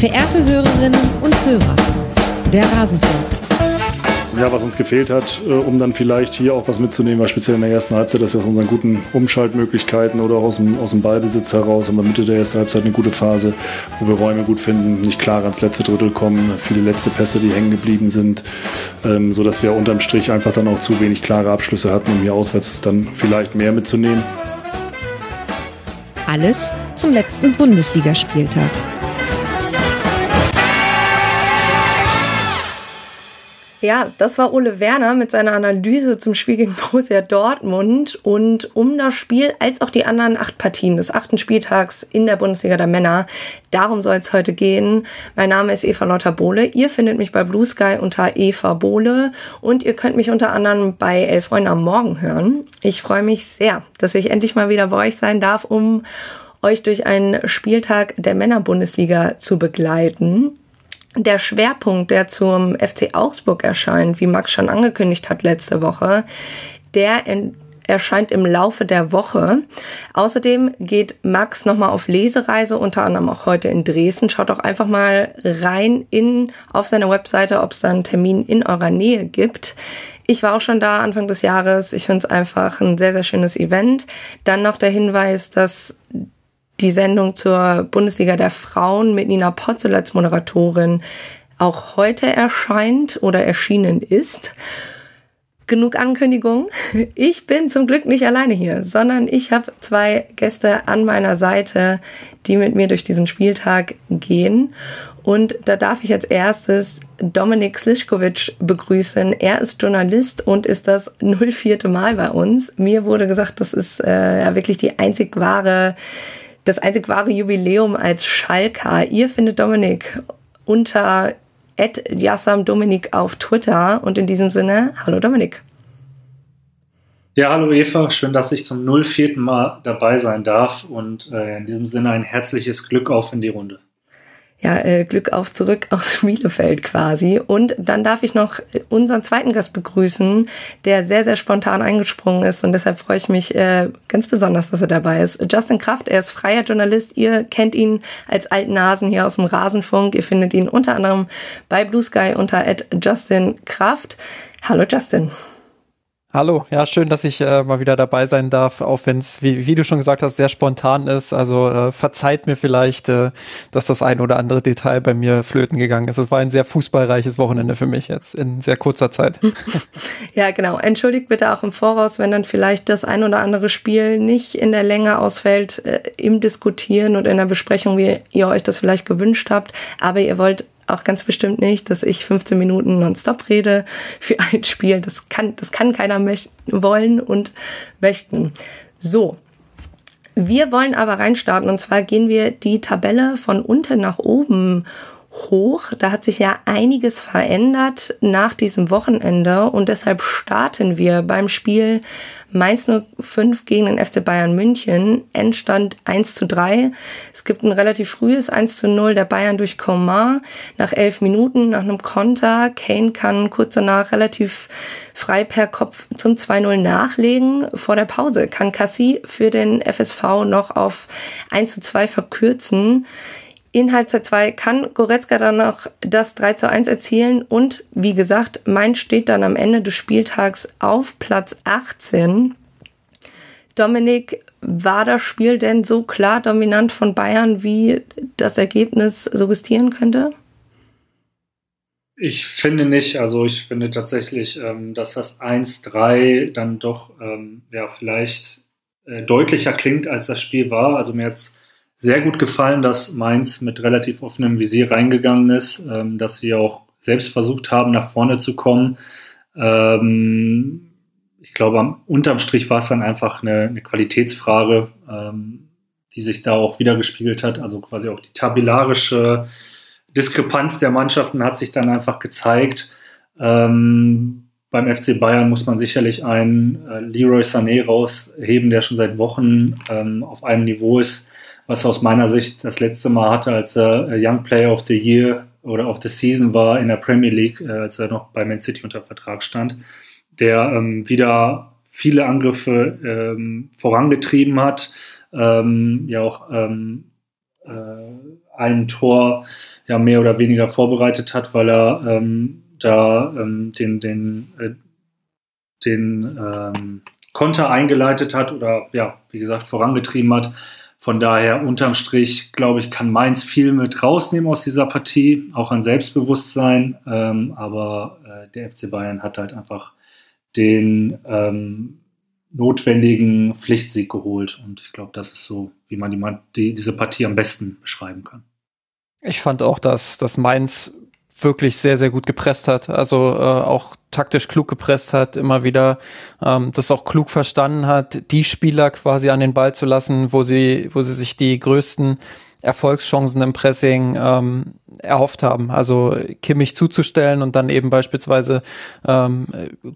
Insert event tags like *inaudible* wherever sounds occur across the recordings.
Verehrte Hörerinnen und Hörer, der Rasenfunk. Ja, was uns gefehlt hat, äh, um dann vielleicht hier auch was mitzunehmen, war speziell in der ersten Halbzeit, dass wir aus unseren guten Umschaltmöglichkeiten oder aus dem, aus dem Ballbesitz heraus haben wir Mitte der ersten Halbzeit eine gute Phase, wo wir Räume gut finden, nicht klar ans letzte Drittel kommen, viele letzte Pässe, die hängen geblieben sind, ähm, sodass wir unterm Strich einfach dann auch zu wenig klare Abschlüsse hatten, um hier auswärts dann vielleicht mehr mitzunehmen. Alles zum letzten Bundesligaspieltag. Ja, das war Ole Werner mit seiner Analyse zum Spiel gegen Borussia Dortmund und um das Spiel als auch die anderen acht Partien des achten Spieltags in der Bundesliga der Männer. Darum soll es heute gehen. Mein Name ist Eva Lotter-Bohle. Ihr findet mich bei Blue Sky unter Eva Bohle und ihr könnt mich unter anderem bei Elf Freunde am Morgen hören. Ich freue mich sehr, dass ich endlich mal wieder bei euch sein darf, um euch durch einen Spieltag der Männerbundesliga zu begleiten. Der Schwerpunkt, der zum FC Augsburg erscheint, wie Max schon angekündigt hat letzte Woche, der erscheint im Laufe der Woche. Außerdem geht Max nochmal auf Lesereise, unter anderem auch heute in Dresden. Schaut doch einfach mal rein in, auf seiner Webseite, ob es da einen Termin in eurer Nähe gibt. Ich war auch schon da Anfang des Jahres. Ich finde es einfach ein sehr, sehr schönes Event. Dann noch der Hinweis, dass die Sendung zur Bundesliga der Frauen mit Nina Potzel als Moderatorin auch heute erscheint oder erschienen ist. Genug Ankündigung. *laughs* Ich bin zum Glück nicht alleine hier, sondern ich habe zwei Gäste an meiner Seite, die mit mir durch diesen Spieltag gehen. Und da darf ich als erstes Dominik Slischkovic begrüßen. Er ist Journalist und ist das 04. Mal bei uns. Mir wurde gesagt, das ist äh, ja wirklich die einzig wahre das einzig wahre Jubiläum als Schalker. Ihr findet Dominik unter Yassam Dominik auf Twitter und in diesem Sinne, hallo Dominik. Ja, hallo Eva, schön, dass ich zum 04. Mal dabei sein darf und äh, in diesem Sinne ein herzliches Glück auf in die Runde ja, äh, Glück auf zurück aus *laughs* Bielefeld quasi. Und dann darf ich noch unseren zweiten Gast begrüßen, der sehr, sehr spontan eingesprungen ist. Und deshalb freue ich mich äh, ganz besonders, dass er dabei ist. Justin Kraft, er ist freier Journalist. Ihr kennt ihn als alten Nasen hier aus dem Rasenfunk. Ihr findet ihn unter anderem bei Blue Sky unter Justin Kraft. Hallo Justin. Hallo, ja, schön, dass ich äh, mal wieder dabei sein darf, auch wenn es, wie, wie du schon gesagt hast, sehr spontan ist. Also äh, verzeiht mir vielleicht, äh, dass das ein oder andere Detail bei mir flöten gegangen ist. Es war ein sehr fußballreiches Wochenende für mich jetzt in sehr kurzer Zeit. *laughs* ja, genau. Entschuldigt bitte auch im Voraus, wenn dann vielleicht das ein oder andere Spiel nicht in der Länge ausfällt äh, im Diskutieren und in der Besprechung, wie ihr euch das vielleicht gewünscht habt. Aber ihr wollt auch ganz bestimmt nicht, dass ich 15 Minuten nonstop rede für ein Spiel. Das kann, das kann keiner wollen und möchten. So. Wir wollen aber reinstarten und zwar gehen wir die Tabelle von unten nach oben hoch. Da hat sich ja einiges verändert nach diesem Wochenende und deshalb starten wir beim Spiel Mainz 05 gegen den FC Bayern München. Endstand 1 zu 3. Es gibt ein relativ frühes 1 zu 0 der Bayern durch Coman nach elf Minuten nach einem Konter. Kane kann kurz danach relativ frei per Kopf zum 2-0 nachlegen. Vor der Pause kann Cassie für den FSV noch auf 1 zu 2 verkürzen. In Halbzeit 2 kann Goretzka dann noch das 3 zu 1 erzielen und wie gesagt, Mainz steht dann am Ende des Spieltags auf Platz 18. Dominik, war das Spiel denn so klar dominant von Bayern, wie das Ergebnis suggestieren könnte? Ich finde nicht. Also ich finde tatsächlich, ähm, dass das 1-3 dann doch ähm, ja, vielleicht äh, deutlicher klingt, als das Spiel war. Also mir hat sehr gut gefallen, dass Mainz mit relativ offenem Visier reingegangen ist, ähm, dass sie auch selbst versucht haben, nach vorne zu kommen. Ähm, ich glaube, am, unterm Strich war es dann einfach eine, eine Qualitätsfrage, ähm, die sich da auch wieder gespiegelt hat. Also quasi auch die tabellarische Diskrepanz der Mannschaften hat sich dann einfach gezeigt. Ähm, beim FC Bayern muss man sicherlich einen äh, Leroy Sané rausheben, der schon seit Wochen ähm, auf einem Niveau ist, was aus meiner Sicht das letzte Mal hatte, als er äh, Young Player of the Year oder of the Season war in der Premier League, äh, als er noch bei Man City unter Vertrag stand, der ähm, wieder viele Angriffe ähm, vorangetrieben hat, ähm, ja auch ähm, äh, ein Tor ja mehr oder weniger vorbereitet hat, weil er ähm, da ähm, den, den, äh, den ähm, Konter eingeleitet hat oder ja, wie gesagt, vorangetrieben hat. Von daher, unterm Strich, glaube ich, kann Mainz viel mit rausnehmen aus dieser Partie, auch an Selbstbewusstsein. Ähm, aber äh, der FC Bayern hat halt einfach den ähm, notwendigen Pflichtsieg geholt. Und ich glaube, das ist so, wie man die, die, diese Partie am besten beschreiben kann. Ich fand auch, dass, dass Mainz wirklich sehr, sehr gut gepresst hat. Also äh, auch taktisch klug gepresst hat, immer wieder ähm, das auch klug verstanden hat, die Spieler quasi an den Ball zu lassen, wo sie, wo sie sich die größten Erfolgschancen im Pressing ähm, erhofft haben. Also Kimmich zuzustellen und dann eben beispielsweise ähm,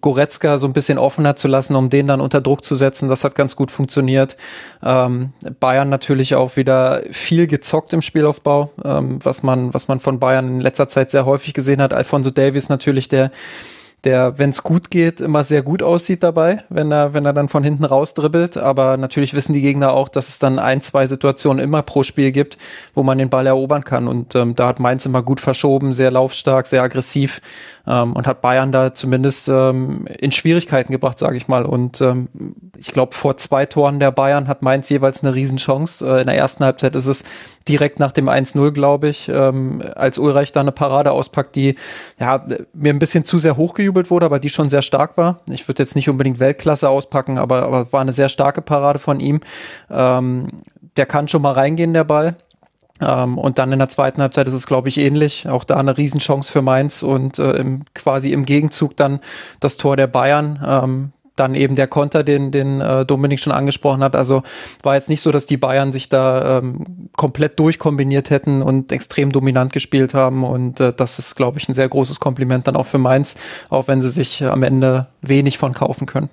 Goretzka so ein bisschen offener zu lassen, um den dann unter Druck zu setzen. Das hat ganz gut funktioniert. Ähm, Bayern natürlich auch wieder viel gezockt im Spielaufbau, ähm, was man, was man von Bayern in letzter Zeit sehr häufig gesehen hat. Alfonso Davies natürlich der der, wenn es gut geht, immer sehr gut aussieht dabei, wenn er, wenn er dann von hinten rausdribbelt. Aber natürlich wissen die Gegner auch, dass es dann ein, zwei Situationen immer pro Spiel gibt, wo man den Ball erobern kann. Und ähm, da hat Mainz immer gut verschoben, sehr laufstark, sehr aggressiv ähm, und hat Bayern da zumindest ähm, in Schwierigkeiten gebracht, sage ich mal. Und ähm, ich glaube, vor zwei Toren der Bayern hat Mainz jeweils eine Riesenchance. Äh, in der ersten Halbzeit ist es direkt nach dem 1-0, glaube ich, ähm, als Ulreich da eine Parade auspackt, die ja, mir ein bisschen zu sehr hochgejubelt wurde, aber die schon sehr stark war. Ich würde jetzt nicht unbedingt Weltklasse auspacken, aber, aber war eine sehr starke Parade von ihm. Ähm, der kann schon mal reingehen, der Ball. Ähm, und dann in der zweiten Halbzeit ist es, glaube ich, ähnlich. Auch da eine Riesenchance für Mainz und äh, im, quasi im Gegenzug dann das Tor der Bayern. Ähm, dann eben der Konter, den, den äh, Dominik schon angesprochen hat. Also war jetzt nicht so, dass die Bayern sich da ähm, komplett durchkombiniert hätten und extrem dominant gespielt haben. Und äh, das ist, glaube ich, ein sehr großes Kompliment dann auch für Mainz, auch wenn sie sich am Ende wenig von kaufen können.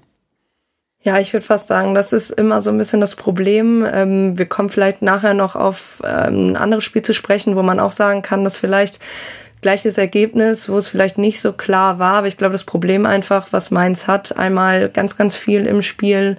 Ja, ich würde fast sagen, das ist immer so ein bisschen das Problem. Ähm, wir kommen vielleicht nachher noch auf ähm, ein anderes Spiel zu sprechen, wo man auch sagen kann, dass vielleicht gleiches Ergebnis, wo es vielleicht nicht so klar war. Aber ich glaube, das Problem einfach, was Mainz hat, einmal ganz, ganz viel im Spiel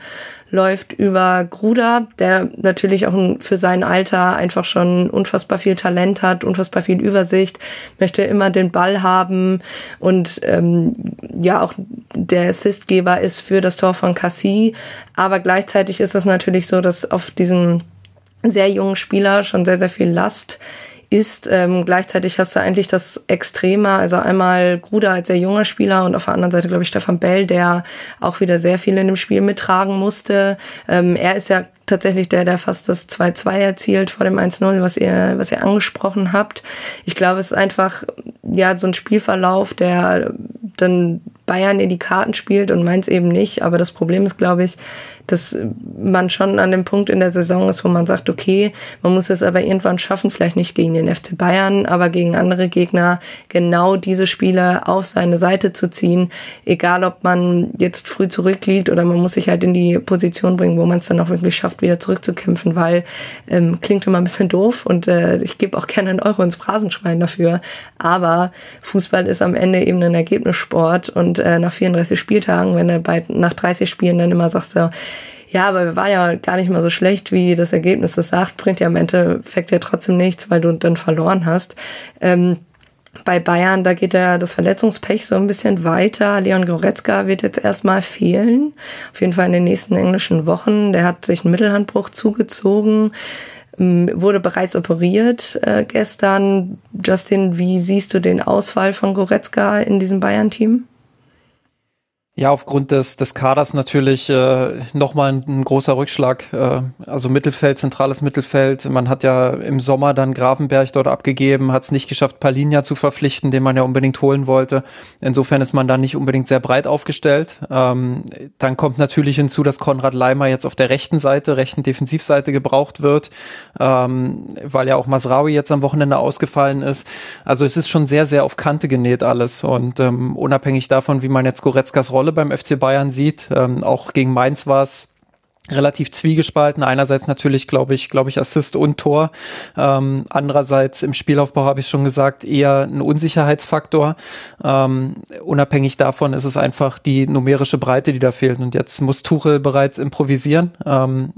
läuft über Gruder, der natürlich auch für sein Alter einfach schon unfassbar viel Talent hat, unfassbar viel Übersicht, möchte immer den Ball haben und ähm, ja auch der Assistgeber ist für das Tor von Cassie. Aber gleichzeitig ist es natürlich so, dass auf diesen sehr jungen Spieler schon sehr, sehr viel Last ist. Ähm, gleichzeitig hast du eigentlich das Extreme, also einmal Gruder als sehr junger Spieler und auf der anderen Seite, glaube ich, Stefan Bell, der auch wieder sehr viel in dem Spiel mittragen musste. Ähm, er ist ja tatsächlich der, der fast das 2-2 erzielt vor dem 1-0, was ihr, was ihr angesprochen habt. Ich glaube, es ist einfach, ja, so ein Spielverlauf, der dann Bayern in die Karten spielt und Mainz eben nicht. Aber das Problem ist, glaube ich, dass man schon an dem Punkt in der Saison ist, wo man sagt, okay, man muss es aber irgendwann schaffen, vielleicht nicht gegen den FC Bayern, aber gegen andere Gegner, genau diese Spiele auf seine Seite zu ziehen. Egal, ob man jetzt früh zurückliegt oder man muss sich halt in die Position bringen, wo man es dann auch wirklich schafft, wieder zurückzukämpfen, weil ähm, klingt immer ein bisschen doof und äh, ich gebe auch gerne einen Euro ins Phrasenschwein dafür. Aber Fußball ist am Ende eben ein Ergebnissport und äh, nach 34 Spieltagen, wenn du bei, nach 30 Spielen dann immer sagst, ja, aber wir waren ja gar nicht mal so schlecht, wie das Ergebnis das sagt, bringt ja im Endeffekt ja trotzdem nichts, weil du dann verloren hast. Ähm, bei Bayern, da geht ja das Verletzungspech so ein bisschen weiter. Leon Goretzka wird jetzt erstmal fehlen. Auf jeden Fall in den nächsten englischen Wochen. Der hat sich einen Mittelhandbruch zugezogen, ähm, wurde bereits operiert äh, gestern. Justin, wie siehst du den Ausfall von Goretzka in diesem Bayern-Team? Ja, aufgrund des, des Kaders natürlich äh, nochmal ein, ein großer Rückschlag. Äh, also Mittelfeld, zentrales Mittelfeld. Man hat ja im Sommer dann Grafenberg dort abgegeben, hat es nicht geschafft, Palinja zu verpflichten, den man ja unbedingt holen wollte. Insofern ist man da nicht unbedingt sehr breit aufgestellt. Ähm, dann kommt natürlich hinzu, dass Konrad Leimer jetzt auf der rechten Seite, rechten Defensivseite gebraucht wird, ähm, weil ja auch Masraui jetzt am Wochenende ausgefallen ist. Also es ist schon sehr, sehr auf Kante genäht alles. Und ähm, unabhängig davon, wie man jetzt Goretzkas Rolle Rolle beim FC Bayern sieht. Ähm, auch gegen Mainz war es relativ zwiegespalten. Einerseits natürlich, glaube ich, glaube ich, Assist und Tor. Ähm, andererseits im Spielaufbau habe ich schon gesagt, eher ein Unsicherheitsfaktor. Ähm, unabhängig davon ist es einfach die numerische Breite, die da fehlt. Und jetzt muss Tuchel bereits improvisieren. Ähm,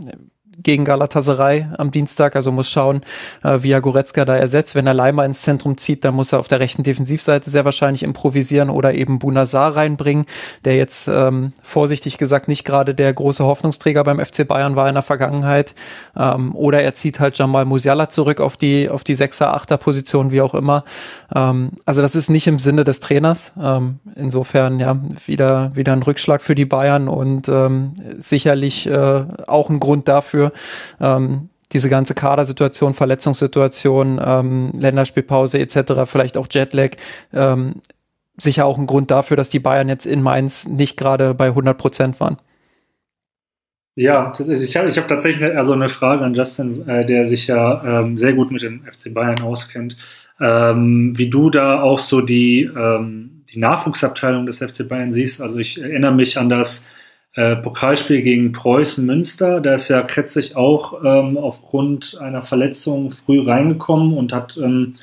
gegen Galatasaray am Dienstag, also muss schauen, äh, wie er Goretzka da ersetzt. Wenn er Leimer ins Zentrum zieht, dann muss er auf der rechten Defensivseite sehr wahrscheinlich improvisieren oder eben Bunazar reinbringen, der jetzt ähm, vorsichtig gesagt nicht gerade der große Hoffnungsträger beim FC Bayern war in der Vergangenheit. Ähm, oder er zieht halt Jamal Musiala zurück auf die, auf die 6er, 8er Position, wie auch immer. Ähm, also das ist nicht im Sinne des Trainers. Ähm, insofern ja wieder, wieder ein Rückschlag für die Bayern und ähm, sicherlich äh, auch ein Grund dafür, ähm, diese ganze Kadersituation, Verletzungssituation, ähm, Länderspielpause etc., vielleicht auch Jetlag, ähm, sicher auch ein Grund dafür, dass die Bayern jetzt in Mainz nicht gerade bei 100 Prozent waren. Ja, ich habe ich hab tatsächlich also eine Frage an Justin, äh, der sich ja ähm, sehr gut mit dem FC Bayern auskennt. Ähm, wie du da auch so die, ähm, die Nachwuchsabteilung des FC Bayern siehst. Also ich erinnere mich an das äh, Pokalspiel gegen Preußen Münster. Da ist ja Kretzig auch ähm, aufgrund einer Verletzung früh reingekommen und hat ähm,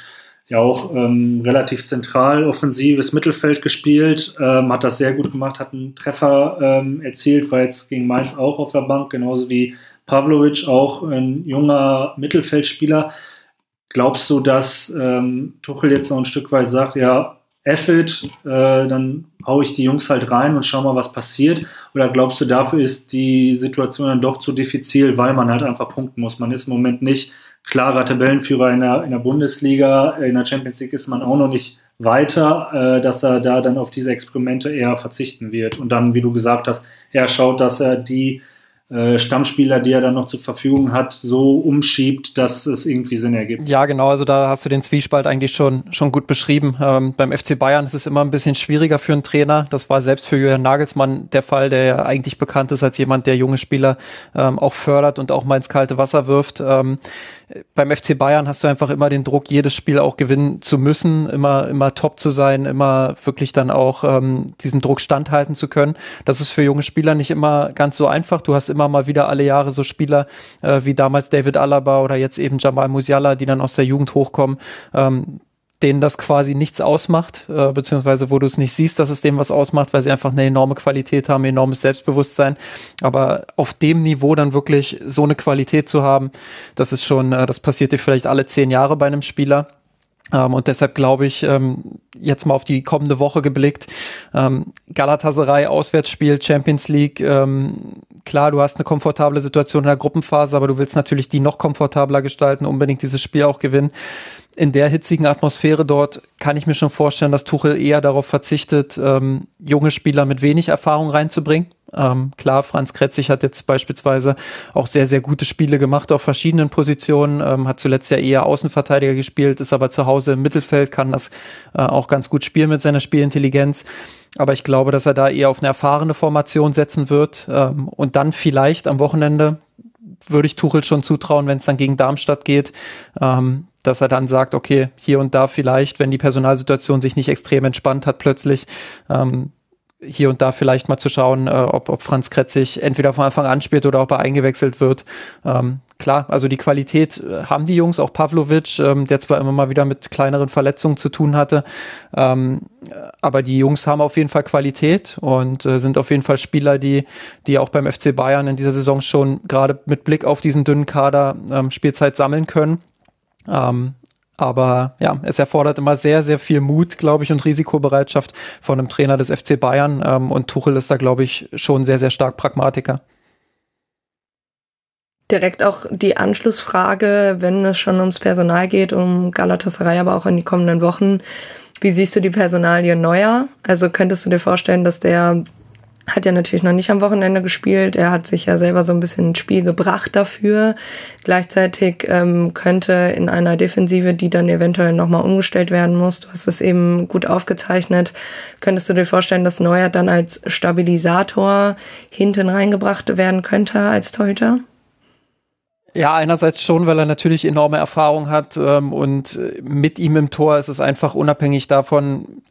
ja auch ähm, relativ zentral offensives Mittelfeld gespielt, ähm, hat das sehr gut gemacht, hat einen Treffer ähm, erzielt, war jetzt gegen Mainz auch auf der Bank, genauso wie Pavlovic, auch ein junger Mittelfeldspieler. Glaubst du, dass ähm, Tuchel jetzt noch ein Stück weit sagt, ja, Effet, äh, dann hau ich die Jungs halt rein und schau mal, was passiert? Oder glaubst du, dafür ist die Situation dann doch zu diffizil, weil man halt einfach punkten muss? Man ist im Moment nicht klarer Tabellenführer in der, in der Bundesliga, in der Champions League ist man auch noch nicht weiter, äh, dass er da dann auf diese Experimente eher verzichten wird. Und dann, wie du gesagt hast, er schaut, dass er die Stammspieler, die er dann noch zur Verfügung hat, so umschiebt, dass es irgendwie Sinn ergibt. Ja, genau. Also da hast du den Zwiespalt eigentlich schon, schon gut beschrieben. Ähm, beim FC Bayern ist es immer ein bisschen schwieriger für einen Trainer. Das war selbst für Jürgen Nagelsmann der Fall, der ja eigentlich bekannt ist als jemand, der junge Spieler ähm, auch fördert und auch mal ins kalte Wasser wirft. Ähm, beim FC Bayern hast du einfach immer den Druck, jedes Spiel auch gewinnen zu müssen, immer, immer top zu sein, immer wirklich dann auch ähm, diesem Druck standhalten zu können. Das ist für junge Spieler nicht immer ganz so einfach. Du hast immer mal wieder alle Jahre so Spieler äh, wie damals David Alaba oder jetzt eben Jamal Musiala, die dann aus der Jugend hochkommen. Ähm, denen das quasi nichts ausmacht, äh, beziehungsweise wo du es nicht siehst, dass es dem was ausmacht, weil sie einfach eine enorme Qualität haben, enormes Selbstbewusstsein. Aber auf dem Niveau dann wirklich so eine Qualität zu haben, das ist schon, äh, das passiert dir vielleicht alle zehn Jahre bei einem Spieler. Ähm, und deshalb glaube ich, ähm, jetzt mal auf die kommende Woche geblickt, ähm, Galatasaray Auswärtsspiel, Champions League, ähm, klar, du hast eine komfortable Situation in der Gruppenphase, aber du willst natürlich die noch komfortabler gestalten, unbedingt dieses Spiel auch gewinnen in der hitzigen Atmosphäre dort kann ich mir schon vorstellen, dass Tuchel eher darauf verzichtet, ähm, junge Spieler mit wenig Erfahrung reinzubringen. Ähm, klar, Franz Kretzig hat jetzt beispielsweise auch sehr, sehr gute Spiele gemacht auf verschiedenen Positionen, ähm, hat zuletzt ja eher Außenverteidiger gespielt, ist aber zu Hause im Mittelfeld, kann das äh, auch ganz gut spielen mit seiner Spielintelligenz. Aber ich glaube, dass er da eher auf eine erfahrene Formation setzen wird ähm, und dann vielleicht am Wochenende würde ich Tuchel schon zutrauen, wenn es dann gegen Darmstadt geht, ähm, dass er dann sagt, okay, hier und da vielleicht, wenn die Personalsituation sich nicht extrem entspannt hat plötzlich, ähm, hier und da vielleicht mal zu schauen, äh, ob, ob Franz Kretzig entweder von Anfang an spielt oder ob er eingewechselt wird. Ähm, klar, also die Qualität äh, haben die Jungs, auch Pavlovic, ähm, der zwar immer mal wieder mit kleineren Verletzungen zu tun hatte, ähm, aber die Jungs haben auf jeden Fall Qualität und äh, sind auf jeden Fall Spieler, die, die auch beim FC Bayern in dieser Saison schon gerade mit Blick auf diesen dünnen Kader ähm, Spielzeit sammeln können. Ähm, aber ja, es erfordert immer sehr, sehr viel Mut, glaube ich, und Risikobereitschaft von einem Trainer des FC Bayern. Ähm, und Tuchel ist da, glaube ich, schon sehr, sehr stark Pragmatiker. Direkt auch die Anschlussfrage, wenn es schon ums Personal geht, um Galatasaray, aber auch in die kommenden Wochen. Wie siehst du die Personalie Neuer? Also könntest du dir vorstellen, dass der hat ja natürlich noch nicht am Wochenende gespielt. Er hat sich ja selber so ein bisschen ins Spiel gebracht dafür. Gleichzeitig ähm, könnte in einer Defensive, die dann eventuell nochmal umgestellt werden muss, du hast es eben gut aufgezeichnet, könntest du dir vorstellen, dass Neuer dann als Stabilisator hinten reingebracht werden könnte als Torhüter? Ja, einerseits schon, weil er natürlich enorme Erfahrung hat ähm, und mit ihm im Tor ist es einfach unabhängig davon,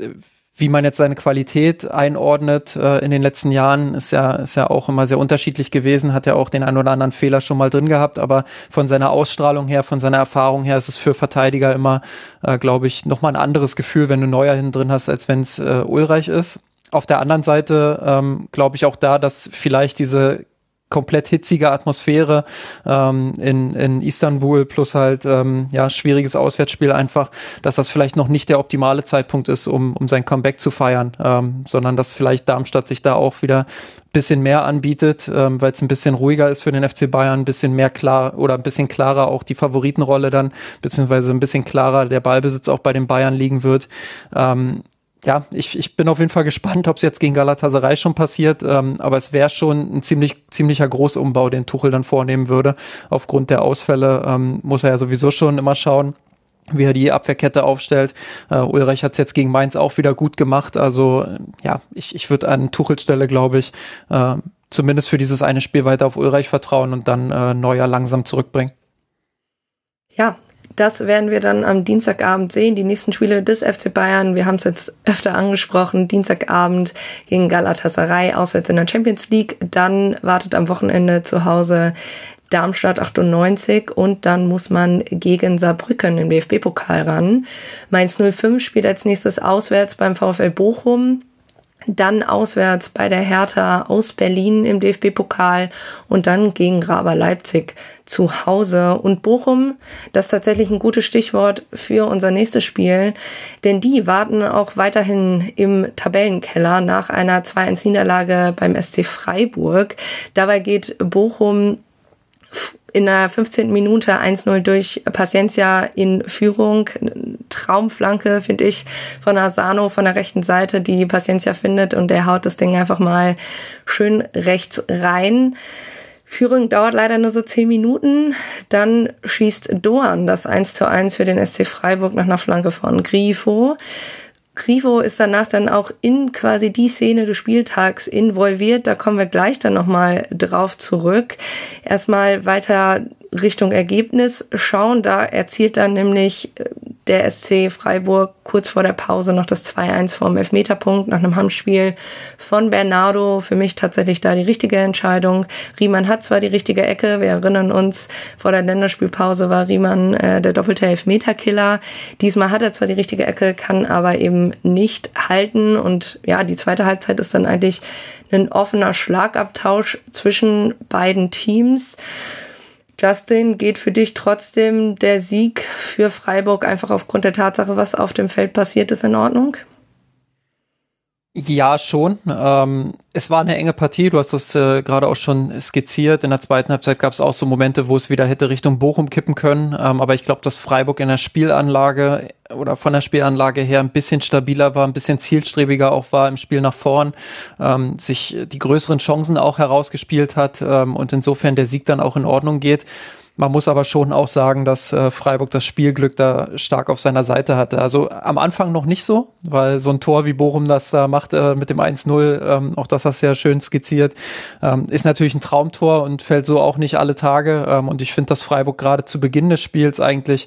wie man jetzt seine Qualität einordnet äh, in den letzten Jahren, ist ja, ist ja auch immer sehr unterschiedlich gewesen, hat ja auch den einen oder anderen Fehler schon mal drin gehabt, aber von seiner Ausstrahlung her, von seiner Erfahrung her ist es für Verteidiger immer, äh, glaube ich, nochmal ein anderes Gefühl, wenn du Neuer hinten drin hast, als wenn es äh, Ulreich ist. Auf der anderen Seite ähm, glaube ich auch da, dass vielleicht diese komplett hitzige Atmosphäre ähm, in, in Istanbul plus halt ähm, ja schwieriges Auswärtsspiel einfach, dass das vielleicht noch nicht der optimale Zeitpunkt ist, um, um sein Comeback zu feiern, ähm, sondern dass vielleicht Darmstadt sich da auch wieder bisschen mehr anbietet, ähm, weil es ein bisschen ruhiger ist für den FC Bayern, ein bisschen mehr klar oder ein bisschen klarer auch die Favoritenrolle dann, beziehungsweise ein bisschen klarer der Ballbesitz auch bei den Bayern liegen wird. Ähm, ja, ich, ich bin auf jeden Fall gespannt, ob es jetzt gegen Galatasaray schon passiert, ähm, aber es wäre schon ein ziemlich, ziemlicher Großumbau, den Tuchel dann vornehmen würde. Aufgrund der Ausfälle ähm, muss er ja sowieso schon immer schauen wie er die Abwehrkette aufstellt. Uh, Ulreich hat es jetzt gegen Mainz auch wieder gut gemacht. Also ja, ich, ich würde an Tuchels Stelle, glaube ich, uh, zumindest für dieses eine Spiel weiter auf Ulreich vertrauen und dann uh, Neuer langsam zurückbringen. Ja, das werden wir dann am Dienstagabend sehen. Die nächsten Spiele des FC Bayern, wir haben es jetzt öfter angesprochen, Dienstagabend gegen Galatasaray, auswärts in der Champions League. Dann wartet am Wochenende zu Hause Darmstadt 98 und dann muss man gegen Saarbrücken im DFB-Pokal ran. Mainz 05 spielt als nächstes auswärts beim VfL Bochum dann auswärts bei der Hertha aus Berlin im DFB-Pokal und dann gegen Raber Leipzig zu Hause. Und Bochum, das ist tatsächlich ein gutes Stichwort für unser nächstes Spiel, denn die warten auch weiterhin im Tabellenkeller nach einer 2-1-Niederlage beim SC Freiburg. Dabei geht Bochum in der 15. Minute 1-0 durch Paciencia in Führung. Traumflanke, finde ich, von Asano von der rechten Seite, die Paciencia findet und der haut das Ding einfach mal schön rechts rein. Führung dauert leider nur so 10 Minuten. Dann schießt Doan das 1 zu 1 für den SC Freiburg nach einer Flanke von Grifo. Grifo ist danach dann auch in quasi die Szene des Spieltags involviert. Da kommen wir gleich dann nochmal drauf zurück. Erstmal weiter Richtung Ergebnis schauen. Da erzielt dann nämlich äh, der SC Freiburg kurz vor der Pause noch das 2-1 vom Elfmeterpunkt nach einem Handspiel von Bernardo. Für mich tatsächlich da die richtige Entscheidung. Riemann hat zwar die richtige Ecke, wir erinnern uns, vor der Länderspielpause war Riemann äh, der doppelte Elfmeterkiller. Diesmal hat er zwar die richtige Ecke, kann aber eben nicht halten. Und ja, die zweite Halbzeit ist dann eigentlich ein offener Schlagabtausch zwischen beiden Teams. Justin, geht für dich trotzdem der Sieg für Freiburg einfach aufgrund der Tatsache, was auf dem Feld passiert ist, in Ordnung? Ja, schon. Ähm, es war eine enge Partie. Du hast das äh, gerade auch schon skizziert. In der zweiten Halbzeit gab es auch so Momente, wo es wieder hätte Richtung Bochum kippen können. Ähm, aber ich glaube, dass Freiburg in der Spielanlage oder von der Spielanlage her ein bisschen stabiler war, ein bisschen zielstrebiger auch war im Spiel nach vorn, ähm, sich die größeren Chancen auch herausgespielt hat ähm, und insofern der Sieg dann auch in Ordnung geht. Man muss aber schon auch sagen, dass äh, Freiburg das Spielglück da stark auf seiner Seite hatte. Also am Anfang noch nicht so, weil so ein Tor wie Bochum das da macht äh, mit dem 1-0, ähm, auch das hast du ja schön skizziert, ähm, ist natürlich ein Traumtor und fällt so auch nicht alle Tage. Ähm, und ich finde, dass Freiburg gerade zu Beginn des Spiels eigentlich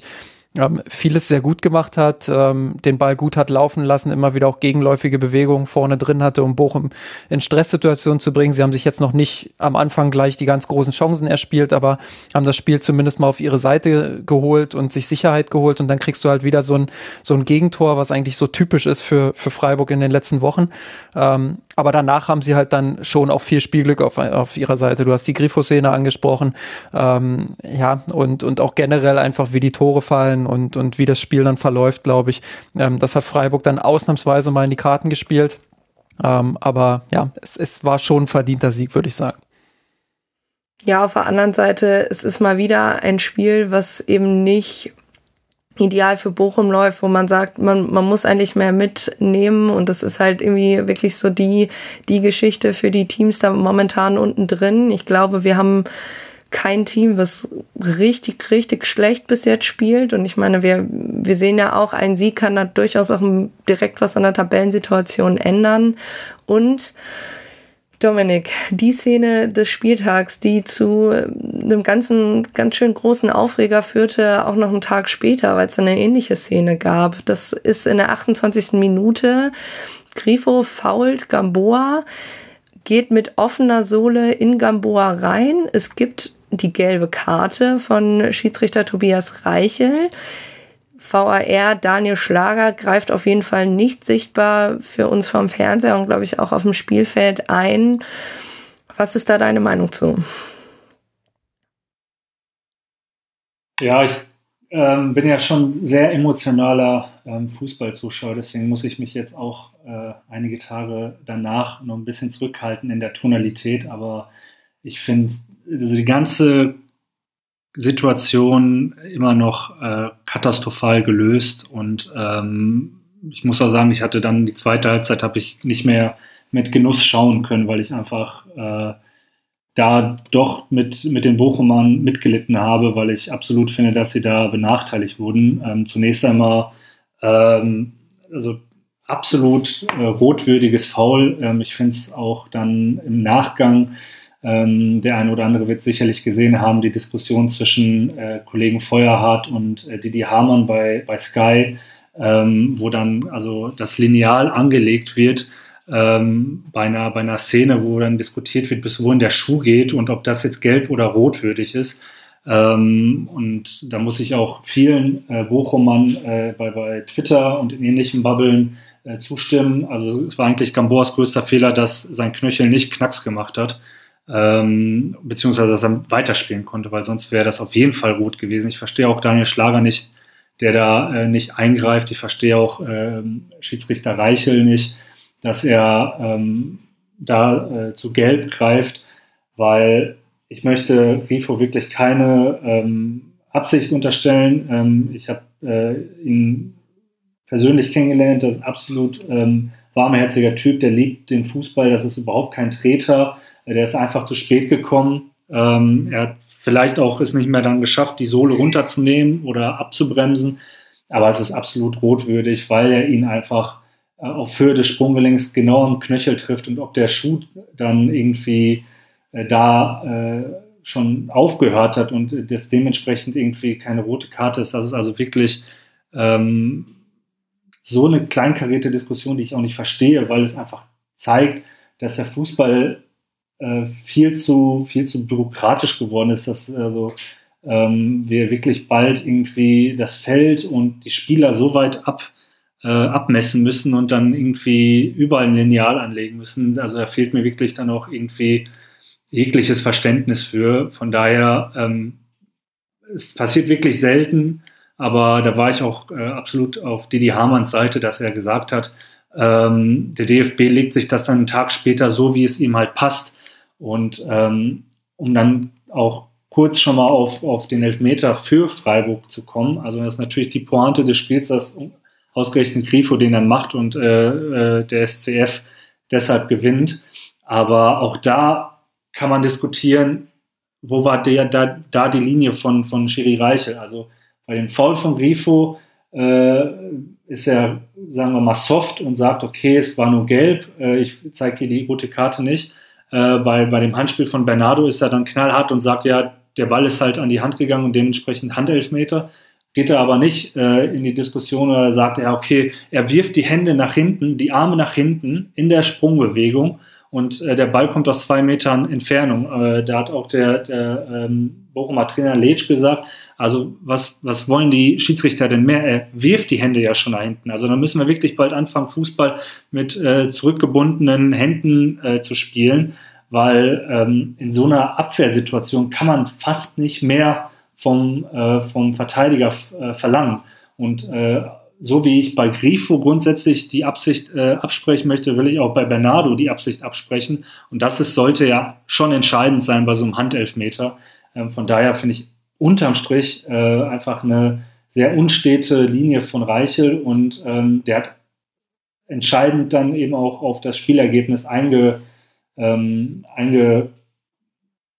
ähm, vieles sehr gut gemacht hat, ähm, den Ball gut hat laufen lassen, immer wieder auch gegenläufige Bewegungen vorne drin hatte, um Bochum in Stresssituationen zu bringen. Sie haben sich jetzt noch nicht am Anfang gleich die ganz großen Chancen erspielt, aber haben das Spiel zumindest mal auf ihre Seite geholt und sich Sicherheit geholt und dann kriegst du halt wieder so ein, so ein Gegentor, was eigentlich so typisch ist für, für Freiburg in den letzten Wochen. Ähm, aber danach haben sie halt dann schon auch viel Spielglück auf, auf ihrer Seite. Du hast die Grifo-Szene angesprochen, ähm, ja, und, und auch generell einfach, wie die Tore fallen und, und wie das Spiel dann verläuft, glaube ich. Ähm, das hat Freiburg dann ausnahmsweise mal in die Karten gespielt. Ähm, aber ja, es, es war schon ein verdienter Sieg, würde ich sagen. Ja, auf der anderen Seite, es ist mal wieder ein Spiel, was eben nicht ideal für Bochum läuft, wo man sagt, man, man muss eigentlich mehr mitnehmen und das ist halt irgendwie wirklich so die, die Geschichte für die Teams da momentan unten drin. Ich glaube, wir haben kein Team, was richtig, richtig schlecht bis jetzt spielt. Und ich meine, wir, wir sehen ja auch, ein Sieg kann da durchaus auch direkt was an der Tabellensituation ändern. Und Dominik, die Szene des Spieltags, die zu einem ganzen, ganz schön großen Aufreger führte, auch noch einen Tag später, weil es eine ähnliche Szene gab. Das ist in der 28. Minute. Grifo fault Gamboa, geht mit offener Sohle in Gamboa rein. Es gibt die gelbe Karte von Schiedsrichter Tobias Reichel. VAR Daniel Schlager greift auf jeden Fall nicht sichtbar für uns vom Fernseher und glaube ich auch auf dem Spielfeld ein. Was ist da deine Meinung zu? Ja, ich ähm, bin ja schon sehr emotionaler ähm, Fußballzuschauer, deswegen muss ich mich jetzt auch äh, einige Tage danach noch ein bisschen zurückhalten in der Tonalität, aber ich finde also die ganze Situation immer noch äh, katastrophal gelöst und ähm, ich muss auch sagen, ich hatte dann die zweite Halbzeit habe ich nicht mehr mit Genuss schauen können, weil ich einfach äh, da doch mit, mit den Bochumern mitgelitten habe, weil ich absolut finde, dass sie da benachteiligt wurden. Ähm, zunächst einmal ähm, also absolut äh, rotwürdiges Foul. Ähm, ich finde es auch dann im Nachgang, ähm, der eine oder andere wird sicherlich gesehen haben, die Diskussion zwischen äh, Kollegen Feuerhardt und äh, Didi Hamann bei, bei Sky, ähm, wo dann also das Lineal angelegt wird ähm, bei, einer, bei einer Szene, wo dann diskutiert wird, bis wohin der Schuh geht und ob das jetzt gelb oder rotwürdig ist. Ähm, und da muss ich auch vielen äh, Bochumern äh, bei, bei Twitter und in ähnlichen Bubbeln äh, zustimmen. Also es war eigentlich Gamboas größter Fehler, dass sein Knöchel nicht Knacks gemacht hat. Ähm, beziehungsweise dass er weiterspielen konnte, weil sonst wäre das auf jeden Fall rot gewesen. Ich verstehe auch Daniel Schlager nicht, der da äh, nicht eingreift. Ich verstehe auch ähm, Schiedsrichter Reichel nicht dass er ähm, da äh, zu Gelb greift, weil ich möchte Rifo wirklich keine ähm, Absicht unterstellen. Ähm, ich habe äh, ihn persönlich kennengelernt, das ist ein absolut ähm, warmherziger Typ, der liebt den Fußball, das ist überhaupt kein Treter, der ist einfach zu spät gekommen. Ähm, er hat vielleicht auch es nicht mehr dann geschafft, die Sohle runterzunehmen oder abzubremsen, aber es ist absolut rotwürdig, weil er ihn einfach äh, auf Höhe des Sprunggelenks genau am Knöchel trifft und ob der Schuh dann irgendwie äh, da äh, schon aufgehört hat und das dementsprechend irgendwie keine rote Karte ist. Das ist also wirklich ähm, so eine kleinkarierte Diskussion, die ich auch nicht verstehe, weil es einfach zeigt, dass der Fußball äh, viel zu viel zu bürokratisch geworden ist, dass also ähm, wir wirklich bald irgendwie das Feld und die Spieler so weit ab äh, abmessen müssen und dann irgendwie überall ein Lineal anlegen müssen. Also da fehlt mir wirklich dann auch irgendwie jegliches Verständnis für. Von daher, ähm, es passiert wirklich selten, aber da war ich auch äh, absolut auf Didi Hamanns Seite, dass er gesagt hat, ähm, der DFB legt sich das dann einen Tag später so, wie es ihm halt passt. Und ähm, um dann auch kurz schon mal auf, auf den Elfmeter für Freiburg zu kommen. Also das ist natürlich die Pointe des Spiels, dass ausgerechnet Grifo den dann macht und äh, äh der SCF deshalb gewinnt. Aber auch da kann man diskutieren, wo war der, da, da die Linie von, von Schiri Reichel? Also bei dem Foul von Grifo äh, ist er, sagen wir mal, soft und sagt, okay, es war nur gelb, äh, ich zeige hier die rote Karte nicht. Äh, bei, bei dem Handspiel von Bernardo ist er dann knallhart und sagt, ja, der Ball ist halt an die Hand gegangen und dementsprechend Handelfmeter. Geht er aber nicht äh, in die Diskussion oder sagt er, okay, er wirft die Hände nach hinten, die Arme nach hinten in der Sprungbewegung und äh, der Ball kommt aus zwei Metern Entfernung. Äh, da hat auch der, der ähm, Bochumer Trainer Letsch gesagt, also was, was wollen die Schiedsrichter denn mehr? Er wirft die Hände ja schon nach hinten. Also dann müssen wir wirklich bald anfangen, Fußball mit äh, zurückgebundenen Händen äh, zu spielen, weil ähm, in so einer Abwehrsituation kann man fast nicht mehr vom, äh, vom Verteidiger äh, verlangen. Und äh, so wie ich bei Grifo grundsätzlich die Absicht äh, absprechen möchte, will ich auch bei Bernardo die Absicht absprechen. Und das ist, sollte ja schon entscheidend sein bei so einem Handelfmeter. Ähm, von daher finde ich unterm Strich äh, einfach eine sehr unstete Linie von Reichel und ähm, der hat entscheidend dann eben auch auf das Spielergebnis einge, ähm, einge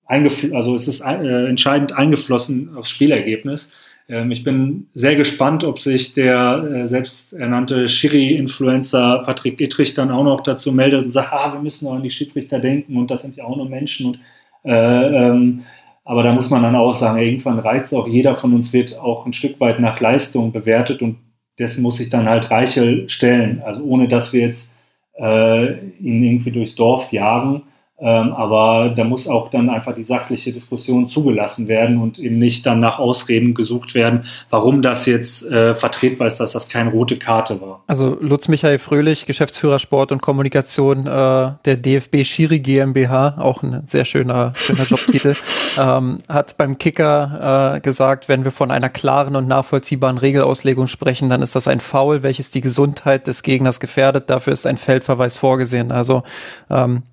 also es ist äh, entscheidend eingeflossen aufs Spielergebnis. Ähm, ich bin sehr gespannt, ob sich der äh, selbsternannte Schiri-Influencer Patrick Ittrich dann auch noch dazu meldet und sagt, ah, wir müssen auch an die Schiedsrichter denken und das sind ja auch nur Menschen. Und, äh, ähm, aber da muss man dann auch sagen, irgendwann reizt auch jeder von uns wird auch ein Stück weit nach Leistung bewertet und dessen muss sich dann halt Reichel stellen. Also ohne dass wir jetzt äh, ihn irgendwie durchs Dorf jagen Ähm, aber da muss auch dann einfach die sachliche Diskussion zugelassen werden und eben nicht dann nach Ausreden gesucht werden, warum das jetzt äh, vertretbar ist, dass das keine rote Karte war. Also Lutz Michael Fröhlich, Geschäftsführer Sport und Kommunikation äh, der DFB Schiri GmbH, auch ein sehr schöner, schöner *laughs* Jobtitel, ähm, hat beim Kicker äh, gesagt, wenn wir von einer klaren und nachvollziehbaren Regelauslegung sprechen, dann ist das ein Foul, welches die Gesundheit des Gegners gefährdet. Dafür ist ein Feldverweis vorgesehen. Also ähm,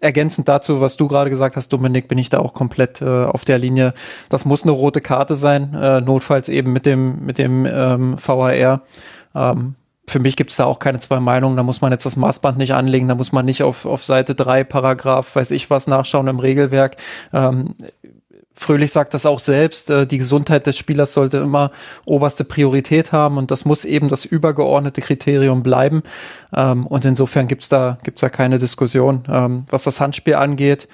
ergänzend dazu, was du gerade gesagt hast, Dominik, bin ich da auch komplett äh, auf der Linie. Das muss eine rote Karte sein, äh, notfalls eben mit dem, mit dem ähm, VAR. Ähm, für mich gibt es da auch keine zwei Meinungen. Da muss man jetzt das Maßband nicht anlegen, da muss man nicht auf, auf Seite drei Paragraph, weiß ich was, nachschauen im Regelwerk. Ähm, Fröhlich sagt das auch selbst, äh, die Gesundheit des Spielers sollte immer oberste Priorität haben und das muss eben das übergeordnete Kriterium bleiben. Ähm, und insofern gibt's da, gibt's da keine Diskussion. Ähm, was das Handspiel angeht,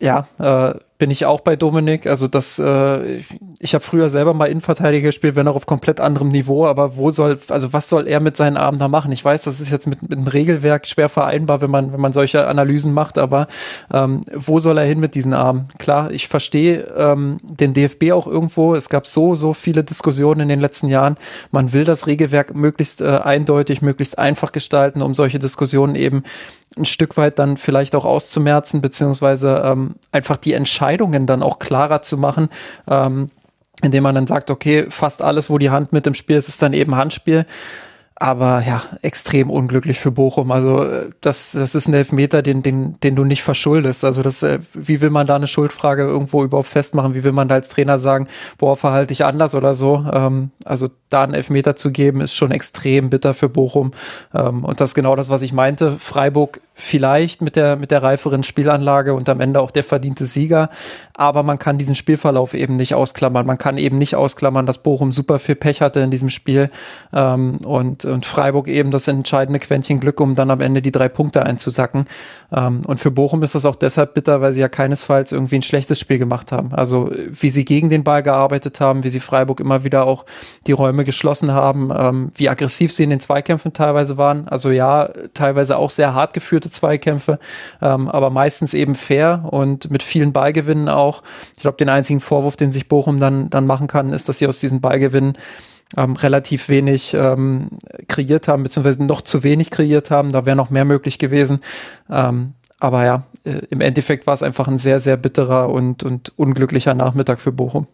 ja, äh, bin ich auch bei Dominik. Also das, äh, ich habe früher selber mal Innenverteidiger gespielt, wenn auch auf komplett anderem Niveau, aber wo soll, also was soll er mit seinen Armen da machen? Ich weiß, das ist jetzt mit, mit dem Regelwerk schwer vereinbar, wenn man, wenn man solche Analysen macht, aber ähm, wo soll er hin mit diesen Armen? Klar, ich verstehe ähm, den DFB auch irgendwo. Es gab so, so viele Diskussionen in den letzten Jahren. Man will das Regelwerk möglichst äh, eindeutig, möglichst einfach gestalten, um solche Diskussionen eben ein Stück weit dann vielleicht auch auszumerzen, beziehungsweise ähm, einfach die Entscheidungen dann auch klarer zu machen. Ähm, indem man dann sagt, okay, fast alles, wo die Hand mit im Spiel ist, ist dann eben Handspiel. Aber ja, extrem unglücklich für Bochum. Also äh, das, das ist ein Elfmeter, den, den, den du nicht verschuldest. Also das, äh, wie will man da eine Schuldfrage irgendwo überhaupt festmachen? Wie will man da als Trainer sagen, boah, verhalte ich anders oder so? Ähm, also da einen Elfmeter zu geben, ist schon extrem bitter für Bochum. Ähm, und das ist genau das, was ich meinte. Freiburg vielleicht mit der, mit der reiferen Spielanlage und am Ende auch der verdiente Sieger. Aber man kann diesen Spielverlauf eben nicht ausklammern. Man kann eben nicht ausklammern, dass Bochum super viel Pech hatte in diesem Spiel. Ähm, und und Freiburg eben das entscheidende Quäntchen Glück, um dann am Ende die drei Punkte einzusacken. Ähm, und für Bochum ist das auch deshalb bitter, weil sie ja keinesfalls irgendwie ein schlechtes Spiel gemacht haben. Also wie sie gegen den Ball gearbeitet haben, wie sie Freiburg immer wieder auch die Räume geschlossen haben, ähm, wie aggressiv sie in den Zweikämpfen teilweise waren. Also ja, teilweise auch sehr hart geführte Zweikämpfe, ähm, aber meistens eben fair und mit vielen Ballgewinnen auch. Ich glaube, den einzigen Vorwurf, den sich Bochum dann, dann machen kann, ist, dass sie aus diesen Ballgewinnen ähm, relativ wenig ähm, kreiert haben, beziehungsweise noch zu wenig kreiert haben. Da wäre noch mehr möglich gewesen. Ähm, aber ja, äh, im Endeffekt war es einfach ein sehr, sehr bitterer und, und unglücklicher Nachmittag für Bochum.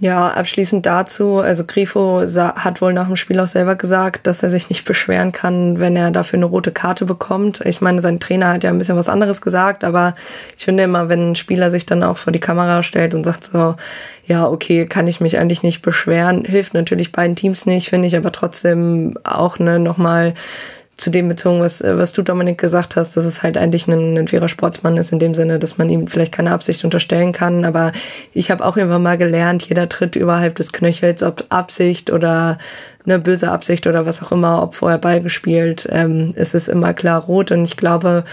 Ja, abschließend dazu, also Grifo hat wohl nach dem Spiel auch selber gesagt, dass er sich nicht beschweren kann, wenn er dafür eine rote Karte bekommt. Ich meine, sein Trainer hat ja ein bisschen was anderes gesagt, aber ich finde immer, wenn ein Spieler sich dann auch vor die Kamera stellt und sagt so, ja, okay, kann ich mich eigentlich nicht beschweren, hilft natürlich beiden Teams nicht, finde ich aber trotzdem auch ne, nochmal zu dem bezogen, was, äh, was du, Dominik, gesagt hast, dass es halt eigentlich ein, ein fairer Sportsmann ist, in dem Sinne, dass man ihm vielleicht keine Absicht unterstellen kann. Aber ich habe auch irgendwann mal gelernt, jeder tritt überhalb des Knöchels, ob Absicht oder eine böse Absicht oder was auch immer, ob vorher Ball gespielt, ähm, es ist immer klar rot. Und ich glaube,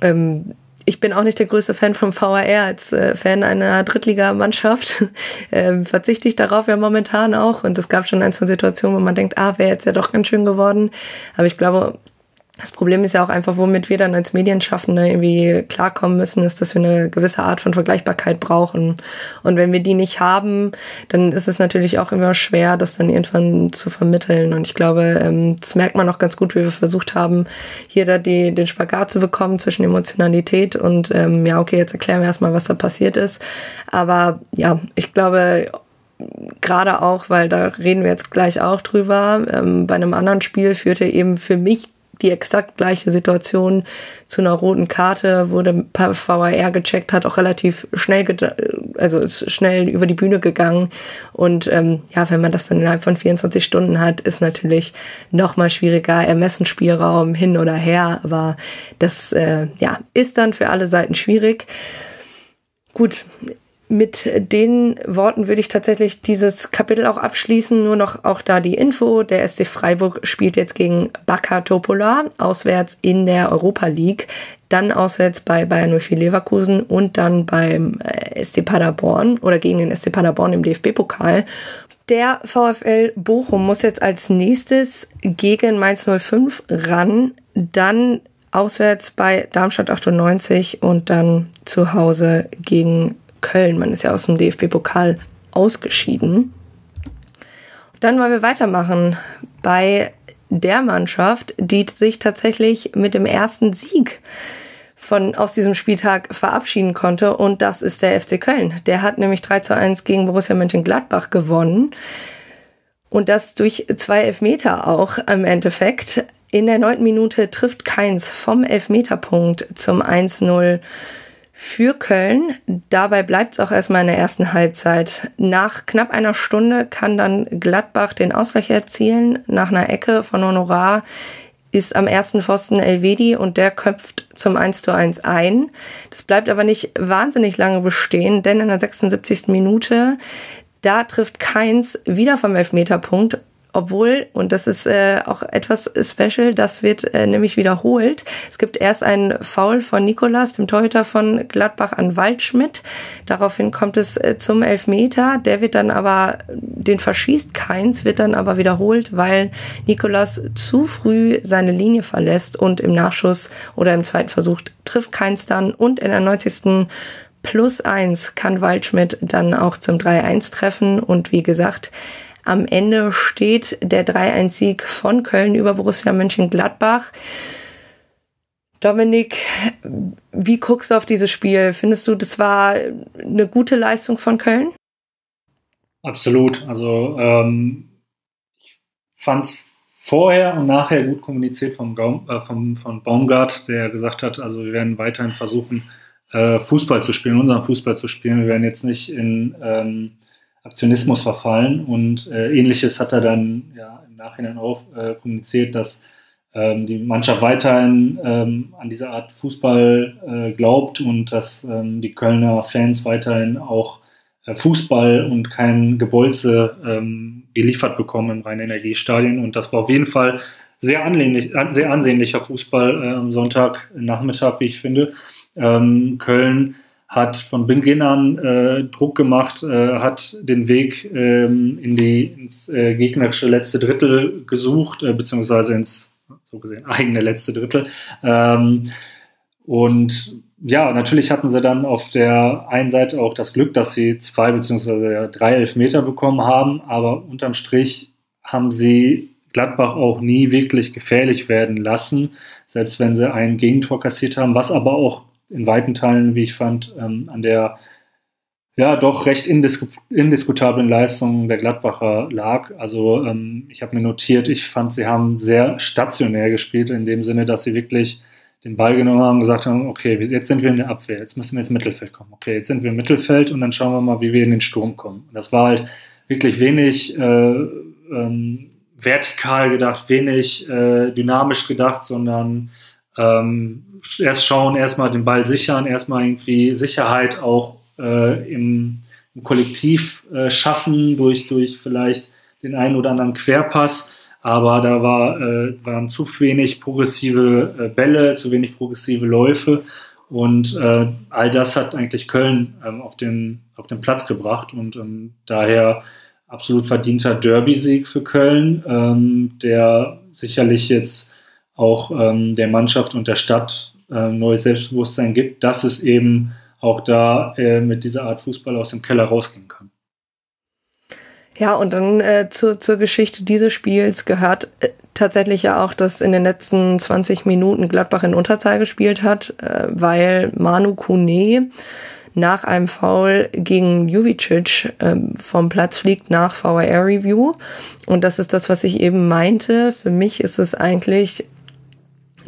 ähm, ich bin auch nicht der größte Fan vom VAR. Als äh, Fan einer Drittligamannschaft *laughs* äh, verzichte ich darauf ja momentan auch. Und es gab schon ein, zwei Situationen, wo man denkt, ah, wäre jetzt ja doch ganz schön geworden. Aber ich glaube, das Problem ist ja auch einfach, womit wir dann als Medienschaffende irgendwie klarkommen müssen, ist, dass wir eine gewisse Art von Vergleichbarkeit brauchen. Und wenn wir die nicht haben, dann ist es natürlich auch immer schwer, das dann irgendwann zu vermitteln. Und ich glaube, ähm, das merkt man auch ganz gut, wie wir versucht haben, hier da die, den Spagat zu bekommen zwischen Emotionalität und, ähm, ja, okay, jetzt erklären wir erstmal, was da passiert ist. Aber ja, ich glaube, gerade auch, weil da reden wir jetzt gleich auch drüber, ähm, bei einem anderen Spiel führte eben für mich die exakt gleiche Situation zu einer roten Karte, wurde VAR gecheckt, hat auch relativ schnell, also ist schnell über die Bühne gegangen. Und ähm, ja, wenn man das dann innerhalb von 24 Stunden hat, ist natürlich noch mal schwieriger, Ermessensspielraum hin oder her. Aber das äh, ja, ist dann für alle Seiten schwierig. Gut, mit den Worten würde ich tatsächlich dieses Kapitel auch abschließen. Nur noch auch da die Info. Der SC Freiburg spielt jetzt gegen Baka Topola auswärts in der Europa League. Dann auswärts bei Bayern 04 Leverkusen und dann beim äh, SC Paderborn oder gegen den SC Paderborn im DFB-Pokal. Der VfL Bochum muss jetzt als nächstes gegen Mainz 05 ran. Dann auswärts bei Darmstadt 98 und dann zu Hause gegen Köln. Man ist ja aus dem DFB-Pokal ausgeschieden. Dann wollen wir weitermachen bei der Mannschaft, die sich tatsächlich mit dem ersten Sieg von, aus diesem Spieltag verabschieden konnte. Und das ist der FC Köln. Der hat nämlich 3 zu 1 gegen Borussia Mönchengladbach gewonnen. Und das durch zwei Elfmeter auch im Endeffekt. In der neunten Minute trifft Keins vom Elfmeterpunkt zum 1-0 für Köln. Dabei bleibt es auch erstmal in der ersten Halbzeit. Nach knapp einer Stunde kann dann Gladbach den Ausgleich erzielen. Nach einer Ecke von Honorar ist am ersten Pfosten Elvedi und der köpft zum 1 zu 1 ein. Das bleibt aber nicht wahnsinnig lange bestehen, denn in der 76. Minute, da trifft Keins wieder vom Elfmeterpunkt obwohl, und das ist äh, auch etwas special, das wird äh, nämlich wiederholt. Es gibt erst einen Foul von Nikolas, dem Torhüter von Gladbach, an Waldschmidt. Daraufhin kommt es äh, zum Elfmeter. Der wird dann aber, den verschießt keins, wird dann aber wiederholt, weil Nikolas zu früh seine Linie verlässt und im Nachschuss oder im zweiten Versuch trifft keins dann und in der 90 plus eins kann Waldschmidt dann auch zum 3-1 treffen. Und wie gesagt, am Ende steht der 3-1-Sieg von Köln über Borussia Mönchengladbach. Dominik, wie guckst du auf dieses Spiel? Findest du, das war eine gute Leistung von Köln? Absolut. Also ähm, ich fand es vorher und nachher gut kommuniziert vom, äh, vom, von Baumgart, der gesagt hat, also wir werden weiterhin versuchen, äh, Fußball zu spielen, unseren Fußball zu spielen. Wir werden jetzt nicht in ähm, Aktionismus verfallen und äh, ähnliches hat er dann ja im Nachhinein auch äh, kommuniziert, dass ähm, die Mannschaft weiterhin ähm, an diese Art Fußball äh, glaubt und dass ähm, die Kölner Fans weiterhin auch äh, Fußball und kein Gebolze ähm, geliefert bekommen im Rhein-Energiestadion und das war auf jeden Fall sehr, ansehnlich, sehr ansehnlicher Fußball äh, am Sonntagnachmittag, wie ich finde. Ähm, Köln hat von Beginn an äh, Druck gemacht, äh, hat den Weg ähm, in die, ins äh, gegnerische letzte Drittel gesucht, äh, beziehungsweise ins so gesehen eigene letzte Drittel. Ähm, und ja, natürlich hatten sie dann auf der einen Seite auch das Glück, dass sie zwei beziehungsweise drei Elfmeter bekommen haben, aber unterm Strich haben sie Gladbach auch nie wirklich gefährlich werden lassen, selbst wenn sie ein Gegentor kassiert haben, was aber auch in weiten Teilen, wie ich fand, ähm, an der ja doch recht indisku indiskutablen Leistung der Gladbacher lag. Also ähm, ich habe mir notiert, ich fand, sie haben sehr stationär gespielt, in dem Sinne, dass sie wirklich den Ball genommen haben und gesagt haben, okay, jetzt sind wir in der Abwehr, jetzt müssen wir ins Mittelfeld kommen. Okay, jetzt sind wir im Mittelfeld und dann schauen wir mal, wie wir in den Sturm kommen. Das war halt wirklich wenig äh, ähm, vertikal gedacht, wenig äh, dynamisch gedacht, sondern ähm, erst schauen, erstmal den Ball sichern, erstmal irgendwie Sicherheit auch äh, im, im, Kollektiv äh, schaffen durch, durch vielleicht den einen oder anderen Querpass. Aber da war, äh, waren zu wenig progressive äh, Bälle, zu wenig progressive Läufe. Und äh, all das hat eigentlich Köln ähm, auf, den, auf den Platz gebracht. Und ähm, daher absolut verdienter Derby-Sieg für Köln, ähm, der sicherlich jetzt auch ähm, der Mannschaft und der Stadt äh, neues Selbstbewusstsein gibt, dass es eben auch da äh, mit dieser Art Fußball aus dem Keller rausgehen kann. Ja, und dann äh, zur, zur Geschichte dieses Spiels gehört äh, tatsächlich ja auch, dass in den letzten 20 Minuten Gladbach in Unterzahl gespielt hat, äh, weil Manu Kune nach einem Foul gegen Juvicic ähm, vom Platz fliegt nach VAR Review. Und das ist das, was ich eben meinte. Für mich ist es eigentlich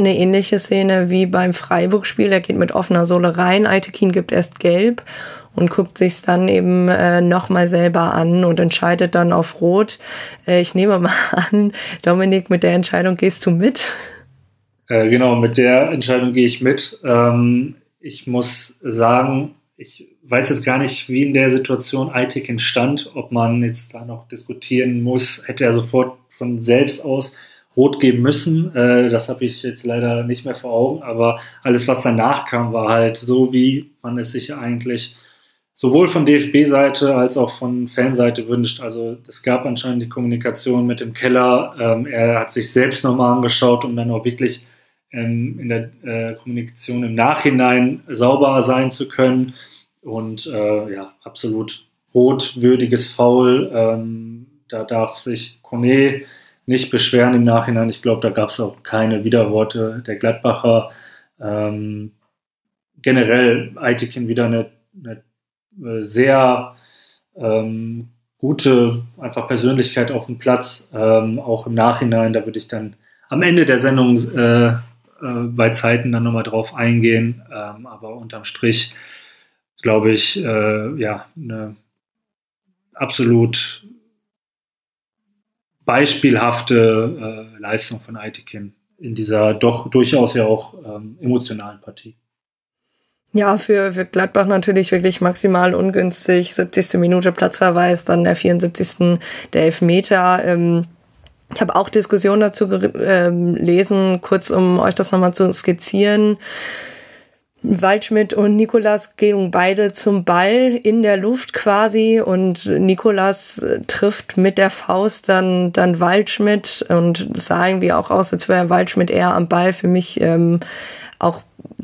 eine ähnliche Szene wie beim Freiburg-Spiel. Er geht mit offener Sohle rein, Aitekin gibt erst gelb und guckt sich's dann eben äh, nochmal selber an und entscheidet dann auf Rot. Äh, ich nehme mal *laughs* an, Dominik, mit der Entscheidung gehst du mit? Äh, genau, mit der Entscheidung gehe ich mit. Ähm, ich muss sagen, ich weiß jetzt gar nicht, wie in der Situation Aitekin stand, ob man jetzt da noch diskutieren muss. Hätte er sofort von selbst aus rot geben müssen. Äh, das habe ich jetzt leider nicht mehr vor Augen, aber alles, was danach kam, war halt so, wie man es sich eigentlich sowohl von DFB-Seite als auch von Fanseite wünscht. Also es gab anscheinend die Kommunikation mit dem Keller. Ähm, er hat sich selbst nochmal angeschaut, um dann auch wirklich ähm, in der äh, Kommunikation im Nachhinein sauber sein zu können. Und äh, ja, absolut rotwürdiges Foul. Ähm, da darf sich Kone nicht beschweren im Nachhinein. Ich glaube, da gab es auch keine Widerworte der Gladbacher. Ähm, generell Aitekin wieder eine, eine äh, sehr ähm, gute einfach Persönlichkeit auf dem Platz, ähm, auch im Nachhinein. Da würde ich dann am Ende der Sendung äh, äh, bei Zeiten dann nochmal drauf eingehen. Ähm, aber unterm Strich glaube ich, äh, ja, eine absolut beispielhafte äh, Leistung von Aitekin in dieser doch durchaus ja auch ähm, emotionalen Partie. Ja, für, für Gladbach natürlich wirklich maximal ungünstig. 70. Minute Platzverweis, dann der 74. der Elfmeter. Ähm, ich habe auch Diskussionen dazu gelesen, ähm, kurz um euch das nochmal zu skizzieren. Waldschmidt und Nikolas gehen beide zum Ball in der Luft quasi und Nikolas äh, trifft mit der Faust dann, dann Waldschmidt und sah irgendwie auch aus, als wäre Waldschmidt eher am Ball. Für mich ähm, auch,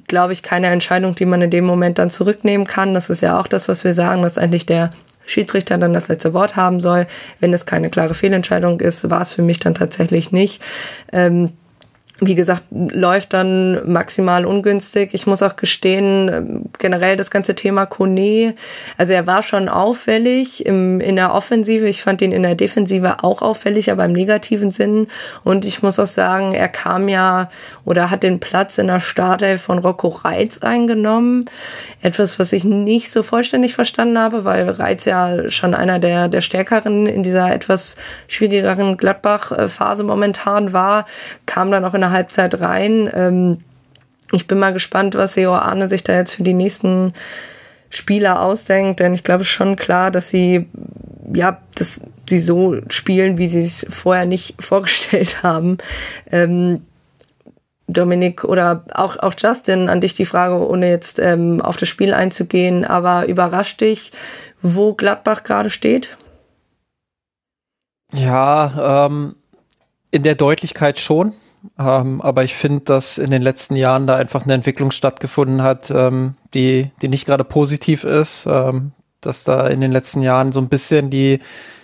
glaube ich, keine Entscheidung, die man in dem Moment dann zurücknehmen kann. Das ist ja auch das, was wir sagen, dass eigentlich der Schiedsrichter dann das letzte Wort haben soll. Wenn es keine klare Fehlentscheidung ist, war es für mich dann tatsächlich nicht. Ähm, wie gesagt, läuft dann maximal ungünstig. Ich muss auch gestehen, generell das ganze Thema Kone, also er war schon auffällig im, in der Offensive. Ich fand ihn in der Defensive auch auffällig, aber im negativen Sinn. Und ich muss auch sagen, er kam ja oder hat den Platz in der Startelf von Rocco Reitz eingenommen. Etwas, was ich nicht so vollständig verstanden habe, weil Reitz ja schon einer der, der stärkeren in dieser etwas schwierigeren Gladbach-Phase momentan war, kam dann auch in der Halbzeit rein. Ähm, ich bin mal gespannt, was Seo Arne sich da jetzt für die nächsten Spieler ausdenkt, denn ich glaube schon klar, dass sie ja, dass sie so spielen, wie sie es vorher nicht *laughs* vorgestellt haben. Ähm, Dominik oder auch, auch Justin, an dich die Frage, ohne jetzt ähm, auf das Spiel einzugehen, aber überrascht dich, wo Gladbach gerade steht? Ja, ähm, in der Deutlichkeit schon. Ähm, aber ich finde, dass in den letzten Jahren da einfach eine Entwicklung stattgefunden hat, ähm, die, die nicht gerade positiv ist. Ähm, dass da in den letzten Jahren so ein bisschen die,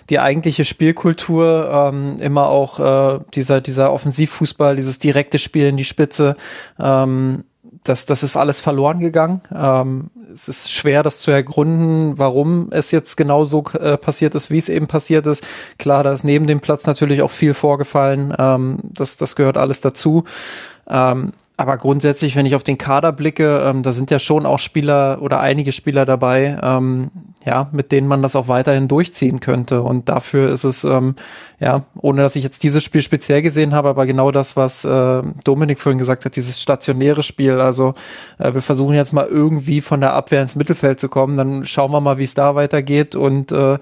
die eigentliche Spielkultur ähm, immer auch äh, dieser, dieser Offensivfußball, dieses direkte Spiel in die Spitze, ähm, das, das ist alles verloren gegangen. Ähm, es ist schwer, das zu ergründen, warum es jetzt genau so äh, passiert ist, wie es eben passiert ist. Klar, da ist neben dem Platz natürlich auch viel vorgefallen. Ähm, das, das gehört alles dazu. Ähm, aber grundsätzlich, wenn ich auf den Kader blicke, ähm, da sind ja schon auch Spieler oder einige Spieler dabei, ähm, ja, mit denen man das auch weiterhin durchziehen könnte. Und dafür ist es, ähm, ja, ohne dass ich jetzt dieses Spiel speziell gesehen habe, aber genau das, was äh, Dominik vorhin gesagt hat, dieses stationäre Spiel. Also äh, wir versuchen jetzt mal irgendwie von der Abwehr ins Mittelfeld zu kommen, dann schauen wir mal, wie es da weitergeht und äh, äh,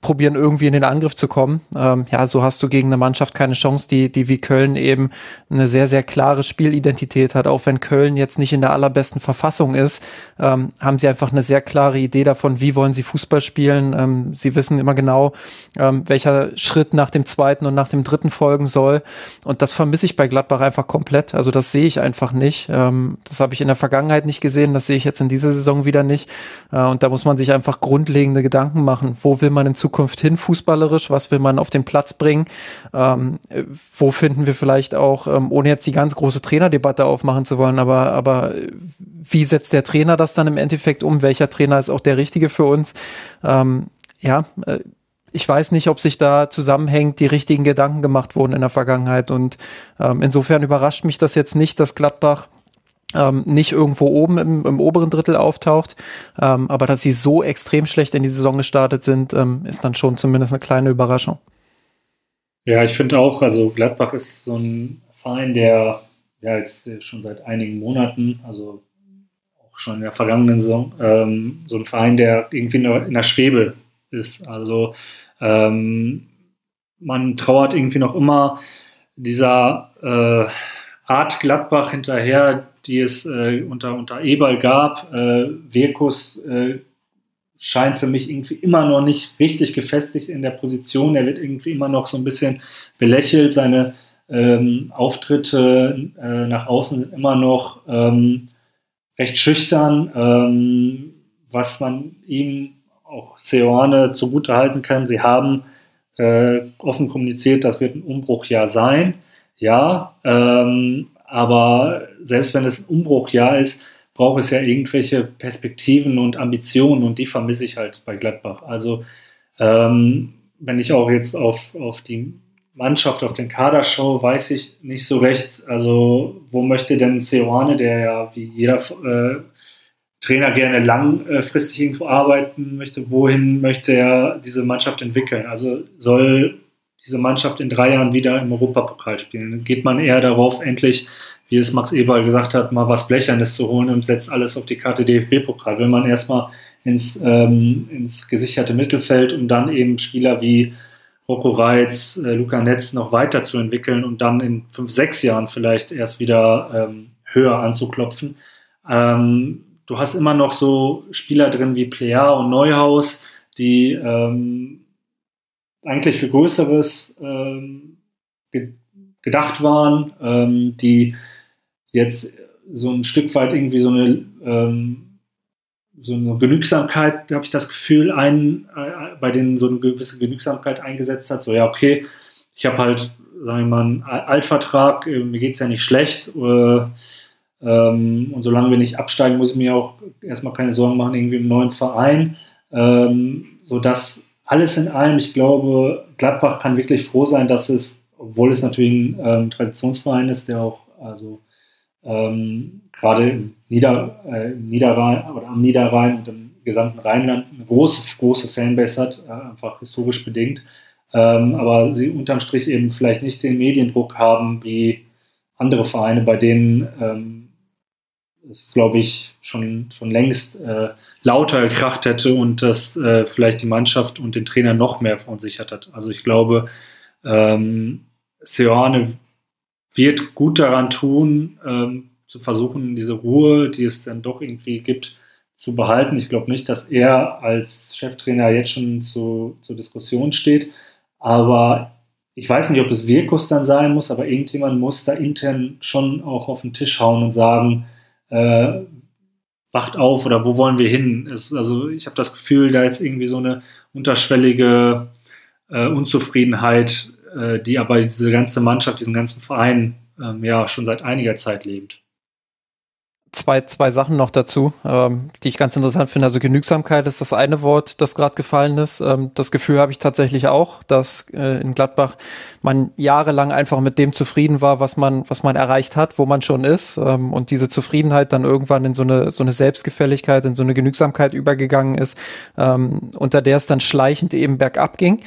probieren irgendwie in den Angriff zu kommen. Ähm, ja, so hast du gegen eine Mannschaft keine Chance, die, die wie Köln eben eine sehr, sehr klare Spielidentität hat. Auch wenn Köln jetzt nicht in der allerbesten Verfassung ist, ähm, haben sie einfach eine sehr klare Idee davon, wie wollen sie Fußball spielen. Ähm, sie wissen immer genau, ähm, welcher Schritt nach dem zweiten und nach dem dritten folgen soll. Und das vermisse ich bei Gladbach einfach komplett. Also das sehe ich einfach nicht. Ähm, das habe ich in der Vergangenheit nicht gesehen. Das sehe ich jetzt in dieser Saison wieder nicht. Äh, und da muss man sich einfach grundlegende Gedanken machen. Wo will man in Zukunft hin fußballerisch? Was will man auf den Platz bringen? Ähm, wo finden wir vielleicht auch, ähm, ohne jetzt die ganz große Trainerdebatte aufmachen zu wollen, aber, aber wie setzt der Trainer das dann im Endeffekt um? Welcher Trainer ist auch der richtige für uns? Ähm, ja, äh, ich weiß nicht, ob sich da zusammenhängt, die richtigen Gedanken gemacht wurden in der Vergangenheit. Und ähm, insofern überrascht mich das jetzt nicht, dass Gladbach ähm, nicht irgendwo oben im, im oberen Drittel auftaucht. Ähm, aber dass sie so extrem schlecht in die Saison gestartet sind, ähm, ist dann schon zumindest eine kleine Überraschung. Ja, ich finde auch, also Gladbach ist so ein Verein, der ja jetzt schon seit einigen Monaten, also schon in der vergangenen Saison, ähm, so ein Verein, der irgendwie in der Schwebe ist. Also ähm, man trauert irgendwie noch immer dieser äh, Art Gladbach hinterher, die es äh, unter, unter Eberl gab. Äh, Wirkus äh, scheint für mich irgendwie immer noch nicht richtig gefestigt in der Position. Er wird irgendwie immer noch so ein bisschen belächelt. Seine ähm, Auftritte äh, nach außen sind immer noch ähm, recht schüchtern, ähm, was man ihm auch Seoane zugute halten kann. Sie haben äh, offen kommuniziert, das wird ein Umbruchjahr sein. Ja, ähm, aber selbst wenn es ein Umbruchjahr ist, braucht es ja irgendwelche Perspektiven und Ambitionen und die vermisse ich halt bei Gladbach. Also ähm, wenn ich auch jetzt auf, auf die Mannschaft, auf den Kader schaue, weiß ich nicht so recht, also wo möchte denn Seoane, der ja wie jeder äh, Trainer gerne langfristig irgendwo arbeiten möchte, wohin möchte er diese Mannschaft entwickeln? Also soll diese Mannschaft in drei Jahren wieder im Europapokal spielen? Geht man eher darauf, endlich, wie es Max Eberl gesagt hat, mal was Blechernes zu holen und setzt alles auf die Karte DFB-Pokal? Will man erstmal ins, ähm, ins gesicherte Mittelfeld, um dann eben Spieler wie Rocco Reitz, äh, Luca Netz noch weiterzuentwickeln und dann in fünf, sechs Jahren vielleicht erst wieder ähm, höher anzuklopfen. Ähm, du hast immer noch so Spieler drin wie Plea und Neuhaus, die ähm, eigentlich für Größeres ähm, ge gedacht waren, ähm, die jetzt so ein Stück weit irgendwie so eine ähm, so eine Genügsamkeit, habe ich das Gefühl, ein, äh, bei denen so eine gewisse Genügsamkeit eingesetzt hat. So, ja, okay, ich habe halt, sagen wir mal, einen Altvertrag, äh, mir geht es ja nicht schlecht. Äh, ähm, und solange wir nicht absteigen, muss ich mir auch erstmal keine Sorgen machen, irgendwie im neuen Verein. Ähm, sodass alles in allem, ich glaube, Gladbach kann wirklich froh sein, dass es, obwohl es natürlich ein ähm, Traditionsverein ist, der auch, also ähm, gerade im, Nieder, äh, Niederrhein oder am Niederrhein und im gesamten Rheinland eine große, große Fanbase hat, äh, einfach historisch bedingt. Ähm, aber sie unterm Strich eben vielleicht nicht den Mediendruck haben wie andere Vereine, bei denen ähm, es, glaube ich, schon, schon längst äh, lauter gekracht hätte und das äh, vielleicht die Mannschaft und den Trainer noch mehr verunsichert hat. Also ich glaube, ähm, Seoane wird gut daran tun, ähm, zu versuchen, diese Ruhe, die es dann doch irgendwie gibt, zu behalten. Ich glaube nicht, dass er als Cheftrainer jetzt schon zu, zur Diskussion steht, aber ich weiß nicht, ob es Wirkus dann sein muss, aber irgendjemand muss da intern schon auch auf den Tisch hauen und sagen, äh, wacht auf oder wo wollen wir hin? Es, also ich habe das Gefühl, da ist irgendwie so eine unterschwellige äh, Unzufriedenheit, äh, die aber diese ganze Mannschaft, diesen ganzen Verein ähm, ja schon seit einiger Zeit lebt zwei, zwei Sachen noch dazu, ähm, die ich ganz interessant finde. Also Genügsamkeit ist das eine Wort, das gerade gefallen ist. Ähm, das Gefühl habe ich tatsächlich auch, dass äh, in Gladbach man jahrelang einfach mit dem zufrieden war, was man, was man erreicht hat, wo man schon ist. Ähm, und diese Zufriedenheit dann irgendwann in so eine, so eine Selbstgefälligkeit, in so eine Genügsamkeit übergegangen ist, ähm, unter der es dann schleichend eben bergab ging.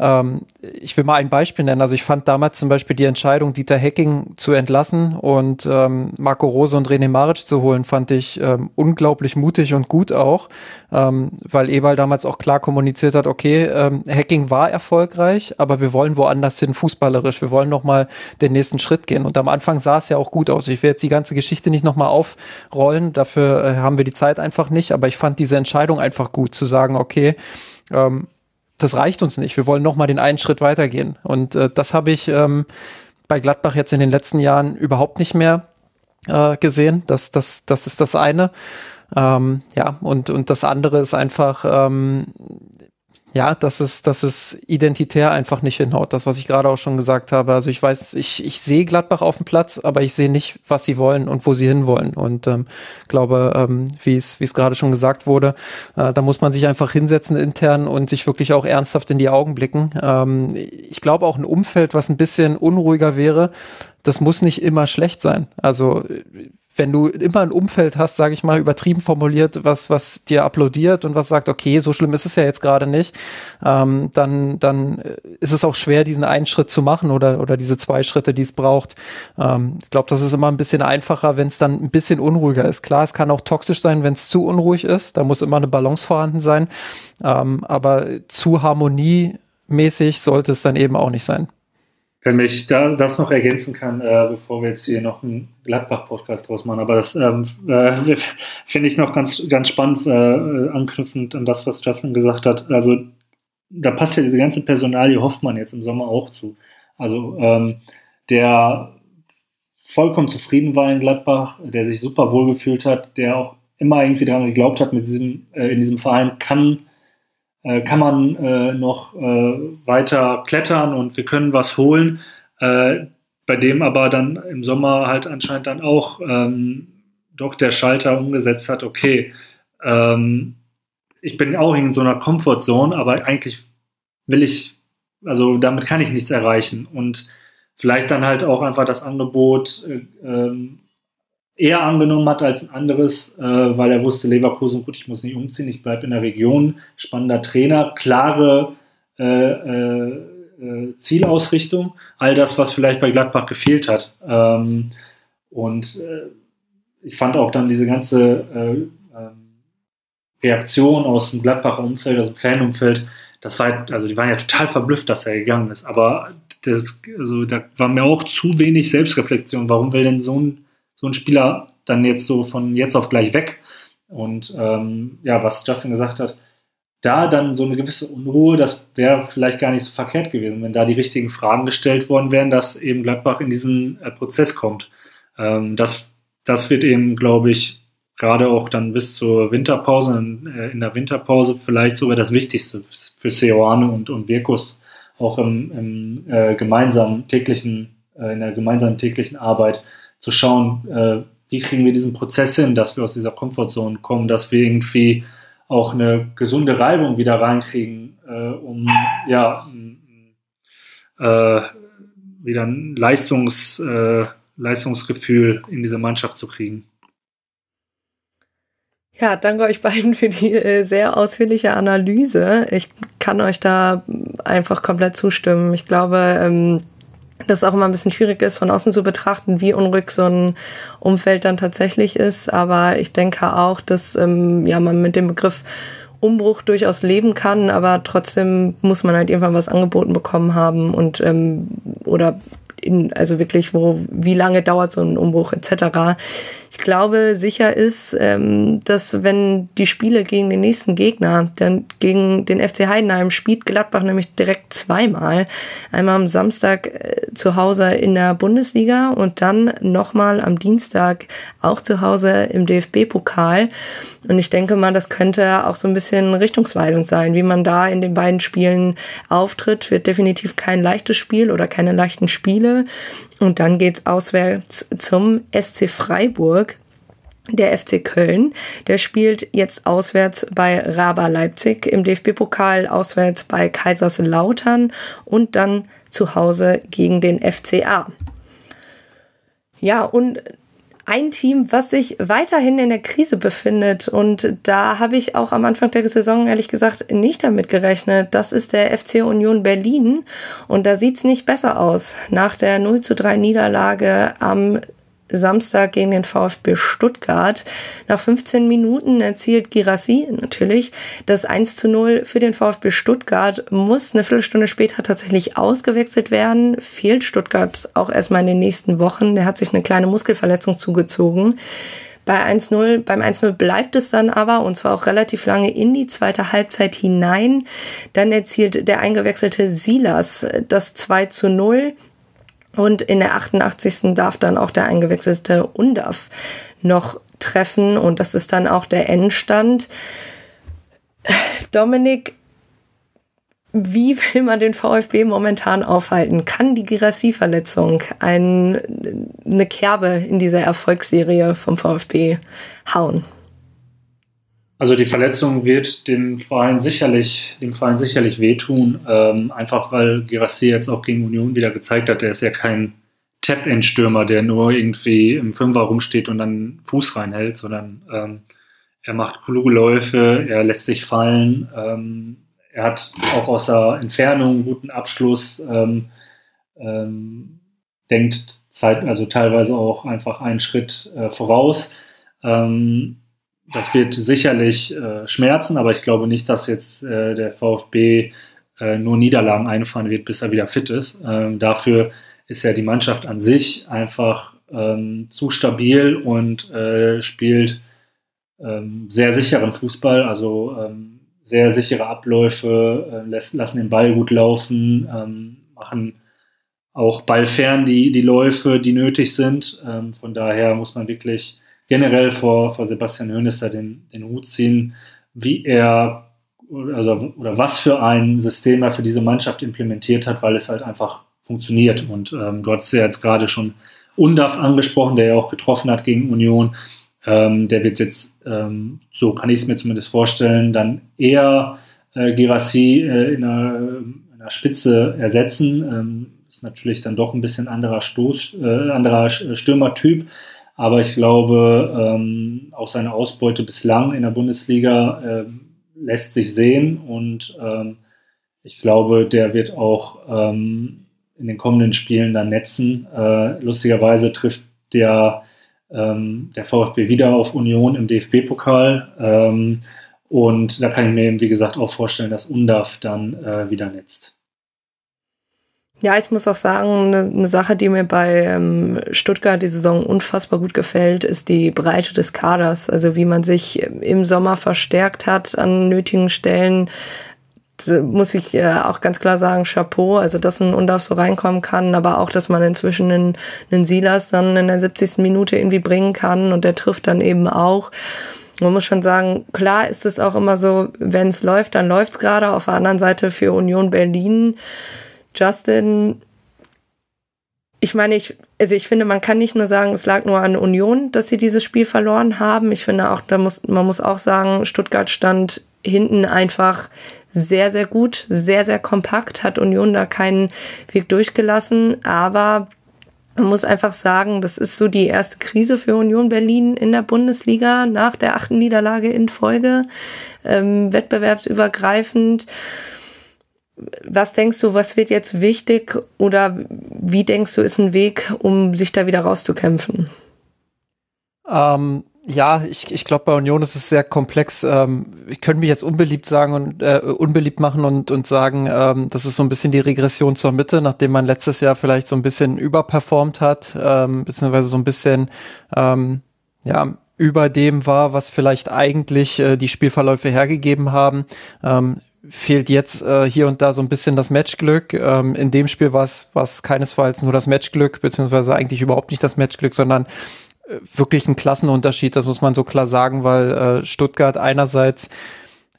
Ähm, ich will mal ein Beispiel nennen. Also ich fand damals zum Beispiel die Entscheidung, Dieter Hecking zu entlassen und ähm, Marco Rose und René Maric zu holen, fand ich ähm, unglaublich mutig und gut auch, ähm, weil Eberl damals auch klar kommuniziert hat, okay, ähm, Hacking war erfolgreich, aber wir wollen woanders hin, fußballerisch. Wir wollen nochmal den nächsten Schritt gehen. Und am Anfang sah es ja auch gut aus. Ich will jetzt die ganze Geschichte nicht nochmal aufrollen, dafür äh, haben wir die Zeit einfach nicht, aber ich fand diese Entscheidung einfach gut, zu sagen, okay, ähm, das reicht uns nicht. Wir wollen noch mal den einen Schritt weitergehen. Und äh, das habe ich ähm, bei Gladbach jetzt in den letzten Jahren überhaupt nicht mehr äh, gesehen. Das, das, das ist das eine. Ähm, ja, und, und das andere ist einfach, ähm, ja, dass es, dass es identitär einfach nicht hinhaut. Das, was ich gerade auch schon gesagt habe. Also ich weiß, ich, ich sehe Gladbach auf dem Platz, aber ich sehe nicht, was sie wollen und wo sie hinwollen. Und ähm, glaube, ähm, wie es, wie es gerade schon gesagt wurde, äh, da muss man sich einfach hinsetzen intern und sich wirklich auch ernsthaft in die Augen blicken. Ähm, ich glaube auch ein Umfeld, was ein bisschen unruhiger wäre, das muss nicht immer schlecht sein. Also wenn du immer ein Umfeld hast, sage ich mal, übertrieben formuliert, was, was dir applaudiert und was sagt, okay, so schlimm ist es ja jetzt gerade nicht, ähm, dann, dann ist es auch schwer, diesen einen Schritt zu machen oder, oder diese zwei Schritte, die es braucht. Ähm, ich glaube, das ist immer ein bisschen einfacher, wenn es dann ein bisschen unruhiger ist. Klar, es kann auch toxisch sein, wenn es zu unruhig ist. Da muss immer eine Balance vorhanden sein. Ähm, aber zu harmoniemäßig sollte es dann eben auch nicht sein. Wenn ich da, das noch ergänzen kann, äh, bevor wir jetzt hier noch einen Gladbach-Podcast draus machen, aber das ähm, äh, *laughs* finde ich noch ganz, ganz spannend, äh, anknüpfend an das, was Justin gesagt hat. Also da passt ja diese ganze Personalie Hoffmann jetzt im Sommer auch zu. Also ähm, der vollkommen zufrieden war in Gladbach, der sich super wohl gefühlt hat, der auch immer irgendwie daran geglaubt hat, mit diesem, äh, in diesem Verein kann, äh, kann man äh, noch äh, weiter klettern und wir können was holen, äh, bei dem aber dann im Sommer halt anscheinend dann auch ähm, doch der Schalter umgesetzt hat, okay, ähm, ich bin auch in so einer Comfortzone, aber eigentlich will ich, also damit kann ich nichts erreichen. Und vielleicht dann halt auch einfach das Angebot äh, ähm, eher angenommen hat als ein anderes, äh, weil er wusste, Leverkusen, gut, ich muss nicht umziehen, ich bleibe in der Region, spannender Trainer, klare äh, äh, äh, Zielausrichtung, all das, was vielleicht bei Gladbach gefehlt hat. Ähm, und äh, ich fand auch dann diese ganze äh, ähm, Reaktion aus dem Gladbacher Umfeld, aus dem Fanumfeld, das war, also die waren ja total verblüfft, dass er gegangen ist. Aber das, also da war mir auch zu wenig Selbstreflexion. Warum will denn so ein, so ein Spieler dann jetzt so von jetzt auf gleich weg? Und ähm, ja, was Justin gesagt hat, da dann so eine gewisse Unruhe, das wäre vielleicht gar nicht so verkehrt gewesen, wenn da die richtigen Fragen gestellt worden wären, dass eben Gladbach in diesen äh, Prozess kommt. Ähm, das, das wird eben, glaube ich, gerade auch dann bis zur Winterpause, in, äh, in der Winterpause vielleicht sogar das Wichtigste für Seoane und, und Virkus, auch im, im äh, gemeinsamen täglichen, äh, in der gemeinsamen täglichen Arbeit zu schauen, äh, wie kriegen wir diesen Prozess hin, dass wir aus dieser Komfortzone kommen, dass wir irgendwie auch eine gesunde Reibung wieder reinkriegen, äh, um ja äh, wieder ein Leistungs, äh, Leistungsgefühl in diese Mannschaft zu kriegen. Ja, danke euch beiden für die äh, sehr ausführliche Analyse. Ich kann euch da einfach komplett zustimmen. Ich glaube, ähm, dass es auch immer ein bisschen schwierig ist, von außen zu betrachten, wie unruhig so ein Umfeld dann tatsächlich ist. Aber ich denke auch, dass ähm, ja, man mit dem Begriff Umbruch durchaus leben kann, aber trotzdem muss man halt irgendwann was angeboten bekommen haben und ähm, oder in, also wirklich, wo, wie lange dauert so ein Umbruch etc. Ich glaube, sicher ist, ähm, dass wenn die Spiele gegen den nächsten Gegner, dann gegen den FC Heidenheim spielt Gladbach nämlich direkt zweimal. Einmal am Samstag äh, zu Hause in der Bundesliga und dann nochmal am Dienstag auch zu Hause im DFB-Pokal. Und ich denke mal, das könnte auch so ein bisschen richtungsweisend sein, wie man da in den beiden Spielen auftritt. Wird definitiv kein leichtes Spiel oder keine leichten Spiele. Und dann geht's auswärts zum SC Freiburg. Der FC Köln, der spielt jetzt auswärts bei Raba Leipzig im DFB-Pokal, auswärts bei Kaiserslautern und dann zu Hause gegen den FCA. Ja, und ein Team, was sich weiterhin in der Krise befindet. Und da habe ich auch am Anfang der Saison ehrlich gesagt nicht damit gerechnet. Das ist der FC Union Berlin. Und da sieht es nicht besser aus. Nach der 0 zu 3 Niederlage am Samstag gegen den VfB Stuttgart. Nach 15 Minuten erzielt Girassi natürlich das 1 zu 0 für den VfB Stuttgart, muss eine Viertelstunde später tatsächlich ausgewechselt werden, fehlt Stuttgart auch erstmal in den nächsten Wochen. Der hat sich eine kleine Muskelverletzung zugezogen. Bei 1-0, beim 1-0 bleibt es dann aber, und zwar auch relativ lange in die zweite Halbzeit hinein. Dann erzielt der eingewechselte Silas das 2 zu 0. Und in der 88. darf dann auch der eingewechselte Undaf noch treffen und das ist dann auch der Endstand. Dominik, wie will man den VfB momentan aufhalten? Kann die Girassi-Verletzung ein, eine Kerbe in dieser Erfolgsserie vom VfB hauen? Also die Verletzung wird den Verein sicherlich, dem Verein sicherlich wehtun, ähm, einfach weil Girassi jetzt auch gegen Union wieder gezeigt hat, der ist ja kein Tap-End-Stürmer, der nur irgendwie im Fünfer rumsteht und dann Fuß reinhält, sondern ähm, er macht kluge Läufe, er lässt sich fallen, ähm, er hat auch aus der Entfernung einen guten Abschluss, ähm, ähm, denkt Zeit, also teilweise auch einfach einen Schritt äh, voraus. Ähm, das wird sicherlich äh, schmerzen, aber ich glaube nicht, dass jetzt äh, der VfB äh, nur Niederlagen einfahren wird, bis er wieder fit ist. Ähm, dafür ist ja die Mannschaft an sich einfach ähm, zu stabil und äh, spielt ähm, sehr sicheren Fußball, also ähm, sehr sichere Abläufe, äh, lässt, lassen den Ball gut laufen, ähm, machen auch ballfern die, die Läufe, die nötig sind. Ähm, von daher muss man wirklich generell vor, vor Sebastian Hoeneß da den, den Hut ziehen, wie er also, oder was für ein System er für diese Mannschaft implementiert hat, weil es halt einfach funktioniert. Und ähm, du hast ja jetzt gerade schon Undaf angesprochen, der ja auch getroffen hat gegen Union. Ähm, der wird jetzt, ähm, so kann ich es mir zumindest vorstellen, dann eher äh, Girassi äh, in, einer, in, einer, Spitze ersetzen. Ähm, ist natürlich dann doch ein bisschen anderer Stoß, äh, anderer Stürmertyp. Aber ich glaube, ähm, auch seine Ausbeute bislang in der Bundesliga äh, lässt sich sehen und ähm, ich glaube, der wird auch ähm, in den kommenden Spielen dann netzen. Äh, lustigerweise trifft der, ähm, der VfB wieder auf Union im DFB-Pokal. Ähm, und da kann ich mir eben, wie gesagt, auch vorstellen, dass Undaf dann äh, wieder netzt. Ja, ich muss auch sagen, eine, eine Sache, die mir bei ähm, Stuttgart die Saison unfassbar gut gefällt, ist die Breite des Kaders. Also wie man sich im Sommer verstärkt hat an nötigen Stellen, muss ich äh, auch ganz klar sagen, Chapeau, also dass ein Undorf so reinkommen kann, aber auch, dass man inzwischen einen, einen Silas dann in der 70. Minute irgendwie bringen kann und der trifft dann eben auch. Man muss schon sagen, klar ist es auch immer so, wenn es läuft, dann läuft es gerade. Auf der anderen Seite für Union Berlin Justin, ich meine, ich, also ich finde, man kann nicht nur sagen, es lag nur an Union, dass sie dieses Spiel verloren haben. Ich finde auch, da muss, man muss auch sagen, Stuttgart stand hinten einfach sehr, sehr gut, sehr, sehr kompakt, hat Union da keinen Weg durchgelassen, aber man muss einfach sagen, das ist so die erste Krise für Union Berlin in der Bundesliga nach der achten Niederlage in Folge, ähm, wettbewerbsübergreifend. Was denkst du, was wird jetzt wichtig oder wie denkst du, ist ein Weg, um sich da wieder rauszukämpfen? Ähm, ja, ich, ich glaube, bei Union ist es sehr komplex. Ähm, ich könnte mich jetzt unbeliebt sagen und äh, unbeliebt machen und, und sagen, ähm, das ist so ein bisschen die Regression zur Mitte, nachdem man letztes Jahr vielleicht so ein bisschen überperformt hat, ähm, beziehungsweise so ein bisschen ähm, ja, über dem war, was vielleicht eigentlich äh, die Spielverläufe hergegeben haben. Ähm, fehlt jetzt äh, hier und da so ein bisschen das Matchglück. Ähm, in dem Spiel war es keinesfalls nur das Matchglück, beziehungsweise eigentlich überhaupt nicht das Matchglück, sondern äh, wirklich ein Klassenunterschied, das muss man so klar sagen, weil äh, Stuttgart einerseits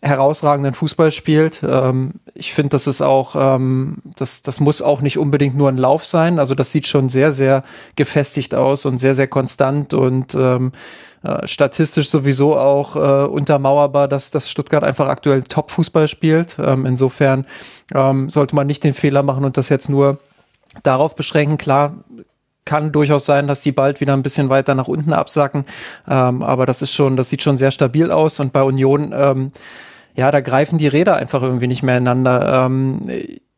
herausragenden Fußball spielt. Ähm, ich finde, das ist auch, ähm, das, das muss auch nicht unbedingt nur ein Lauf sein. Also das sieht schon sehr, sehr gefestigt aus und sehr, sehr konstant und ähm, äh, statistisch sowieso auch äh, untermauerbar, dass, dass Stuttgart einfach aktuell Top-Fußball spielt. Ähm, insofern ähm, sollte man nicht den Fehler machen und das jetzt nur darauf beschränken. Klar, kann durchaus sein, dass die bald wieder ein bisschen weiter nach unten absacken. Ähm, aber das ist schon, das sieht schon sehr stabil aus. Und bei Union, ähm, ja, da greifen die Räder einfach irgendwie nicht mehr ineinander. Ähm,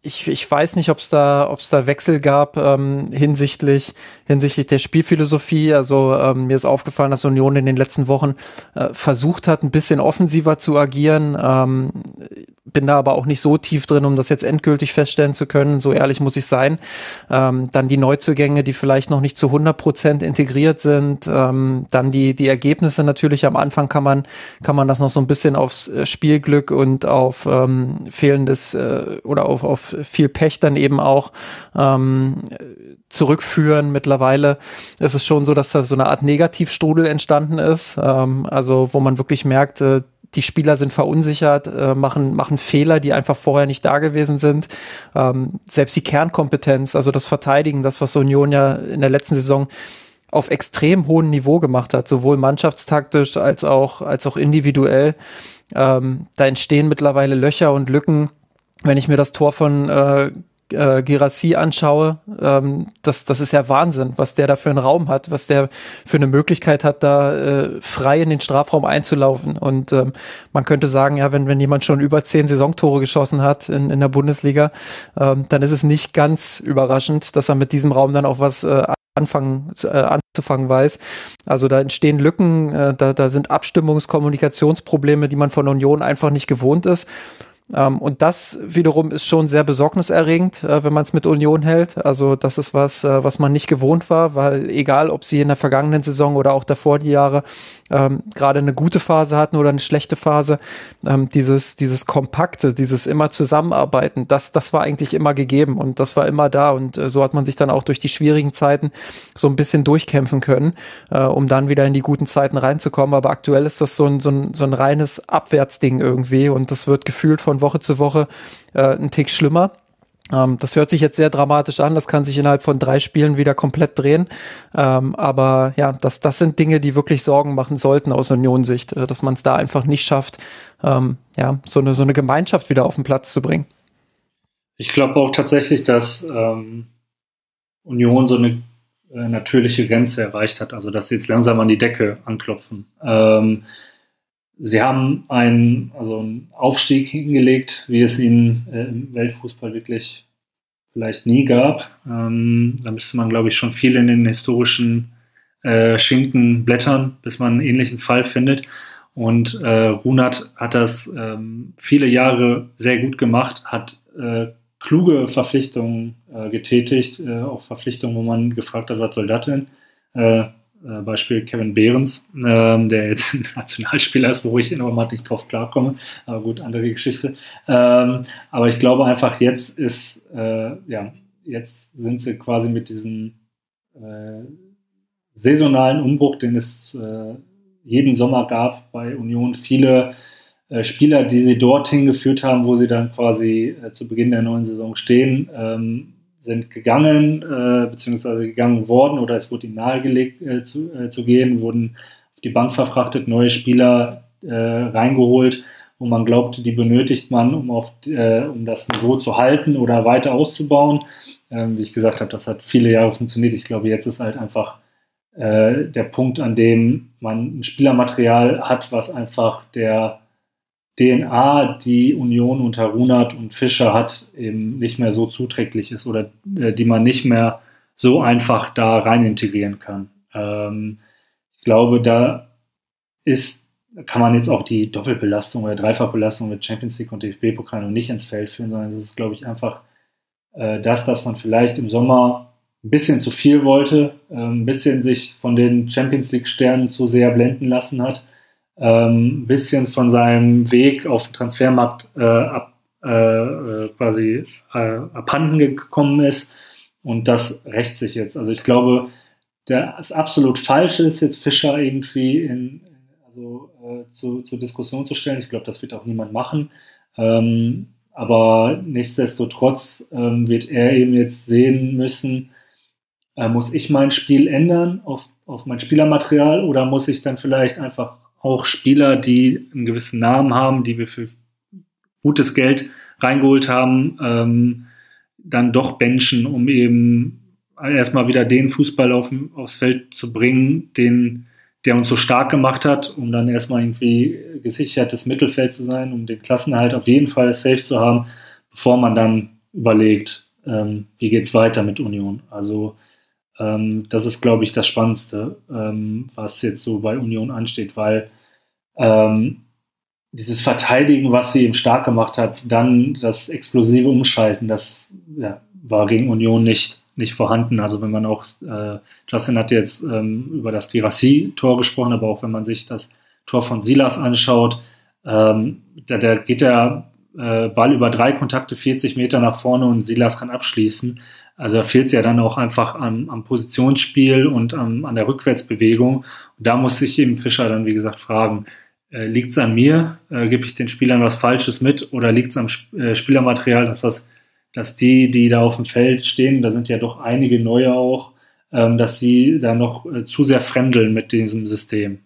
ich, ich weiß nicht, ob es da, ob's da Wechsel gab ähm, hinsichtlich, hinsichtlich der Spielphilosophie. Also ähm, mir ist aufgefallen, dass Union in den letzten Wochen äh, versucht hat, ein bisschen offensiver zu agieren. Ähm, bin da aber auch nicht so tief drin, um das jetzt endgültig feststellen zu können. So ehrlich muss ich sein. Ähm, dann die Neuzugänge, die vielleicht noch nicht zu 100 Prozent integriert sind. Ähm, dann die, die Ergebnisse natürlich. Am Anfang kann man, kann man das noch so ein bisschen aufs äh, Spielglück und auf ähm, fehlendes äh, oder auf, auf viel Pech dann eben auch ähm, zurückführen. Mittlerweile ist es schon so, dass da so eine Art Negativstrudel entstanden ist. Ähm, also wo man wirklich merkt, äh, die Spieler sind verunsichert, äh, machen, machen Fehler, die einfach vorher nicht da gewesen sind. Ähm, selbst die Kernkompetenz, also das Verteidigen, das, was Union ja in der letzten Saison auf extrem hohem Niveau gemacht hat, sowohl mannschaftstaktisch als auch, als auch individuell. Ähm, da entstehen mittlerweile Löcher und Lücken. Wenn ich mir das Tor von äh, äh, Girassi anschaue, ähm, das, das ist ja Wahnsinn, was der da für einen Raum hat, was der für eine Möglichkeit hat, da äh, frei in den Strafraum einzulaufen. Und ähm, man könnte sagen, ja, wenn, wenn jemand schon über zehn Saisontore geschossen hat in, in der Bundesliga, ähm, dann ist es nicht ganz überraschend, dass er mit diesem Raum dann auch was äh, anfangen, äh, anzufangen weiß. Also da entstehen Lücken, äh, da, da sind Abstimmungs-, Kommunikationsprobleme, die man von Union einfach nicht gewohnt ist. Ähm, und das wiederum ist schon sehr besorgniserregend, äh, wenn man es mit Union hält. Also das ist was, äh, was man nicht gewohnt war, weil egal, ob sie in der vergangenen Saison oder auch davor die Jahre ähm, gerade eine gute Phase hatten oder eine schlechte Phase, ähm, dieses, dieses Kompakte, dieses immer Zusammenarbeiten, das, das war eigentlich immer gegeben und das war immer da. Und äh, so hat man sich dann auch durch die schwierigen Zeiten so ein bisschen durchkämpfen können, äh, um dann wieder in die guten Zeiten reinzukommen. Aber aktuell ist das so ein, so ein, so ein reines Abwärtsding irgendwie und das wird gefühlt von Woche zu Woche äh, ein Tick schlimmer. Ähm, das hört sich jetzt sehr dramatisch an. Das kann sich innerhalb von drei Spielen wieder komplett drehen. Ähm, aber ja, das, das sind Dinge, die wirklich Sorgen machen sollten aus Union-Sicht, äh, dass man es da einfach nicht schafft, ähm, ja, so eine, so eine Gemeinschaft wieder auf den Platz zu bringen. Ich glaube auch tatsächlich, dass ähm, Union so eine äh, natürliche Grenze erreicht hat, also dass sie jetzt langsam an die Decke anklopfen. Ähm, Sie haben einen, also einen Aufstieg hingelegt, wie es ihn äh, im Weltfußball wirklich vielleicht nie gab. Ähm, da müsste man, glaube ich, schon viel in den historischen äh, Schinken blättern, bis man einen ähnlichen Fall findet. Und äh, Runert hat das ähm, viele Jahre sehr gut gemacht, hat äh, kluge Verpflichtungen äh, getätigt, äh, auch Verpflichtungen, wo man gefragt hat, was soll das denn? Äh, Beispiel Kevin Behrens, ähm, der jetzt *laughs* Nationalspieler ist, wo ich in Normat nicht drauf klarkomme. Aber gut, andere Geschichte. Ähm, aber ich glaube einfach, jetzt ist, äh, ja, jetzt sind sie quasi mit diesem äh, saisonalen Umbruch, den es äh, jeden Sommer gab bei Union, viele äh, Spieler, die sie dorthin geführt haben, wo sie dann quasi äh, zu Beginn der neuen Saison stehen, ähm, sind gegangen, äh, beziehungsweise gegangen worden oder es wurde ihnen nahegelegt äh, zu, äh, zu gehen, wurden auf die Bank verfrachtet, neue Spieler äh, reingeholt, wo man glaubte, die benötigt man, um, auf, äh, um das Niveau zu halten oder weiter auszubauen. Ähm, wie ich gesagt habe, das hat viele Jahre funktioniert. Ich glaube, jetzt ist halt einfach äh, der Punkt, an dem man ein Spielermaterial hat, was einfach der DNA, die Union unter Runert und Fischer hat, eben nicht mehr so zuträglich ist oder äh, die man nicht mehr so einfach da rein integrieren kann. Ähm, ich glaube, da ist, kann man jetzt auch die Doppelbelastung oder Dreifachbelastung mit Champions League und DFB-Pokal noch nicht ins Feld führen, sondern es ist, glaube ich, einfach äh, das, dass man vielleicht im Sommer ein bisschen zu viel wollte, äh, ein bisschen sich von den Champions League-Sternen zu sehr blenden lassen hat ähm, bisschen von seinem Weg auf den Transfermarkt äh, ab, äh, äh, quasi äh, abhanden gekommen ist. Und das rächt sich jetzt. Also ich glaube, das absolut Falsche ist jetzt Fischer irgendwie in, also, äh, zu, zur Diskussion zu stellen. Ich glaube, das wird auch niemand machen. Ähm, aber nichtsdestotrotz ähm, wird er eben jetzt sehen müssen, äh, muss ich mein Spiel ändern auf, auf mein Spielermaterial oder muss ich dann vielleicht einfach auch Spieler, die einen gewissen Namen haben, die wir für gutes Geld reingeholt haben, ähm, dann doch benchen, um eben erstmal wieder den Fußball auf, aufs Feld zu bringen, den, der uns so stark gemacht hat, um dann erstmal irgendwie gesichertes Mittelfeld zu sein, um den Klassenhalt auf jeden Fall safe zu haben, bevor man dann überlegt, ähm, wie es weiter mit Union. Also ähm, das ist, glaube ich, das Spannendste, ähm, was jetzt so bei Union ansteht, weil ähm, dieses Verteidigen, was sie ihm stark gemacht hat, dann das explosive Umschalten, das ja, war gegen Union nicht, nicht vorhanden. Also wenn man auch, äh, Justin hat jetzt ähm, über das Girassi-Tor gesprochen, aber auch wenn man sich das Tor von Silas anschaut, ähm, da, da geht der äh, Ball über drei Kontakte 40 Meter nach vorne und Silas kann abschließen. Also da fehlt es ja dann auch einfach am, am Positionsspiel und am, an der Rückwärtsbewegung. Und da muss sich eben Fischer dann, wie gesagt, fragen, äh, liegt es an mir? Äh, Gebe ich den Spielern was Falsches mit? Oder liegt es am äh, Spielermaterial, dass das, dass die, die da auf dem Feld stehen, da sind ja doch einige neue auch, ähm, dass sie da noch äh, zu sehr fremdeln mit diesem System?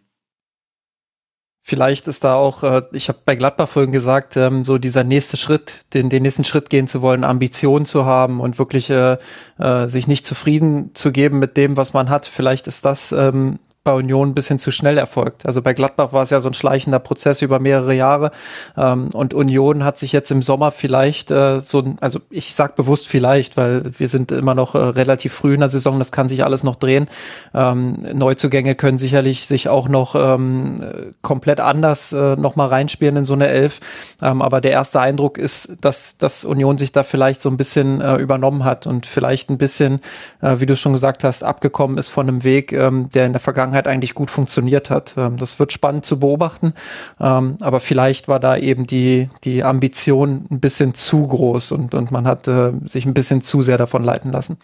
Vielleicht ist da auch, äh, ich habe bei Gladbach vorhin gesagt, ähm, so dieser nächste Schritt, den, den nächsten Schritt gehen zu wollen, Ambitionen zu haben und wirklich äh, äh, sich nicht zufrieden zu geben mit dem, was man hat. Vielleicht ist das ähm, bei Union ein bisschen zu schnell erfolgt. Also bei Gladbach war es ja so ein schleichender Prozess über mehrere Jahre ähm, und Union hat sich jetzt im Sommer vielleicht äh, so, also ich sag bewusst vielleicht, weil wir sind immer noch äh, relativ früh in der Saison, das kann sich alles noch drehen. Ähm, Neuzugänge können sicherlich sich auch noch ähm, komplett anders äh, noch mal reinspielen in so eine Elf, ähm, aber der erste Eindruck ist, dass, dass Union sich da vielleicht so ein bisschen äh, übernommen hat und vielleicht ein bisschen, äh, wie du schon gesagt hast, abgekommen ist von einem Weg, ähm, der in der Vergangenheit eigentlich gut funktioniert hat. Ähm, das wird spannend zu beobachten, ähm, aber vielleicht war da eben die, die Ambition ein bisschen zu groß und, und man hat äh, sich ein bisschen zu sehr davon leiten lassen.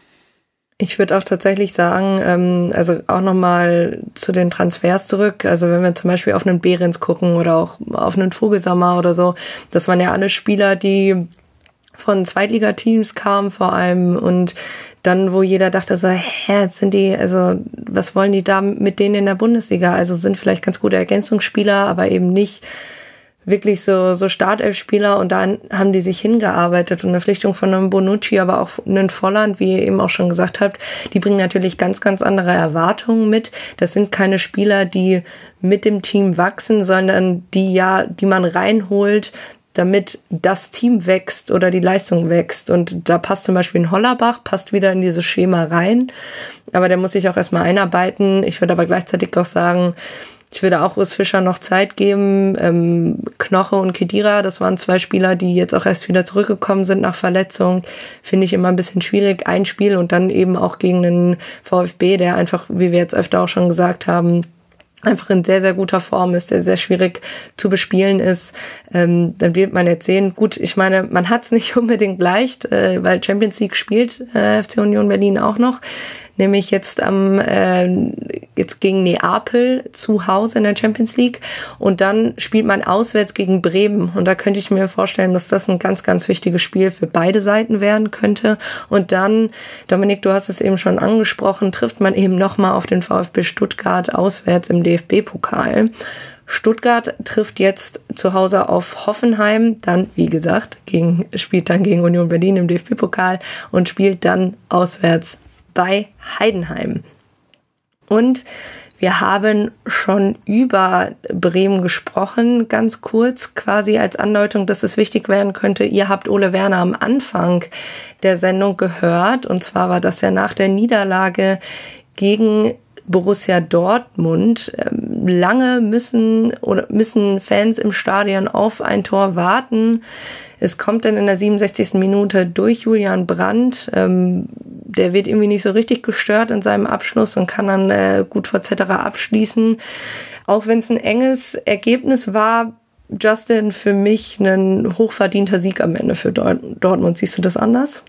Ich würde auch tatsächlich sagen, ähm, also auch nochmal zu den Transfers zurück. Also wenn wir zum Beispiel auf einen Behrens gucken oder auch auf einen Vogelsammer oder so, das waren ja alle Spieler, die von Zweitligateams kamen vor allem und dann, wo jeder dachte so, hä, sind die, also was wollen die da mit denen in der Bundesliga? Also sind vielleicht ganz gute Ergänzungsspieler, aber eben nicht wirklich so, so Startelf-Spieler und da haben die sich hingearbeitet und eine Pflichtung von einem Bonucci, aber auch einen Volland, wie ihr eben auch schon gesagt habt, die bringen natürlich ganz, ganz andere Erwartungen mit. Das sind keine Spieler, die mit dem Team wachsen, sondern die ja, die man reinholt, damit das Team wächst oder die Leistung wächst. Und da passt zum Beispiel ein Hollerbach, passt wieder in dieses Schema rein. Aber der muss sich auch erstmal einarbeiten. Ich würde aber gleichzeitig auch sagen, ich würde auch Urs Fischer noch Zeit geben. Ähm, Knoche und Kedira, das waren zwei Spieler, die jetzt auch erst wieder zurückgekommen sind nach Verletzung. Finde ich immer ein bisschen schwierig. Ein Spiel und dann eben auch gegen einen VfB, der einfach, wie wir jetzt öfter auch schon gesagt haben, einfach in sehr, sehr guter Form ist, der sehr schwierig zu bespielen ist, ähm, dann wird man jetzt sehen, gut, ich meine, man hat es nicht *laughs* unbedingt leicht, äh, weil Champions League spielt äh, FC Union Berlin auch noch nämlich jetzt am äh, jetzt gegen Neapel zu Hause in der Champions League. Und dann spielt man auswärts gegen Bremen. Und da könnte ich mir vorstellen, dass das ein ganz ganz wichtiges Spiel für beide Seiten werden könnte. Und dann Dominik, du hast es eben schon angesprochen, trifft man eben noch mal auf den VfB Stuttgart auswärts im DFB-Pokal. Stuttgart trifft jetzt zu Hause auf Hoffenheim, dann, wie gesagt, gegen, spielt dann gegen Union Berlin im DFB-Pokal und spielt dann auswärts bei Heidenheim. Und wir haben schon über Bremen gesprochen, ganz kurz, quasi als Andeutung, dass es wichtig werden könnte. Ihr habt Ole Werner am Anfang der Sendung gehört. Und zwar war das ja nach der Niederlage gegen Borussia Dortmund. Ähm, lange müssen oder müssen Fans im Stadion auf ein Tor warten. Es kommt dann in der 67. Minute durch Julian Brandt. Ähm, der wird irgendwie nicht so richtig gestört in seinem Abschluss und kann dann äh, gut vor Zetterer abschließen. Auch wenn es ein enges Ergebnis war, Justin für mich ein hochverdienter Sieg am Ende für Dortmund. Siehst du das anders?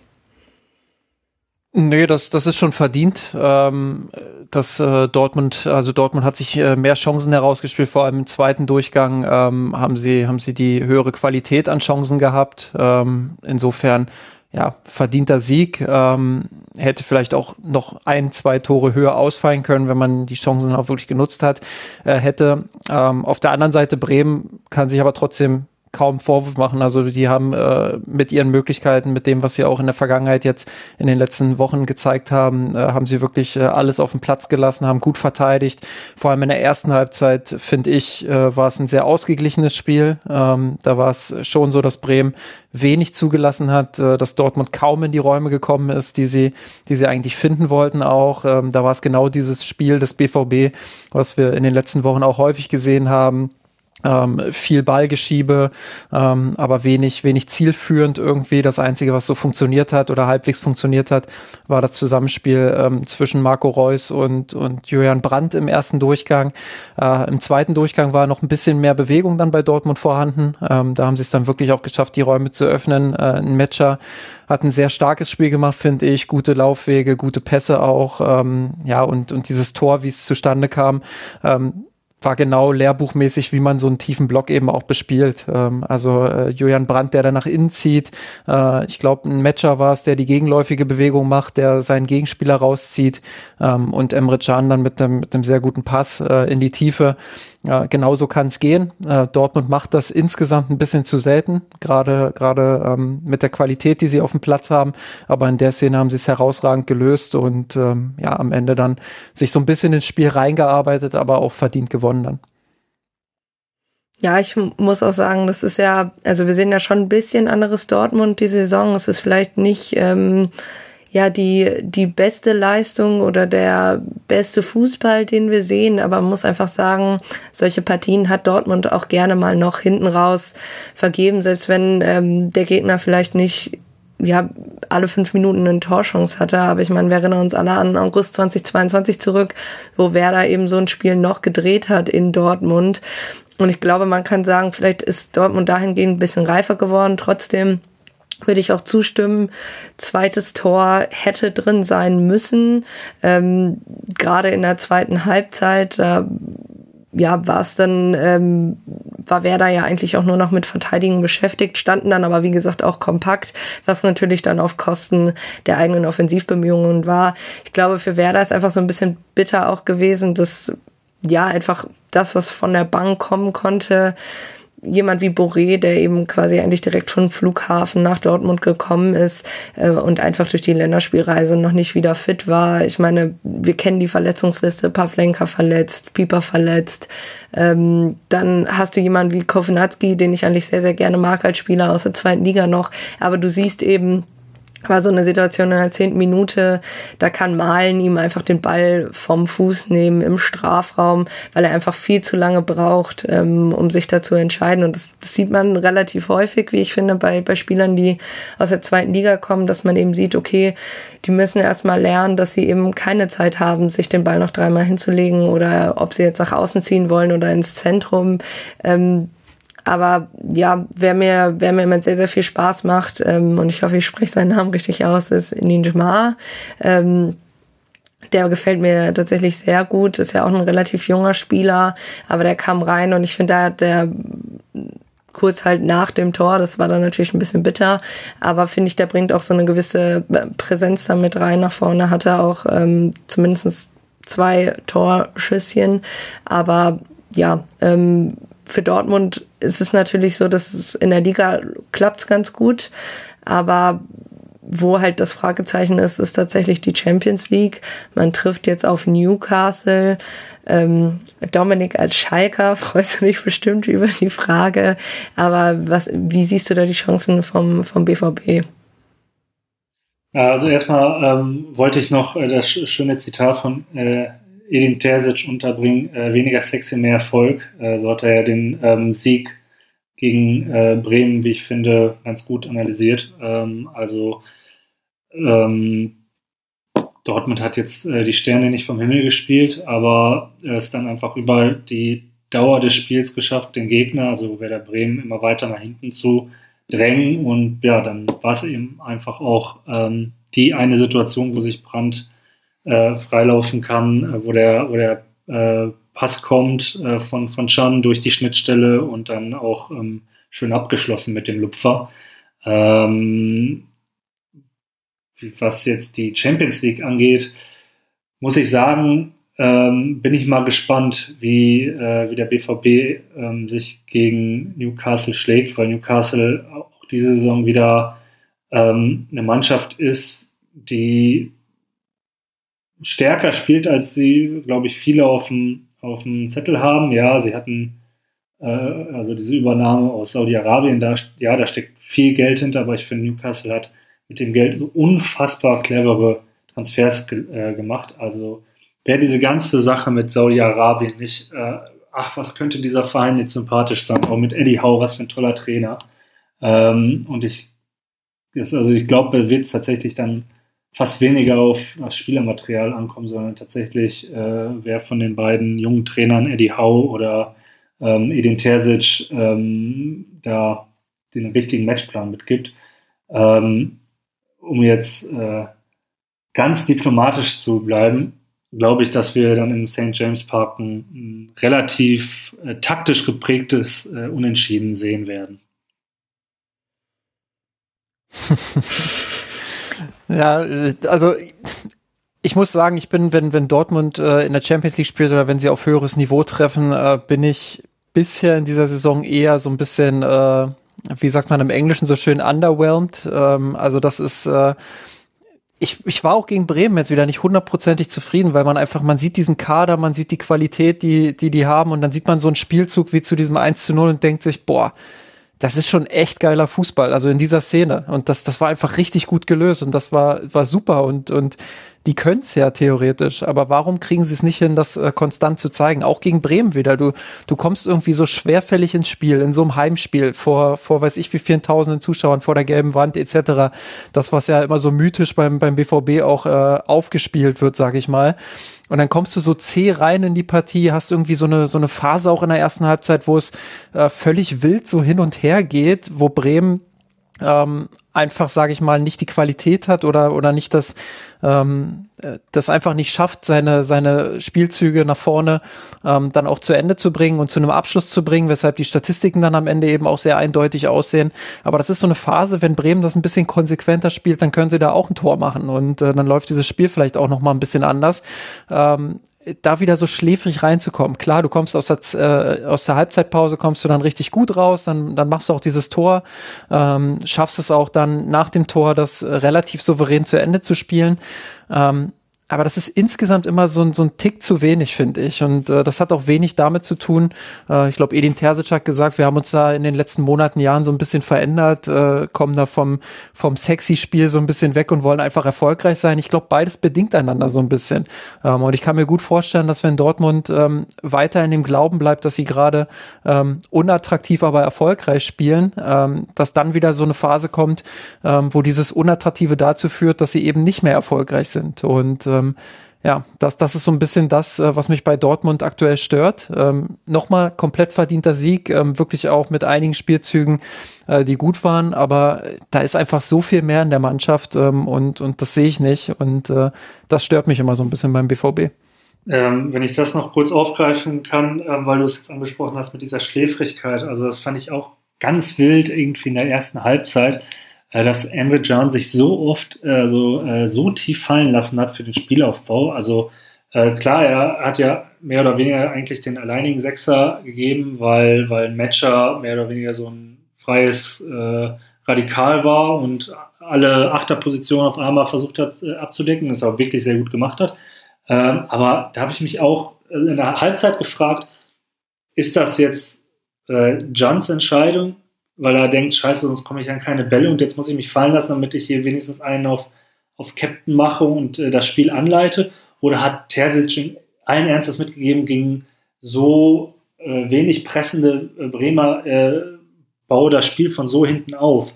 Nee, das, das ist schon verdient. Ähm, dass äh, Dortmund, also Dortmund hat sich äh, mehr Chancen herausgespielt, vor allem im zweiten Durchgang ähm, haben sie, haben sie die höhere Qualität an Chancen gehabt. Ähm, insofern, ja, verdienter Sieg. Ähm, hätte vielleicht auch noch ein, zwei Tore höher ausfallen können, wenn man die Chancen auch wirklich genutzt hat, äh, hätte. Ähm, auf der anderen Seite Bremen kann sich aber trotzdem kaum Vorwurf machen. Also die haben äh, mit ihren Möglichkeiten, mit dem, was sie auch in der Vergangenheit jetzt in den letzten Wochen gezeigt haben, äh, haben sie wirklich äh, alles auf den Platz gelassen, haben gut verteidigt. Vor allem in der ersten Halbzeit, finde ich, äh, war es ein sehr ausgeglichenes Spiel. Ähm, da war es schon so, dass Bremen wenig zugelassen hat, äh, dass Dortmund kaum in die Räume gekommen ist, die sie, die sie eigentlich finden wollten auch. Ähm, da war es genau dieses Spiel des BVB, was wir in den letzten Wochen auch häufig gesehen haben ähm, viel Ballgeschiebe, ähm, aber wenig, wenig zielführend irgendwie. Das Einzige, was so funktioniert hat oder halbwegs funktioniert hat, war das Zusammenspiel ähm, zwischen Marco Reus und, und Julian Brandt im ersten Durchgang. Äh, Im zweiten Durchgang war noch ein bisschen mehr Bewegung dann bei Dortmund vorhanden. Ähm, da haben sie es dann wirklich auch geschafft, die Räume zu öffnen. Äh, ein Matcher hat ein sehr starkes Spiel gemacht, finde ich. Gute Laufwege, gute Pässe auch. Ähm, ja, und, und dieses Tor, wie es zustande kam, ähm, war genau lehrbuchmäßig, wie man so einen tiefen Block eben auch bespielt. Ähm, also äh, Julian Brandt, der da nach innen zieht. Äh, ich glaube, ein Matcher war es, der die gegenläufige Bewegung macht, der seinen Gegenspieler rauszieht. Ähm, und Emre Can dann mit einem, mit sehr guten Pass äh, in die Tiefe. Ja, genauso kann es gehen. Äh, Dortmund macht das insgesamt ein bisschen zu selten, gerade gerade ähm, mit der Qualität, die sie auf dem Platz haben. Aber in der Szene haben sie es herausragend gelöst und ähm, ja, am Ende dann sich so ein bisschen ins Spiel reingearbeitet, aber auch verdient gewonnen dann. Ja, ich muss auch sagen, das ist ja, also wir sehen ja schon ein bisschen anderes Dortmund die Saison. Es ist vielleicht nicht ähm, ja die, die beste Leistung oder der beste Fußball, den wir sehen, aber man muss einfach sagen, solche Partien hat Dortmund auch gerne mal noch hinten raus vergeben, selbst wenn ähm, der Gegner vielleicht nicht ja, alle fünf Minuten eine Torchance hatte. Aber ich meine, wir erinnern uns alle an August 2022 zurück, wo Werder eben so ein Spiel noch gedreht hat in Dortmund. Und ich glaube, man kann sagen, vielleicht ist Dortmund dahingehend ein bisschen reifer geworden. Trotzdem würde ich auch zustimmen. Zweites Tor hätte drin sein müssen. Ähm, Gerade in der zweiten Halbzeit, da ja, war es dann, ähm, war Werder ja eigentlich auch nur noch mit Verteidigen beschäftigt, standen dann aber wie gesagt auch kompakt, was natürlich dann auf Kosten der eigenen Offensivbemühungen war. Ich glaube, für Werder ist einfach so ein bisschen bitter auch gewesen, dass ja einfach das, was von der Bank kommen konnte, jemand wie Boré, der eben quasi eigentlich direkt vom Flughafen nach Dortmund gekommen ist äh, und einfach durch die Länderspielreise noch nicht wieder fit war. Ich meine, wir kennen die Verletzungsliste, Pavlenka verletzt, Pieper verletzt. Ähm, dann hast du jemanden wie Kovnatski, den ich eigentlich sehr, sehr gerne mag als Spieler aus der zweiten Liga noch. Aber du siehst eben, war so eine Situation in der zehnten Minute, da kann Malen ihm einfach den Ball vom Fuß nehmen im Strafraum, weil er einfach viel zu lange braucht, ähm, um sich da zu entscheiden. Und das, das, sieht man relativ häufig, wie ich finde, bei, bei Spielern, die aus der zweiten Liga kommen, dass man eben sieht, okay, die müssen erstmal lernen, dass sie eben keine Zeit haben, sich den Ball noch dreimal hinzulegen oder ob sie jetzt nach außen ziehen wollen oder ins Zentrum. Ähm, aber ja, wer mir, wer mir immer sehr, sehr viel Spaß macht, ähm, und ich hoffe, ich spreche seinen Namen richtig aus, ist Ninjma. Ähm, der gefällt mir tatsächlich sehr gut. Ist ja auch ein relativ junger Spieler, aber der kam rein und ich finde, da hat der kurz halt nach dem Tor, das war dann natürlich ein bisschen bitter, aber finde ich, der bringt auch so eine gewisse Präsenz da mit rein nach vorne, hatte auch ähm, zumindest zwei Torschüsschen, aber ja, ähm, für Dortmund ist es natürlich so, dass es in der Liga klappt ganz gut, aber wo halt das Fragezeichen ist, ist tatsächlich die Champions League. Man trifft jetzt auf Newcastle. Ähm, Dominik als Schalker *laughs* freust du dich bestimmt über die Frage. Aber was, wie siehst du da die Chancen vom, vom BVB? Also erstmal ähm, wollte ich noch äh, das schöne Zitat von äh, Edin Terzic unterbringen, äh, weniger sexy, mehr Erfolg. Äh, so hat er ja den ähm, Sieg gegen äh, Bremen, wie ich finde, ganz gut analysiert. Ähm, also ähm, Dortmund hat jetzt äh, die Sterne nicht vom Himmel gespielt, aber es dann einfach über die Dauer des Spiels geschafft, den Gegner, also Werder Bremen, immer weiter nach hinten zu drängen. Und ja, dann war es eben einfach auch ähm, die eine Situation, wo sich Brandt äh, freilaufen kann, äh, wo der, wo der äh, Pass kommt äh, von, von Chan durch die Schnittstelle und dann auch ähm, schön abgeschlossen mit dem Lupfer. Ähm, was jetzt die Champions League angeht, muss ich sagen, ähm, bin ich mal gespannt, wie, äh, wie der BVB ähm, sich gegen Newcastle schlägt, weil Newcastle auch diese Saison wieder ähm, eine Mannschaft ist, die stärker spielt, als sie, glaube ich, viele auf dem, auf dem Zettel haben. Ja, sie hatten äh, also diese Übernahme aus Saudi-Arabien, da, ja, da steckt viel Geld hinter, aber ich finde, Newcastle hat mit dem Geld so unfassbar clevere Transfers ge äh, gemacht. Also wäre diese ganze Sache mit Saudi-Arabien nicht, äh, ach, was könnte dieser Verein jetzt sympathisch sein, auch mit Eddie Howe, was für ein toller Trainer. Ähm, und ich, also ich glaube, wird es tatsächlich dann fast weniger auf das Spielermaterial ankommen, sondern tatsächlich, äh, wer von den beiden jungen Trainern, Eddie Howe oder ähm, Edin Terzic, ähm, da den richtigen Matchplan mitgibt. Ähm, um jetzt äh, ganz diplomatisch zu bleiben, glaube ich, dass wir dann im St. James Park ein, ein relativ äh, taktisch geprägtes äh, Unentschieden sehen werden. *laughs* Ja, also ich muss sagen, ich bin, wenn, wenn Dortmund äh, in der Champions League spielt oder wenn sie auf höheres Niveau treffen, äh, bin ich bisher in dieser Saison eher so ein bisschen, äh, wie sagt man im Englischen so schön, underwhelmed. Ähm, also das ist, äh, ich, ich war auch gegen Bremen jetzt wieder nicht hundertprozentig zufrieden, weil man einfach, man sieht diesen Kader, man sieht die Qualität, die, die die haben und dann sieht man so einen Spielzug wie zu diesem 1 zu 0 und denkt sich, boah, das ist schon echt geiler Fußball, also in dieser Szene. Und das, das war einfach richtig gut gelöst und das war, war super und, und die können es ja theoretisch, aber warum kriegen sie es nicht hin, das äh, konstant zu zeigen? Auch gegen Bremen wieder. Du, du kommst irgendwie so schwerfällig ins Spiel, in so einem Heimspiel, vor, vor weiß ich wie vielen tausenden Zuschauern, vor der gelben Wand etc. Das, was ja immer so mythisch beim, beim BVB auch äh, aufgespielt wird, sag ich mal. Und dann kommst du so zäh rein in die Partie, hast irgendwie so eine, so eine Phase auch in der ersten Halbzeit, wo es äh, völlig wild so hin und her geht, wo Bremen ähm, einfach, sage ich mal, nicht die Qualität hat oder, oder nicht das, ähm, äh, das einfach nicht schafft, seine, seine Spielzüge nach vorne ähm, dann auch zu Ende zu bringen und zu einem Abschluss zu bringen, weshalb die Statistiken dann am Ende eben auch sehr eindeutig aussehen. Aber das ist so eine Phase, wenn Bremen das ein bisschen konsequenter spielt, dann können sie da auch ein Tor machen und äh, dann läuft dieses Spiel vielleicht auch noch mal ein bisschen anders. Ähm, da wieder so schläfrig reinzukommen. Klar, du kommst aus der, äh, aus der Halbzeitpause, kommst du dann richtig gut raus, dann, dann machst du auch dieses Tor, ähm, schaffst es auch dann nach dem Tor, das relativ souverän zu Ende zu spielen. Ähm, aber das ist insgesamt immer so, ein so ein Tick zu wenig, finde ich. Und äh, das hat auch wenig damit zu tun. Äh, ich glaube, Edin Terzic hat gesagt, wir haben uns da in den letzten Monaten, Jahren so ein bisschen verändert, äh, kommen da vom, vom sexy Spiel so ein bisschen weg und wollen einfach erfolgreich sein. Ich glaube, beides bedingt einander so ein bisschen. Ähm, und ich kann mir gut vorstellen, dass wenn Dortmund ähm, weiter in dem Glauben bleibt, dass sie gerade ähm, unattraktiv, aber erfolgreich spielen, ähm, dass dann wieder so eine Phase kommt, ähm, wo dieses Unattraktive dazu führt, dass sie eben nicht mehr erfolgreich sind. Und ähm, ja, das, das ist so ein bisschen das, äh, was mich bei Dortmund aktuell stört. Ähm, Nochmal komplett verdienter Sieg, ähm, wirklich auch mit einigen Spielzügen, äh, die gut waren, aber da ist einfach so viel mehr in der Mannschaft ähm, und, und das sehe ich nicht und äh, das stört mich immer so ein bisschen beim BVB. Ähm, wenn ich das noch kurz aufgreifen kann, ähm, weil du es jetzt angesprochen hast mit dieser Schläfrigkeit, also das fand ich auch ganz wild irgendwie in der ersten Halbzeit dass Emre Can sich so oft äh, so, äh, so tief fallen lassen hat für den Spielaufbau. Also äh, klar, er hat ja mehr oder weniger eigentlich den alleinigen Sechser gegeben, weil, weil ein Matcher mehr oder weniger so ein freies äh, Radikal war und alle Achterpositionen auf einmal versucht hat äh, abzudecken, das auch wirklich sehr gut gemacht hat. Ähm, aber da habe ich mich auch in der Halbzeit gefragt, ist das jetzt äh, Jans Entscheidung weil er denkt, scheiße, sonst komme ich an keine Bälle und jetzt muss ich mich fallen lassen, damit ich hier wenigstens einen auf, auf Captain mache und äh, das Spiel anleite? Oder hat Terzic in allen Ernstes mitgegeben, gegen so äh, wenig pressende äh, Bremer äh, baue das Spiel von so hinten auf?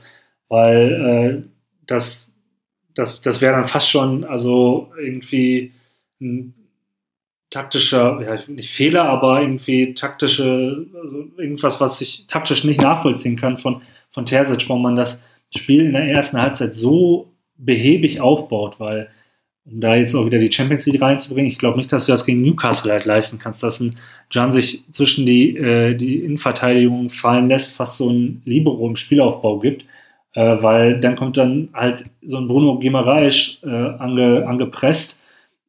Weil äh, das, das, das wäre dann fast schon also irgendwie ein taktischer, ja, nicht Fehler, aber irgendwie taktische, also irgendwas, was ich taktisch nicht nachvollziehen kann von, von Terzic, wo man das Spiel in der ersten Halbzeit so behäbig aufbaut, weil, um da jetzt auch wieder die Champions League reinzubringen, ich glaube nicht, dass du das gegen Newcastle halt leisten kannst, dass ein Jan sich zwischen die, äh, die Innenverteidigung fallen lässt, fast so ein Libero im Spielaufbau gibt, äh, weil dann kommt dann halt so ein Bruno Guimaraes äh, ange, angepresst,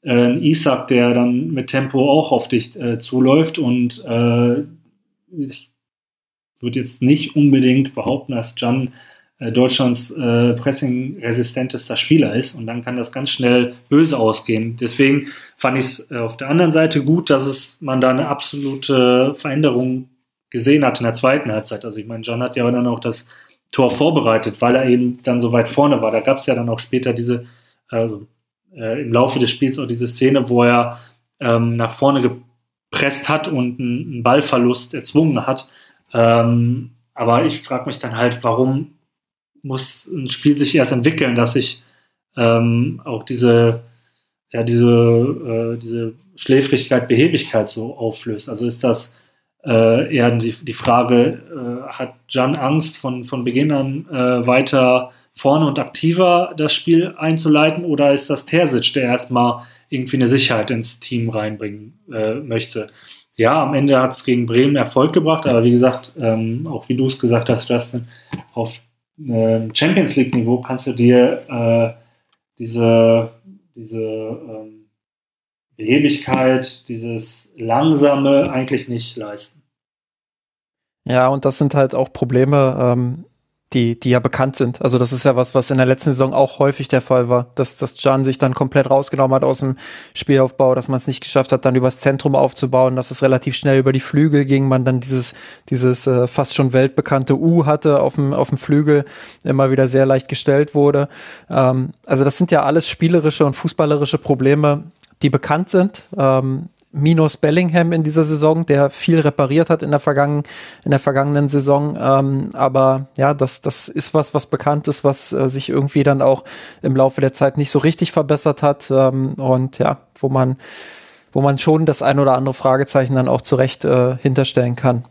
äh, ein Isaac, der dann mit Tempo auch auf dich äh, zuläuft und äh, ich würde jetzt nicht unbedingt behaupten, dass Jan äh, Deutschlands äh, pressing-resistentester Spieler ist und dann kann das ganz schnell böse ausgehen. Deswegen fand ich es äh, auf der anderen Seite gut, dass es man da eine absolute Veränderung gesehen hat in der zweiten Halbzeit. Also ich meine, John hat ja dann auch das Tor vorbereitet, weil er eben dann so weit vorne war. Da gab es ja dann auch später diese, also äh, im Laufe des Spiels auch diese Szene, wo er ähm, nach vorne gepresst hat und einen, Ballverlust erzwungen hat. Ähm, aber ich frage mich dann halt, warum muss ein Spiel sich erst entwickeln, dass sich ähm, auch diese, ja, diese, äh, diese Schläfrigkeit, Behebigkeit so auflöst. Also ist das äh, eher die, die Frage, äh, hat Jan Angst von, von Beginn an äh, weiter vorne und aktiver das Spiel einzuleiten oder ist das Terzic, der erstmal irgendwie eine Sicherheit ins Team reinbringen äh, möchte? Ja, am Ende hat es gegen Bremen Erfolg gebracht, aber wie gesagt, ähm, auch wie du es gesagt hast, Justin, auf äh, Champions League-Niveau kannst du dir äh, diese diese ähm, Behebigkeit, dieses Langsame eigentlich nicht leisten. Ja, und das sind halt auch Probleme, ähm, die, die ja bekannt sind. Also das ist ja was, was in der letzten Saison auch häufig der Fall war, dass, dass Can sich dann komplett rausgenommen hat aus dem Spielaufbau, dass man es nicht geschafft hat, dann übers Zentrum aufzubauen, dass es relativ schnell über die Flügel ging, man dann dieses, dieses äh, fast schon weltbekannte U hatte auf dem, auf dem Flügel, immer wieder sehr leicht gestellt wurde. Ähm, also das sind ja alles spielerische und fußballerische Probleme, die bekannt sind. Ähm, minus Bellingham in dieser Saison, der viel repariert hat in der, vergangen, in der vergangenen Saison. Ähm, aber ja, das, das ist was, was bekannt ist, was äh, sich irgendwie dann auch im Laufe der Zeit nicht so richtig verbessert hat. Ähm, und ja, wo man, wo man schon das ein oder andere Fragezeichen dann auch zurecht äh, hinterstellen kann.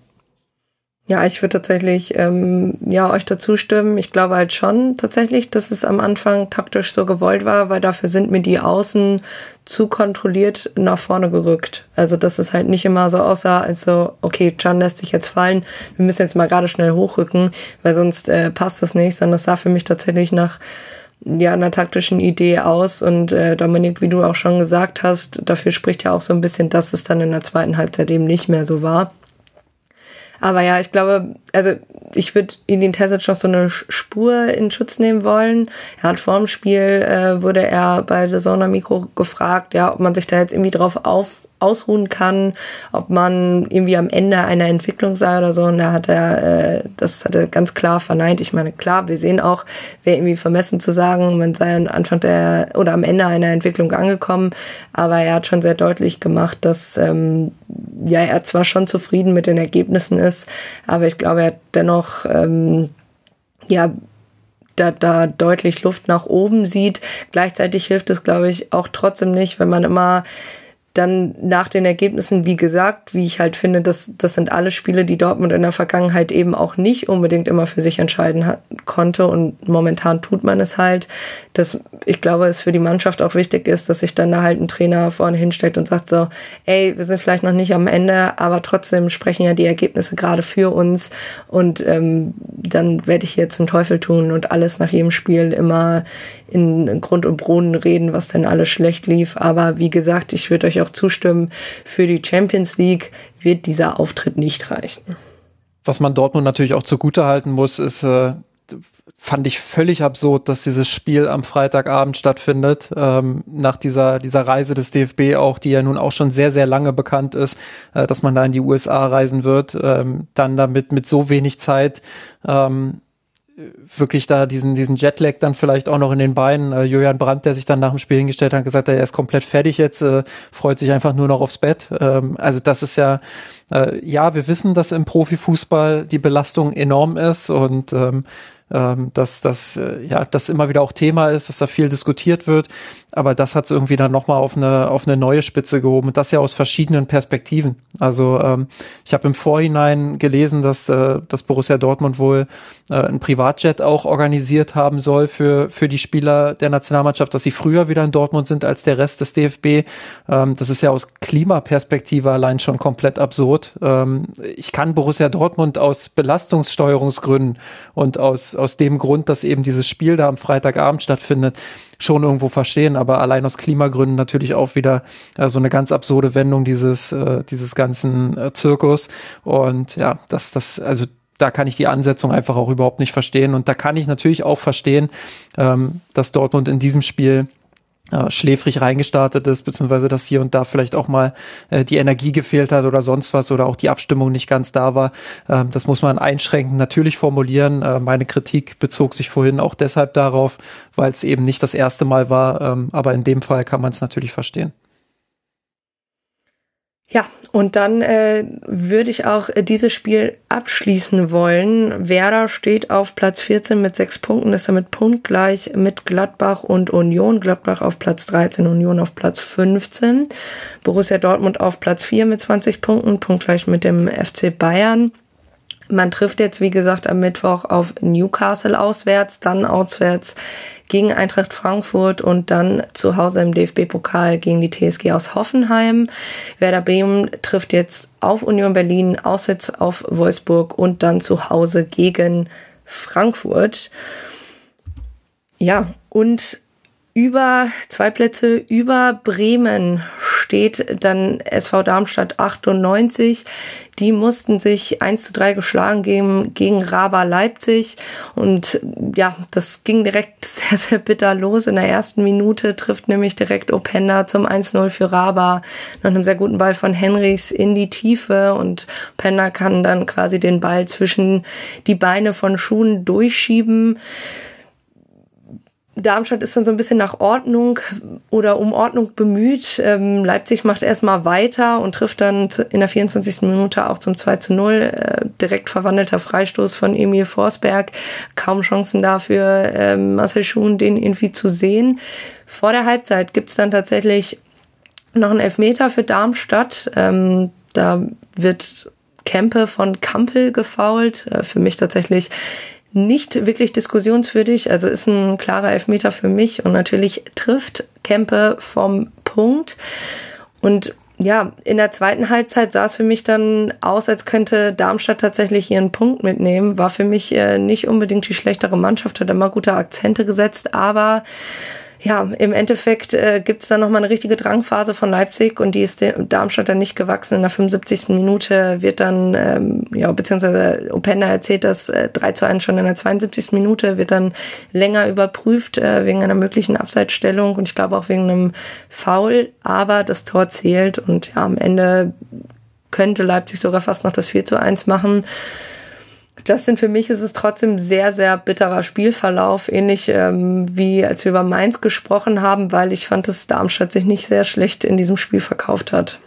Ja, ich würde tatsächlich ähm, ja euch dazu stimmen. Ich glaube halt schon tatsächlich, dass es am Anfang taktisch so gewollt war, weil dafür sind mir die Außen zu kontrolliert nach vorne gerückt. Also dass es halt nicht immer so aussah, als so, okay, Can lässt sich jetzt fallen, wir müssen jetzt mal gerade schnell hochrücken, weil sonst äh, passt das nicht, sondern das sah für mich tatsächlich nach ja, einer taktischen Idee aus. Und äh, Dominik, wie du auch schon gesagt hast, dafür spricht ja auch so ein bisschen, dass es dann in der zweiten Halbzeit eben nicht mehr so war. Aber ja, ich glaube, also ich würde Edin Tesic noch so eine Spur in Schutz nehmen wollen. Er hat vor dem Spiel, äh, wurde er bei der Sona Mikro gefragt, ja, ob man sich da jetzt irgendwie drauf auf, ausruhen kann, ob man irgendwie am Ende einer Entwicklung sei oder so. Und da hat er, äh, das hat er ganz klar verneint. Ich meine, klar, wir sehen auch, wäre irgendwie vermessen zu sagen, man sei am Anfang der oder am Ende einer Entwicklung angekommen. Aber er hat schon sehr deutlich gemacht, dass ähm, ja er zwar schon zufrieden mit den Ergebnissen ist, aber ich glaube, er hat dennoch ähm, ja da, da deutlich Luft nach oben sieht. Gleichzeitig hilft es, glaube ich, auch trotzdem nicht, wenn man immer dann nach den Ergebnissen, wie gesagt, wie ich halt finde, das, das sind alle Spiele, die Dortmund in der Vergangenheit eben auch nicht unbedingt immer für sich entscheiden hat, konnte und momentan tut man es halt. Das, ich glaube, es für die Mannschaft auch wichtig ist, dass sich dann da halt ein Trainer vorne hinstellt und sagt so, ey, wir sind vielleicht noch nicht am Ende, aber trotzdem sprechen ja die Ergebnisse gerade für uns und ähm, dann werde ich jetzt einen Teufel tun und alles nach jedem Spiel immer in Grund und Boden reden, was denn alles schlecht lief. Aber wie gesagt, ich würde euch auch zustimmen, für die Champions League wird dieser Auftritt nicht reichen. Was man Dortmund natürlich auch zugute halten muss, ist, äh, fand ich völlig absurd, dass dieses Spiel am Freitagabend stattfindet, ähm, nach dieser, dieser Reise des DFB auch, die ja nun auch schon sehr, sehr lange bekannt ist, äh, dass man da in die USA reisen wird, ähm, dann damit mit so wenig Zeit ähm, wirklich da diesen, diesen Jetlag dann vielleicht auch noch in den Beinen. Äh, Julian Brandt, der sich dann nach dem Spiel hingestellt hat, gesagt, er ist komplett fertig jetzt, äh, freut sich einfach nur noch aufs Bett. Ähm, also das ist ja, äh, ja, wir wissen, dass im Profifußball die Belastung enorm ist und ähm, ähm, dass das äh, ja das immer wieder auch Thema ist, dass da viel diskutiert wird. Aber das hat es irgendwie dann nochmal auf eine, auf eine neue Spitze gehoben und das ja aus verschiedenen Perspektiven. Also ähm, ich habe im Vorhinein gelesen, dass äh, das Borussia Dortmund wohl äh, ein Privatjet auch organisiert haben soll für, für die Spieler der Nationalmannschaft, dass sie früher wieder in Dortmund sind als der Rest des DFB. Ähm, das ist ja aus Klimaperspektive allein schon komplett absurd. Ähm, ich kann Borussia Dortmund aus Belastungssteuerungsgründen und aus, aus dem Grund, dass eben dieses Spiel da am Freitagabend stattfindet, schon irgendwo verstehen, aber allein aus Klimagründen natürlich auch wieder äh, so eine ganz absurde Wendung dieses, äh, dieses ganzen äh, Zirkus. Und ja, das, das, also da kann ich die Ansetzung einfach auch überhaupt nicht verstehen. Und da kann ich natürlich auch verstehen, ähm, dass Dortmund in diesem Spiel äh, schläfrig reingestartet ist, beziehungsweise dass hier und da vielleicht auch mal äh, die Energie gefehlt hat oder sonst was oder auch die Abstimmung nicht ganz da war. Ähm, das muss man einschränkend natürlich formulieren. Äh, meine Kritik bezog sich vorhin auch deshalb darauf, weil es eben nicht das erste Mal war, ähm, aber in dem Fall kann man es natürlich verstehen. Ja, und dann äh, würde ich auch äh, dieses Spiel abschließen wollen. Werder steht auf Platz 14 mit sechs Punkten, ist damit punktgleich mit Gladbach und Union. Gladbach auf Platz 13, Union auf Platz 15. Borussia Dortmund auf Platz 4 mit 20 Punkten, punktgleich mit dem FC Bayern. Man trifft jetzt, wie gesagt, am Mittwoch auf Newcastle auswärts, dann auswärts gegen Eintracht Frankfurt und dann zu Hause im DFB-Pokal gegen die TSG aus Hoffenheim. Werder Bremen trifft jetzt auf Union Berlin, auswärts auf Wolfsburg und dann zu Hause gegen Frankfurt. Ja, und über zwei Plätze über Bremen steht dann SV Darmstadt 98. Die mussten sich 1 zu 3 geschlagen geben gegen Raba Leipzig. Und ja, das ging direkt *laughs* sehr, sehr bitter los. In der ersten Minute trifft nämlich direkt Openda zum 1-0 für Raba. Nach einem sehr guten Ball von Henrichs in die Tiefe. Und Openda kann dann quasi den Ball zwischen die Beine von Schuhen durchschieben. Darmstadt ist dann so ein bisschen nach Ordnung oder um Ordnung bemüht. Ähm, Leipzig macht erstmal weiter und trifft dann in der 24. Minute auch zum 2 zu 0. Äh, direkt verwandelter Freistoß von Emil Forsberg. Kaum Chancen dafür, ähm, Marcel Schuhn den irgendwie zu sehen. Vor der Halbzeit gibt's dann tatsächlich noch einen Elfmeter für Darmstadt. Ähm, da wird Kempe von Kampel gefault. Äh, für mich tatsächlich nicht wirklich diskussionswürdig, also ist ein klarer Elfmeter für mich und natürlich trifft Kempe vom Punkt. Und ja, in der zweiten Halbzeit sah es für mich dann aus, als könnte Darmstadt tatsächlich ihren Punkt mitnehmen. War für mich äh, nicht unbedingt die schlechtere Mannschaft, hat immer gute Akzente gesetzt, aber ja, im Endeffekt äh, gibt es dann nochmal eine richtige Drangphase von Leipzig und die ist Darmstadt dann nicht gewachsen. In der 75. Minute wird dann, ähm, ja, beziehungsweise Openda erzählt das äh, 3 zu 1 schon in der 72. Minute, wird dann länger überprüft äh, wegen einer möglichen Abseitsstellung und ich glaube auch wegen einem Foul, aber das Tor zählt und ja, am Ende könnte Leipzig sogar fast noch das 4 zu 1 machen. Justin, für mich ist es trotzdem sehr, sehr bitterer Spielverlauf, ähnlich ähm, wie als wir über Mainz gesprochen haben, weil ich fand, dass Darmstadt sich nicht sehr schlecht in diesem Spiel verkauft hat.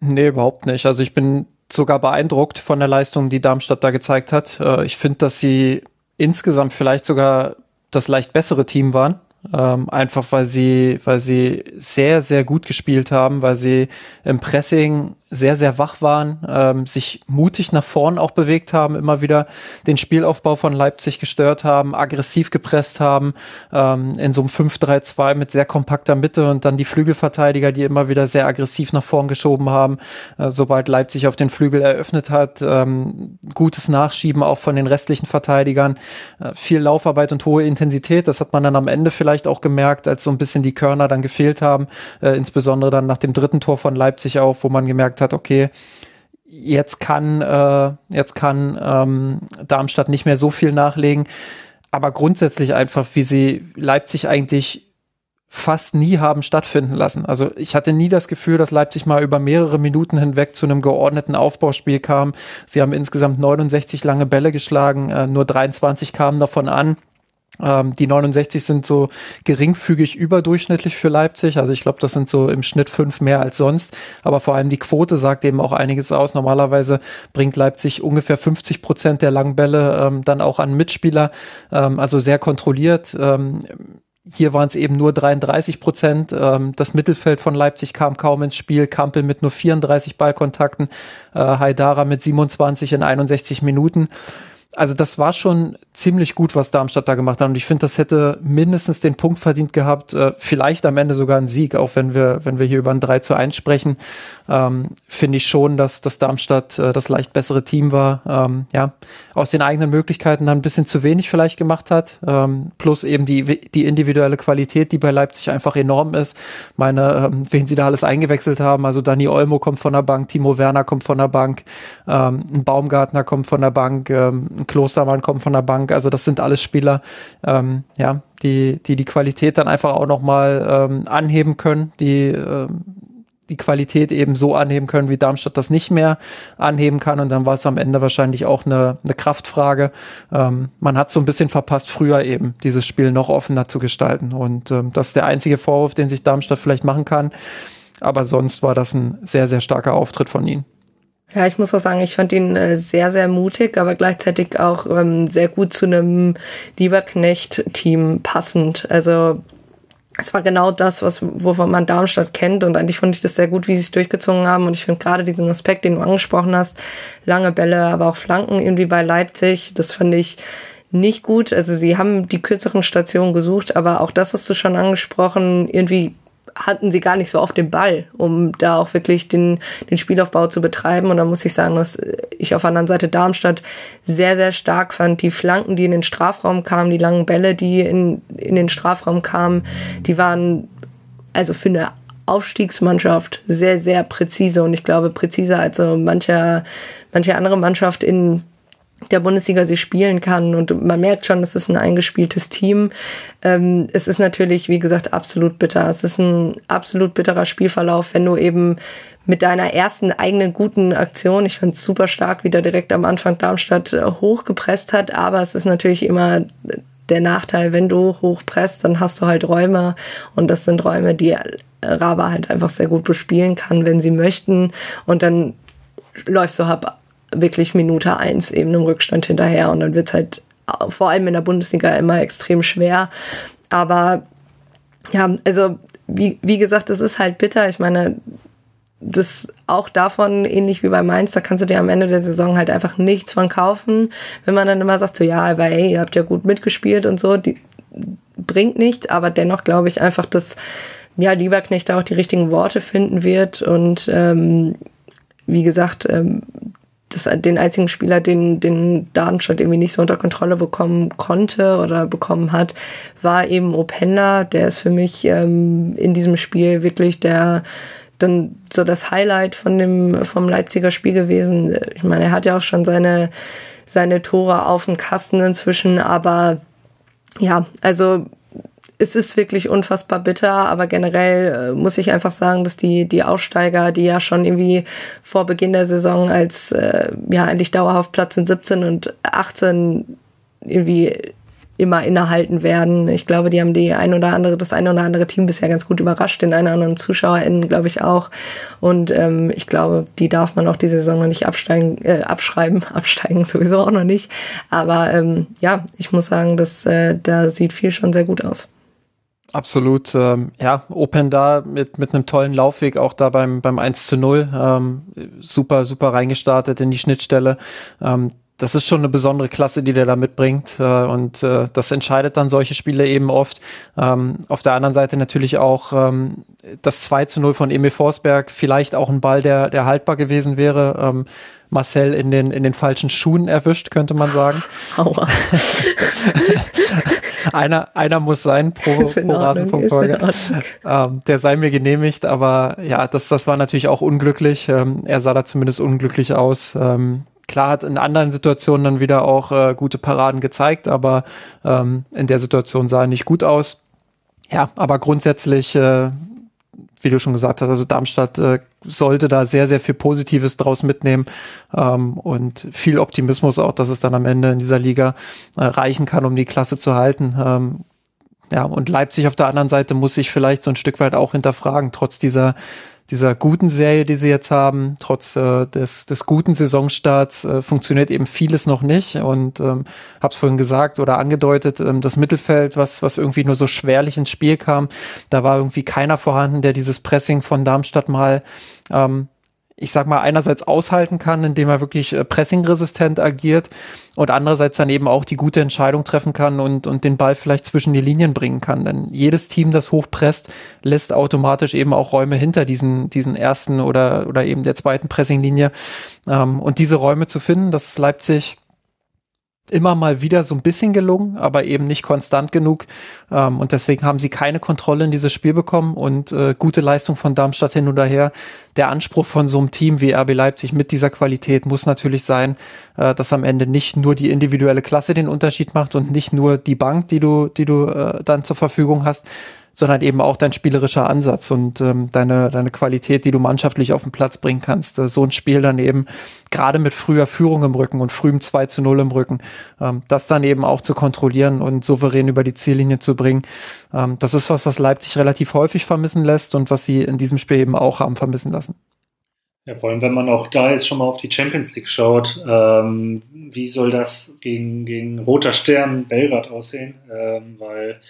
Nee, überhaupt nicht. Also ich bin sogar beeindruckt von der Leistung, die Darmstadt da gezeigt hat. Äh, ich finde, dass sie insgesamt vielleicht sogar das leicht bessere Team waren. Ähm, einfach weil sie, weil sie sehr, sehr gut gespielt haben, weil sie im Pressing sehr, sehr wach waren, ähm, sich mutig nach vorn auch bewegt haben, immer wieder den Spielaufbau von Leipzig gestört haben, aggressiv gepresst haben, ähm, in so einem 5-3-2 mit sehr kompakter Mitte und dann die Flügelverteidiger, die immer wieder sehr aggressiv nach vorn geschoben haben, äh, sobald Leipzig auf den Flügel eröffnet hat. Ähm, gutes Nachschieben auch von den restlichen Verteidigern, äh, viel Laufarbeit und hohe Intensität. Das hat man dann am Ende vielleicht auch gemerkt, als so ein bisschen die Körner dann gefehlt haben, äh, insbesondere dann nach dem dritten Tor von Leipzig auch, wo man gemerkt hat, okay, jetzt kann, äh, jetzt kann ähm, Darmstadt nicht mehr so viel nachlegen. Aber grundsätzlich einfach, wie sie Leipzig eigentlich fast nie haben stattfinden lassen. Also ich hatte nie das Gefühl, dass Leipzig mal über mehrere Minuten hinweg zu einem geordneten Aufbauspiel kam. Sie haben insgesamt 69 lange Bälle geschlagen, äh, nur 23 kamen davon an. Ähm, die 69 sind so geringfügig überdurchschnittlich für Leipzig. Also ich glaube, das sind so im Schnitt fünf mehr als sonst. Aber vor allem die Quote sagt eben auch einiges aus. Normalerweise bringt Leipzig ungefähr 50 Prozent der langen Bälle ähm, dann auch an Mitspieler. Ähm, also sehr kontrolliert. Ähm, hier waren es eben nur 33 Prozent. Ähm, das Mittelfeld von Leipzig kam kaum ins Spiel. Kampel mit nur 34 Ballkontakten, äh, Haidara mit 27 in 61 Minuten also das war schon ziemlich gut, was Darmstadt da gemacht hat. Und ich finde, das hätte mindestens den Punkt verdient gehabt, äh, vielleicht am Ende sogar einen Sieg, auch wenn wir, wenn wir hier über ein 3 zu 1 sprechen, ähm, finde ich schon, dass, dass Darmstadt äh, das leicht bessere Team war. Ähm, ja, aus den eigenen Möglichkeiten dann ein bisschen zu wenig vielleicht gemacht hat. Ähm, plus eben die, die individuelle Qualität, die bei Leipzig einfach enorm ist. Meine, ähm, wen sie da alles eingewechselt haben. Also Dani Olmo kommt von der Bank, Timo Werner kommt von der Bank, ähm, ein Baumgartner kommt von der Bank, ähm, ein Klostermann kommt von der Bank. Also das sind alles Spieler, ähm, ja, die, die die Qualität dann einfach auch nochmal ähm, anheben können, die ähm, die Qualität eben so anheben können, wie Darmstadt das nicht mehr anheben kann. Und dann war es am Ende wahrscheinlich auch eine, eine Kraftfrage. Ähm, man hat so ein bisschen verpasst, früher eben dieses Spiel noch offener zu gestalten. Und ähm, das ist der einzige Vorwurf, den sich Darmstadt vielleicht machen kann. Aber sonst war das ein sehr, sehr starker Auftritt von ihnen. Ja, ich muss auch sagen, ich fand ihn äh, sehr, sehr mutig, aber gleichzeitig auch ähm, sehr gut zu einem Lieberknecht-Team passend. Also es war genau das, was, wovon man Darmstadt kennt und eigentlich fand ich das sehr gut, wie sie es durchgezogen haben und ich finde gerade diesen Aspekt, den du angesprochen hast, lange Bälle, aber auch Flanken irgendwie bei Leipzig, das fand ich nicht gut. Also sie haben die kürzeren Stationen gesucht, aber auch das hast du schon angesprochen, irgendwie hatten sie gar nicht so oft den Ball, um da auch wirklich den, den Spielaufbau zu betreiben. Und da muss ich sagen, dass ich auf der anderen Seite Darmstadt sehr, sehr stark fand. Die Flanken, die in den Strafraum kamen, die langen Bälle, die in, in den Strafraum kamen, die waren also für eine Aufstiegsmannschaft sehr, sehr präzise und ich glaube präziser als so manche, manche andere Mannschaft in der Bundesliga sie spielen kann. Und man merkt schon, es ist ein eingespieltes Team. Ähm, es ist natürlich, wie gesagt, absolut bitter. Es ist ein absolut bitterer Spielverlauf, wenn du eben mit deiner ersten eigenen guten Aktion, ich fand es super stark, wieder direkt am Anfang Darmstadt äh, hochgepresst hat, aber es ist natürlich immer der Nachteil, wenn du hochpresst, dann hast du halt Räume und das sind Räume, die Raba halt einfach sehr gut bespielen kann, wenn sie möchten und dann läufst du ab wirklich Minute eins eben im Rückstand hinterher und dann wird es halt vor allem in der Bundesliga immer extrem schwer. Aber ja, also wie, wie gesagt, es ist halt bitter. Ich meine, das auch davon, ähnlich wie bei Mainz, da kannst du dir am Ende der Saison halt einfach nichts von kaufen. Wenn man dann immer sagt, so ja, aber hey, ihr habt ja gut mitgespielt und so, die bringt nichts, aber dennoch glaube ich einfach, dass ja, Lieberknecht da auch die richtigen Worte finden wird und ähm, wie gesagt, ähm, das, den einzigen Spieler, den, den Darmstadt irgendwie nicht so unter Kontrolle bekommen konnte oder bekommen hat, war eben Openda. Der ist für mich ähm, in diesem Spiel wirklich der dann so das Highlight von dem vom Leipziger Spiel gewesen. Ich meine, er hat ja auch schon seine seine Tore auf dem Kasten inzwischen, aber ja, also es ist wirklich unfassbar bitter, aber generell äh, muss ich einfach sagen, dass die, die Aussteiger, die ja schon irgendwie vor Beginn der Saison als äh, ja eigentlich dauerhaft Platz in 17 und 18 irgendwie immer innehalten werden. Ich glaube, die haben die ein oder andere, das eine oder andere Team bisher ganz gut überrascht, den einen oder anderen ZuschauerInnen, glaube ich, auch. Und ähm, ich glaube, die darf man auch die Saison noch nicht absteigen, äh, abschreiben, *laughs* absteigen sowieso auch noch nicht. Aber ähm, ja, ich muss sagen, dass äh, da sieht viel schon sehr gut aus. Absolut, ähm, ja, Open da mit, mit einem tollen Laufweg, auch da beim, beim 1 zu 0, ähm, super, super reingestartet in die Schnittstelle. Ähm, das ist schon eine besondere Klasse, die der da mitbringt. Äh, und äh, das entscheidet dann solche Spiele eben oft. Ähm, auf der anderen Seite natürlich auch ähm, das 2 zu 0 von Emil Forsberg, vielleicht auch ein Ball, der, der haltbar gewesen wäre. Ähm, Marcel in den, in den falschen Schuhen erwischt, könnte man sagen. *laughs* Aua. *laughs* einer, einer muss sein pro, *laughs* pro Rasenfunkfolge. Ähm, der sei mir genehmigt, aber ja, das, das war natürlich auch unglücklich. Ähm, er sah da zumindest unglücklich aus. Ähm, klar hat in anderen Situationen dann wieder auch äh, gute Paraden gezeigt, aber ähm, in der Situation sah er nicht gut aus. Ja, aber grundsätzlich äh, wie du schon gesagt hast, also Darmstadt äh, sollte da sehr, sehr viel Positives draus mitnehmen ähm, und viel Optimismus auch, dass es dann am Ende in dieser Liga äh, reichen kann, um die Klasse zu halten. Ähm, ja, und Leipzig auf der anderen Seite muss sich vielleicht so ein Stück weit auch hinterfragen, trotz dieser dieser guten Serie, die sie jetzt haben, trotz äh, des, des guten Saisonstarts, äh, funktioniert eben vieles noch nicht. Und ähm, habe es vorhin gesagt oder angedeutet, ähm, das Mittelfeld, was, was irgendwie nur so schwerlich ins Spiel kam, da war irgendwie keiner vorhanden, der dieses Pressing von Darmstadt mal ähm, ich sag mal, einerseits aushalten kann, indem er wirklich äh, pressingresistent agiert und andererseits dann eben auch die gute Entscheidung treffen kann und, und den Ball vielleicht zwischen die Linien bringen kann. Denn jedes Team, das hochpresst, lässt automatisch eben auch Räume hinter diesen, diesen ersten oder, oder eben der zweiten Pressinglinie. Ähm, und diese Räume zu finden, das ist Leipzig immer mal wieder so ein bisschen gelungen, aber eben nicht konstant genug. Ähm, und deswegen haben sie keine Kontrolle in dieses Spiel bekommen und äh, gute Leistung von Darmstadt hin und her. Der Anspruch von so einem Team wie RB Leipzig mit dieser Qualität muss natürlich sein, äh, dass am Ende nicht nur die individuelle Klasse den Unterschied macht und nicht nur die Bank, die du, die du äh, dann zur Verfügung hast, sondern eben auch dein spielerischer Ansatz und ähm, deine, deine Qualität, die du mannschaftlich auf den Platz bringen kannst. Äh, so ein Spiel dann eben gerade mit früher Führung im Rücken und frühem 2 zu 0 im Rücken, ähm, das dann eben auch zu kontrollieren und souverän über die Ziellinie zu bringen. Ähm, das ist was, was Leipzig relativ häufig vermissen lässt und was sie in diesem Spiel eben auch haben vermissen lassen. Ja, vor allem, wenn man auch da jetzt schon mal auf die Champions League schaut, ähm, wie soll das gegen, gegen Roter Stern Belgrad aussehen? Ähm, weil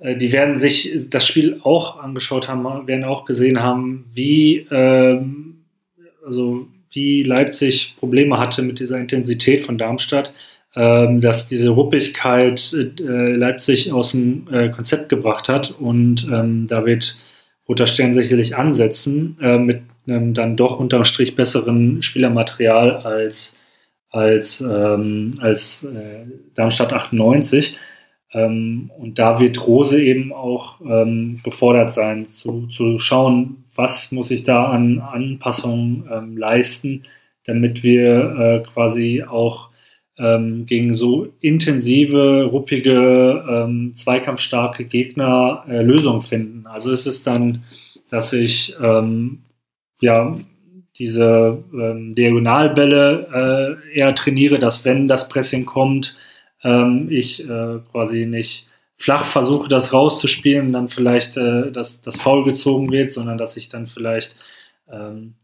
die werden sich das Spiel auch angeschaut haben, werden auch gesehen haben, wie, ähm, also wie Leipzig Probleme hatte mit dieser Intensität von Darmstadt, ähm, dass diese Ruppigkeit äh, Leipzig aus dem äh, Konzept gebracht hat und ähm, da wird Roter Stern sicherlich ansetzen, äh, mit einem dann doch unterm Strich besseren Spielermaterial als, als, ähm, als äh, Darmstadt 98. Ähm, und da wird Rose eben auch ähm, gefordert sein, zu, zu schauen, was muss ich da an Anpassungen ähm, leisten, damit wir äh, quasi auch ähm, gegen so intensive, ruppige, ähm, zweikampfstarke Gegner äh, Lösungen finden. Also es ist dann, dass ich ähm, ja diese Diagonalbälle äh, eher trainiere, dass wenn das Pressing kommt, ähm, ich äh, quasi nicht flach versuche, das rauszuspielen, dann vielleicht äh, das, das Foul gezogen wird, sondern dass ich dann vielleicht ähm,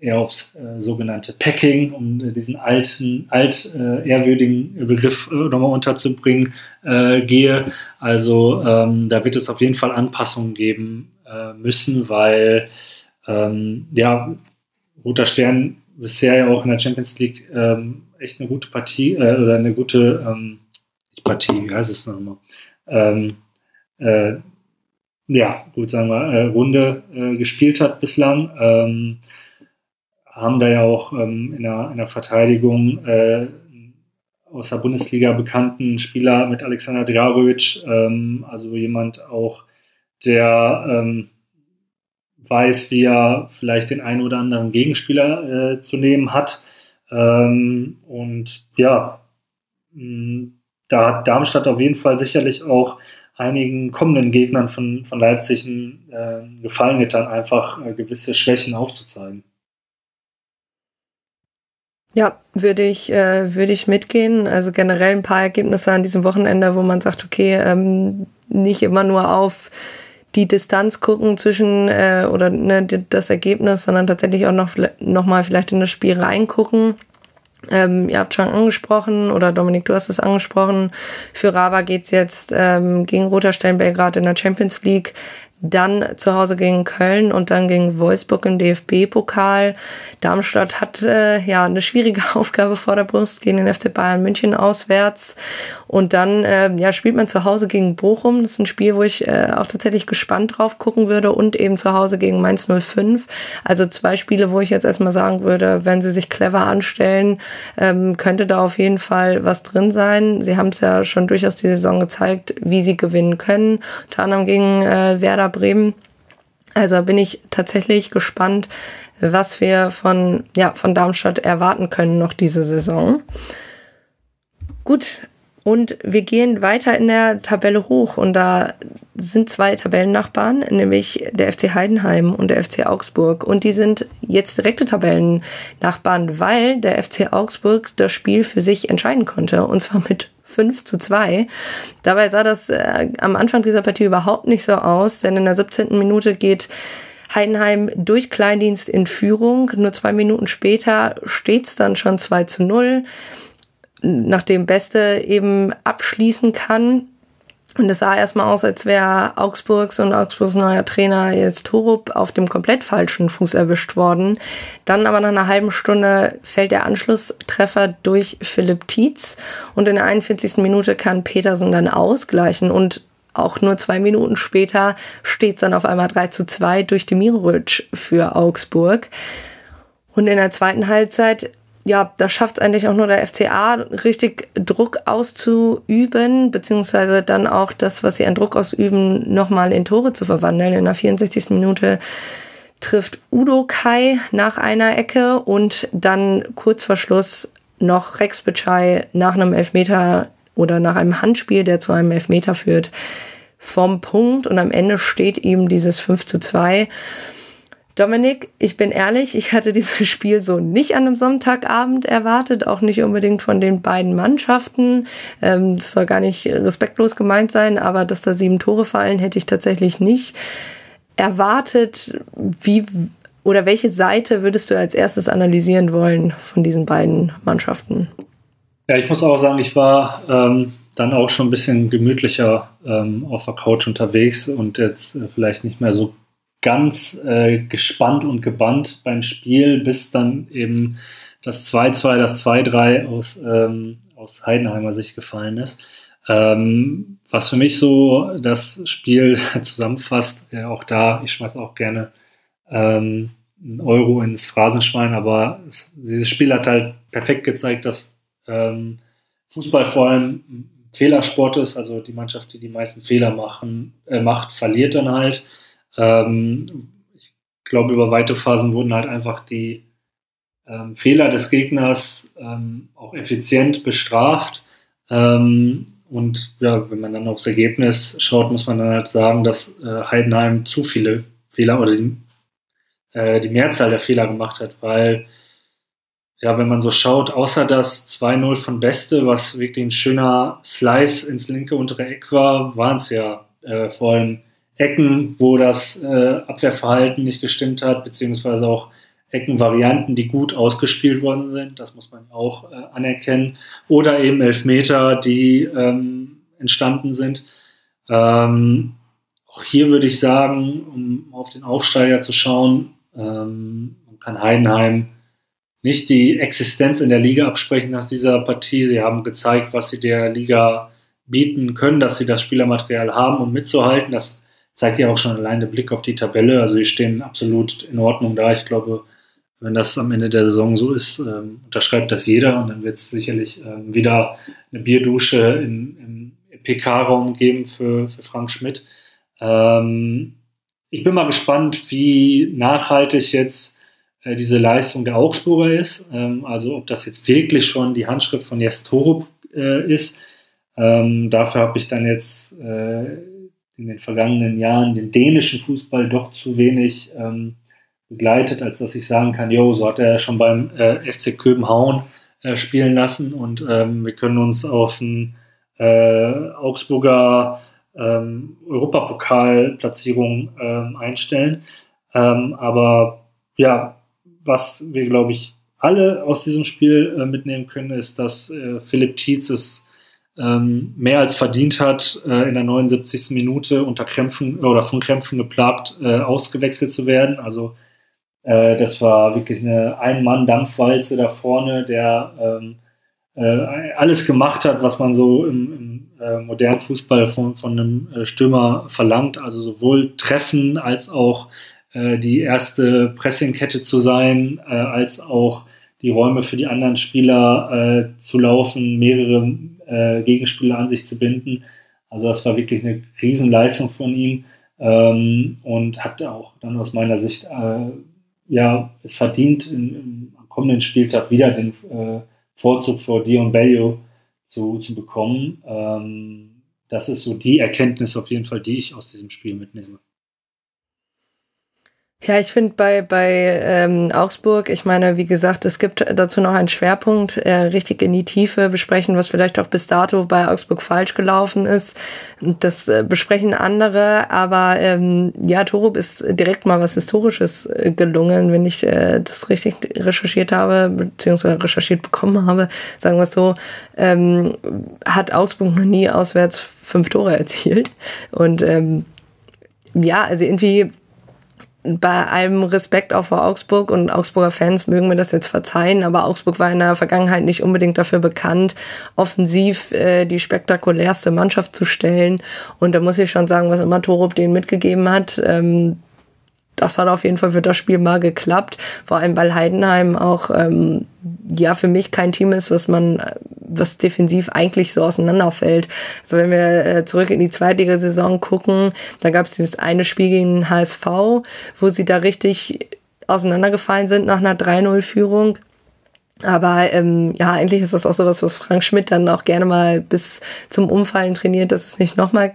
eher aufs äh, sogenannte Packing, um äh, diesen alten, alt äh, ehrwürdigen Begriff äh, nochmal unterzubringen, äh, gehe. Also ähm, da wird es auf jeden Fall Anpassungen geben äh, müssen, weil ähm, ja, Roter Stern bisher ja auch in der Champions League ähm, echt eine gute Partie äh, oder eine gute ähm, Partie, wie heißt es nochmal? Ähm, äh, ja, gut, sagen wir, äh, Runde äh, gespielt hat bislang. Ähm, haben da ja auch ähm, in, der, in der Verteidigung äh, aus der Bundesliga bekannten Spieler mit Alexander Dragovic, ähm, also jemand auch, der ähm, weiß, wie er vielleicht den einen oder anderen Gegenspieler äh, zu nehmen hat. Ähm, und ja, mh, da hat Darmstadt auf jeden Fall sicherlich auch einigen kommenden Gegnern von, von Leipzig einen äh, Gefallen getan, einfach äh, gewisse Schwächen aufzuzeigen. Ja, würde ich, äh, würde ich mitgehen. Also generell ein paar Ergebnisse an diesem Wochenende, wo man sagt, okay, ähm, nicht immer nur auf die Distanz gucken zwischen äh, oder ne, das Ergebnis, sondern tatsächlich auch noch, noch mal vielleicht in das Spiel reingucken. Ähm, ihr habt schon angesprochen, oder Dominik, du hast es angesprochen, für Raba geht's jetzt ähm, gegen Roter Stern Belgrad in der Champions League dann zu Hause gegen Köln und dann gegen Wolfsburg im DFB-Pokal. Darmstadt hat äh, ja eine schwierige *laughs* Aufgabe vor der Brust gegen den FC Bayern München auswärts. Und dann äh, ja, spielt man zu Hause gegen Bochum. Das ist ein Spiel, wo ich äh, auch tatsächlich gespannt drauf gucken würde. Und eben zu Hause gegen Mainz 05. Also zwei Spiele, wo ich jetzt erstmal sagen würde, wenn sie sich clever anstellen, ähm, könnte da auf jeden Fall was drin sein. Sie haben es ja schon durchaus die Saison gezeigt, wie sie gewinnen können. Unter anderem gegen äh, Werder Bremen. Also bin ich tatsächlich gespannt, was wir von, ja, von Darmstadt erwarten können noch diese Saison. Gut, und wir gehen weiter in der Tabelle hoch und da sind zwei Tabellennachbarn, nämlich der FC Heidenheim und der FC Augsburg. Und die sind jetzt direkte Tabellennachbarn, weil der FC Augsburg das Spiel für sich entscheiden konnte. Und zwar mit 5 zu 2. Dabei sah das äh, am Anfang dieser Partie überhaupt nicht so aus, denn in der 17. Minute geht Heidenheim durch Kleindienst in Führung. Nur zwei Minuten später steht es dann schon 2 zu 0, nachdem Beste eben abschließen kann. Und es sah erstmal aus, als wäre Augsburgs und Augsburgs neuer Trainer jetzt Torup auf dem komplett falschen Fuß erwischt worden. Dann aber nach einer halben Stunde fällt der Anschlusstreffer durch Philipp Tietz und in der 41. Minute kann Petersen dann ausgleichen und auch nur zwei Minuten später steht es dann auf einmal 3 zu 2 durch Demirovic für Augsburg. Und in der zweiten Halbzeit ja, da schafft es eigentlich auch nur der FCA, richtig Druck auszuüben, beziehungsweise dann auch das, was sie an Druck ausüben, nochmal in Tore zu verwandeln. In der 64. Minute trifft Udo Kai nach einer Ecke und dann kurz vor Schluss noch Rex Bitschei nach einem Elfmeter oder nach einem Handspiel, der zu einem Elfmeter führt, vom Punkt und am Ende steht ihm dieses 5 zu 2. Dominik, ich bin ehrlich, ich hatte dieses *laughs* Spiel so nicht an einem Sonntagabend erwartet, auch nicht unbedingt von den beiden Mannschaften. Ähm, das soll gar nicht respektlos gemeint sein, aber dass da sieben Tore fallen, hätte ich tatsächlich nicht erwartet. Wie oder welche Seite würdest du als erstes analysieren wollen von diesen beiden Mannschaften? Ja, ich muss auch sagen, ich war ähm, dann auch schon ein bisschen gemütlicher ähm, auf der Couch unterwegs und jetzt äh, vielleicht nicht mehr so ganz äh, gespannt und gebannt beim Spiel, bis dann eben das 2-2, das 2-3 aus, ähm, aus Heidenheimer Sicht gefallen ist. Ähm, was für mich so das Spiel *laughs* zusammenfasst, ja, auch da, ich schmeiße auch gerne ähm, einen Euro ins Phrasenschwein, aber es, dieses Spiel hat halt perfekt gezeigt, dass ähm, Fußball vor allem Fehlersport ist, also die Mannschaft, die die meisten Fehler machen, äh, macht, verliert dann halt. Ähm, ich glaube, über weite Phasen wurden halt einfach die ähm, Fehler des Gegners ähm, auch effizient bestraft. Ähm, und ja, wenn man dann aufs Ergebnis schaut, muss man dann halt sagen, dass äh, Heidenheim zu viele Fehler oder die, äh, die Mehrzahl der Fehler gemacht hat, weil ja, wenn man so schaut, außer das 2-0 von Beste, was wirklich ein schöner Slice ins linke untere Eck war, waren es ja äh, vor allem Ecken, wo das äh, Abwehrverhalten nicht gestimmt hat, beziehungsweise auch Eckenvarianten, die gut ausgespielt worden sind. Das muss man auch äh, anerkennen. Oder eben Elfmeter, die ähm, entstanden sind. Ähm, auch hier würde ich sagen, um auf den Aufsteiger zu schauen, ähm, man kann Heidenheim nicht die Existenz in der Liga absprechen nach dieser Partie. Sie haben gezeigt, was sie der Liga bieten können, dass sie das Spielermaterial haben, um mitzuhalten. Das zeigt ja auch schon allein der Blick auf die Tabelle. Also die stehen absolut in Ordnung da. Ich glaube, wenn das am Ende der Saison so ist, ähm, unterschreibt das jeder und dann wird es sicherlich ähm, wieder eine Bierdusche in, im PK-Raum geben für, für Frank Schmidt. Ähm, ich bin mal gespannt, wie nachhaltig jetzt äh, diese Leistung der Augsburger ist. Ähm, also ob das jetzt wirklich schon die Handschrift von Jes Torup äh, ist. Ähm, dafür habe ich dann jetzt äh, in den vergangenen Jahren den dänischen Fußball doch zu wenig ähm, begleitet, als dass ich sagen kann, jo, so hat er schon beim äh, FC Köbenhauen äh, spielen lassen und ähm, wir können uns auf ein äh, Augsburger ähm, Europapokalplatzierung ähm, einstellen. Ähm, aber ja, was wir, glaube ich, alle aus diesem Spiel äh, mitnehmen können, ist, dass äh, Philipp Tietz es ähm, mehr als verdient hat, äh, in der 79. Minute unter Krämpfen oder von Krämpfen geplagt äh, ausgewechselt zu werden. Also äh, das war wirklich eine Ein-Mann-Dampfwalze da vorne, der ähm, äh, alles gemacht hat, was man so im, im modernen Fußball von, von einem Stürmer verlangt. Also sowohl Treffen als auch äh, die erste Pressingkette zu sein, äh, als auch die Räume für die anderen Spieler äh, zu laufen, mehrere äh, Gegenspieler an sich zu binden. Also das war wirklich eine Riesenleistung von ihm ähm, und hat auch dann aus meiner Sicht äh, ja es verdient, im kommenden Spieltag wieder den äh, Vorzug vor Dion Bello zu, zu bekommen. Ähm, das ist so die Erkenntnis auf jeden Fall, die ich aus diesem Spiel mitnehme. Ja, ich finde bei, bei ähm, Augsburg, ich meine, wie gesagt, es gibt dazu noch einen Schwerpunkt, äh, richtig in die Tiefe besprechen, was vielleicht auch bis dato bei Augsburg falsch gelaufen ist. Das äh, besprechen andere, aber ähm, ja, Torup ist direkt mal was Historisches äh, gelungen, wenn ich äh, das richtig recherchiert habe, beziehungsweise recherchiert bekommen habe, sagen wir es so, ähm, hat Augsburg noch nie auswärts fünf Tore erzielt. Und ähm, ja, also irgendwie bei allem Respekt auch vor Augsburg und Augsburger Fans mögen mir das jetzt verzeihen, aber Augsburg war in der Vergangenheit nicht unbedingt dafür bekannt, offensiv äh, die spektakulärste Mannschaft zu stellen. Und da muss ich schon sagen, was immer Torup denen mitgegeben hat, ähm, das hat auf jeden Fall für das Spiel mal geklappt. Vor allem, weil Heidenheim auch ähm, ja für mich kein Team ist, was man, was defensiv eigentlich so auseinanderfällt. Also wenn wir äh, zurück in die Zweitligasaison gucken, da gab es dieses eine Spiel gegen HSV, wo sie da richtig auseinandergefallen sind nach einer 3-0-Führung. Aber ähm, ja, eigentlich ist das auch sowas, was Frank Schmidt dann auch gerne mal bis zum Umfallen trainiert, dass es nicht nochmal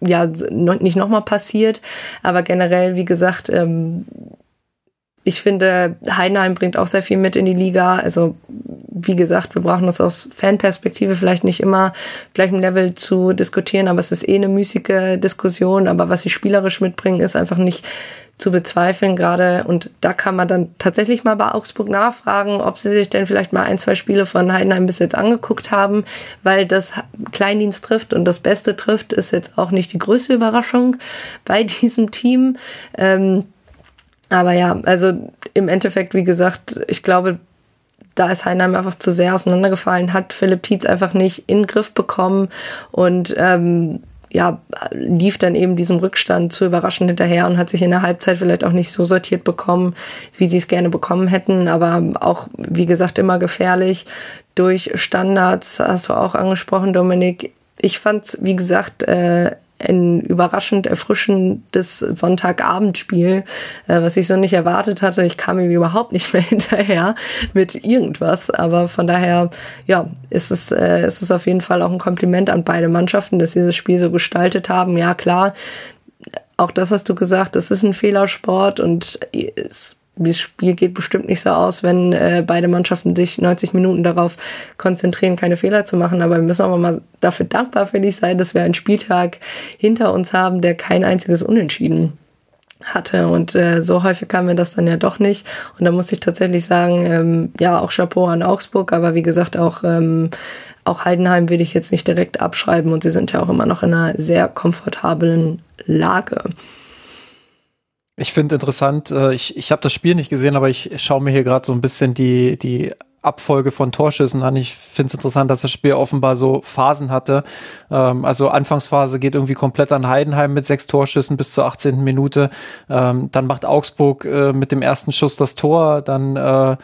ja nicht nochmal passiert. Aber generell, wie gesagt, ähm, ich finde, Heidenheim bringt auch sehr viel mit in die Liga. Also, wie gesagt, wir brauchen das aus Fanperspektive vielleicht nicht immer gleich im Level zu diskutieren, aber es ist eh eine müßige Diskussion. Aber was sie spielerisch mitbringen, ist einfach nicht zu bezweifeln gerade. Und da kann man dann tatsächlich mal bei Augsburg nachfragen, ob sie sich denn vielleicht mal ein, zwei Spiele von Heidenheim bis jetzt angeguckt haben, weil das Kleindienst trifft und das Beste trifft, ist jetzt auch nicht die größte Überraschung bei *laughs* diesem Team. Ähm, aber ja, also im Endeffekt, wie gesagt, ich glaube, da ist Heinheim einfach zu sehr auseinandergefallen, hat Philipp Tietz einfach nicht in den Griff bekommen und ähm, ja, lief dann eben diesem Rückstand zu überraschend hinterher und hat sich in der Halbzeit vielleicht auch nicht so sortiert bekommen, wie sie es gerne bekommen hätten, aber auch, wie gesagt, immer gefährlich. Durch Standards hast du auch angesprochen, Dominik. Ich fand wie gesagt, äh, ein überraschend erfrischendes Sonntagabendspiel, äh, was ich so nicht erwartet hatte. Ich kam ihm überhaupt nicht *laughs* mehr hinterher mit irgendwas. Aber von daher, ja, ist es, äh, ist es auf jeden Fall auch ein Kompliment an beide Mannschaften, dass sie das Spiel so gestaltet haben. Ja, klar, auch das hast du gesagt, das ist ein Fehlersport und es das Spiel geht bestimmt nicht so aus, wenn äh, beide Mannschaften sich 90 Minuten darauf konzentrieren, keine Fehler zu machen. Aber wir müssen auch mal dafür dankbar, finde ich, sein, dass wir einen Spieltag hinter uns haben, der kein einziges Unentschieden hatte. Und äh, so häufig kam mir das dann ja doch nicht. Und da muss ich tatsächlich sagen, ähm, ja, auch Chapeau an Augsburg, aber wie gesagt, auch, ähm, auch Heidenheim will ich jetzt nicht direkt abschreiben und sie sind ja auch immer noch in einer sehr komfortablen Lage. Ich finde interessant, äh, ich, ich habe das Spiel nicht gesehen, aber ich schaue mir hier gerade so ein bisschen die, die Abfolge von Torschüssen an. Ich finde es interessant, dass das Spiel offenbar so Phasen hatte. Ähm, also Anfangsphase geht irgendwie komplett an Heidenheim mit sechs Torschüssen bis zur 18. Minute. Ähm, dann macht Augsburg äh, mit dem ersten Schuss das Tor. Dann äh,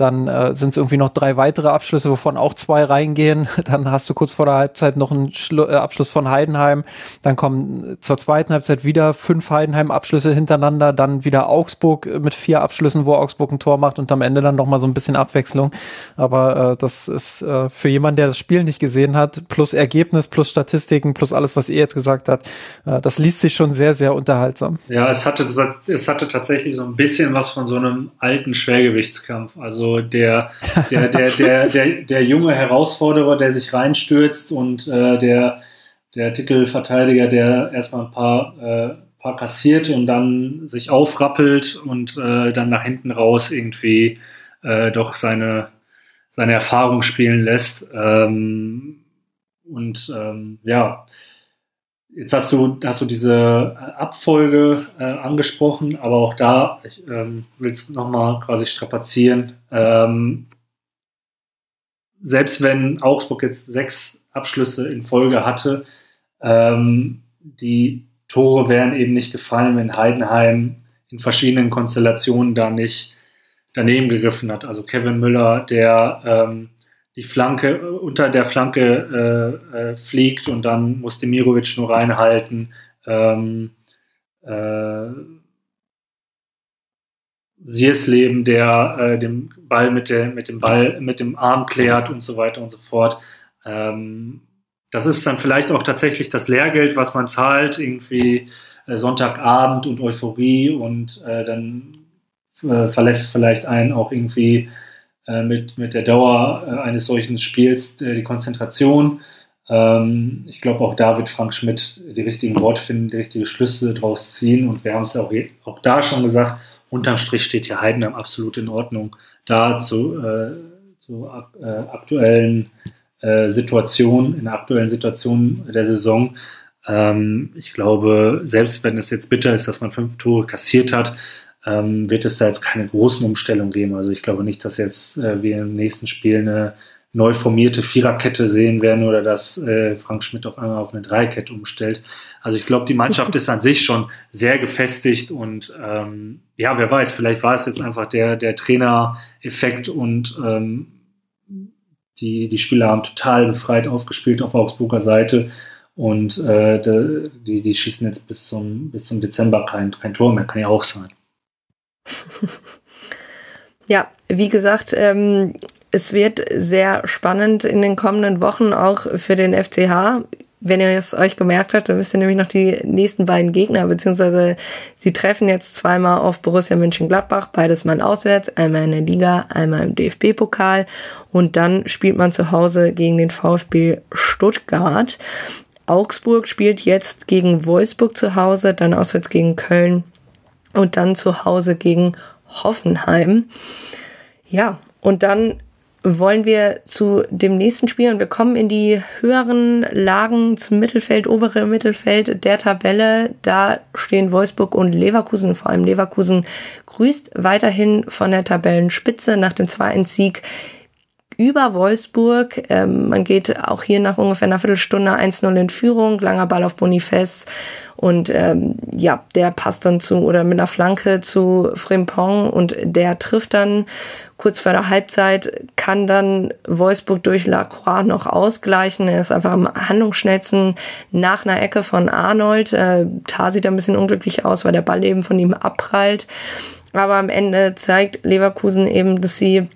dann äh, sind es irgendwie noch drei weitere Abschlüsse, wovon auch zwei reingehen. *laughs* Dann hast du kurz vor der Halbzeit noch einen Schlu äh, Abschluss von Heidenheim. Dann kommen zur zweiten Halbzeit wieder fünf Heidenheim-Abschlüsse hintereinander. Dann wieder Augsburg mit vier Abschlüssen, wo Augsburg ein Tor macht und am Ende dann noch mal so ein bisschen Abwechslung. Aber äh, das ist äh, für jemanden, der das Spiel nicht gesehen hat, plus Ergebnis, plus Statistiken, plus alles, was ihr jetzt gesagt habt, äh, das liest sich schon sehr, sehr unterhaltsam. Ja, es hatte, es hatte tatsächlich so ein bisschen was von so einem alten Schwergewichtskampf. Also der, der, der, der, der, der junge Herausforderer, der sich reinstürzt und äh, der, der Titelverteidiger, der erstmal ein paar, äh, paar kassiert und dann sich aufrappelt und äh, dann nach hinten raus irgendwie äh, doch seine, seine Erfahrung spielen lässt. Ähm, und ähm, ja, Jetzt hast du, hast du diese äh, Abfolge äh, angesprochen, aber auch da, ich ähm, will es nochmal quasi strapazieren. Ähm, selbst wenn Augsburg jetzt sechs Abschlüsse in Folge hatte, ähm, die Tore wären eben nicht gefallen, wenn Heidenheim in verschiedenen Konstellationen da nicht daneben gegriffen hat. Also Kevin Müller, der ähm, die Flanke äh, unter der Flanke äh, äh, fliegt und dann muss Demirovic nur reinhalten. Ähm, äh, Siersleben, der äh, den Ball mit, der, mit dem Ball, mit dem Arm klärt und so weiter und so fort. Ähm, das ist dann vielleicht auch tatsächlich das Lehrgeld, was man zahlt, irgendwie äh, Sonntagabend und Euphorie und äh, dann äh, verlässt vielleicht einen auch irgendwie mit, mit der Dauer äh, eines solchen Spiels äh, die Konzentration. Ähm, ich glaube, auch da wird Frank Schmidt die richtigen Worte finden, die richtigen Schlüsse daraus ziehen. Und wir haben es auch, auch da schon gesagt, unterm Strich steht hier Heidenheim absolut in Ordnung. Da zu, äh, zu äh, aktuellen äh, Situationen, in der aktuellen Situation der Saison. Ähm, ich glaube, selbst wenn es jetzt bitter ist, dass man fünf Tore kassiert hat, ähm, wird es da jetzt keine großen Umstellungen geben. Also ich glaube nicht, dass jetzt äh, wir im nächsten Spiel eine neu formierte Viererkette sehen werden oder dass äh, Frank Schmidt auf einmal auf eine Dreikette umstellt. Also ich glaube, die Mannschaft *laughs* ist an sich schon sehr gefestigt und ähm, ja, wer weiß, vielleicht war es jetzt einfach der, der Trainereffekt und ähm, die, die Spieler haben total befreit aufgespielt auf Augsburger Seite und äh, die, die schießen jetzt bis zum, bis zum Dezember kein, kein Tor mehr, kann ja auch sein. Ja, wie gesagt, ähm, es wird sehr spannend in den kommenden Wochen auch für den FCH. Wenn ihr es euch gemerkt habt, dann wisst ihr nämlich noch die nächsten beiden Gegner, beziehungsweise sie treffen jetzt zweimal auf Borussia Mönchengladbach, beides mal auswärts, einmal in der Liga, einmal im DFB-Pokal und dann spielt man zu Hause gegen den VfB Stuttgart. Augsburg spielt jetzt gegen Wolfsburg zu Hause, dann auswärts gegen Köln und dann zu Hause gegen Hoffenheim. Ja, und dann wollen wir zu dem nächsten Spiel und wir kommen in die höheren Lagen zum Mittelfeld, obere Mittelfeld der Tabelle. Da stehen Wolfsburg und Leverkusen, vor allem Leverkusen grüßt weiterhin von der Tabellenspitze nach dem zweiten Sieg über Wolfsburg. Ähm, man geht auch hier nach ungefähr einer Viertelstunde 1-0 in Führung, langer Ball auf Boniface und ähm, ja, der passt dann zu oder mit einer Flanke zu Frimpong und der trifft dann kurz vor der Halbzeit, kann dann Wolfsburg durch Lacroix noch ausgleichen. Er ist einfach am handlungsschnellsten nach einer Ecke von Arnold. Äh, Tar sieht ein bisschen unglücklich aus, weil der Ball eben von ihm abprallt. Aber am Ende zeigt Leverkusen eben, dass sie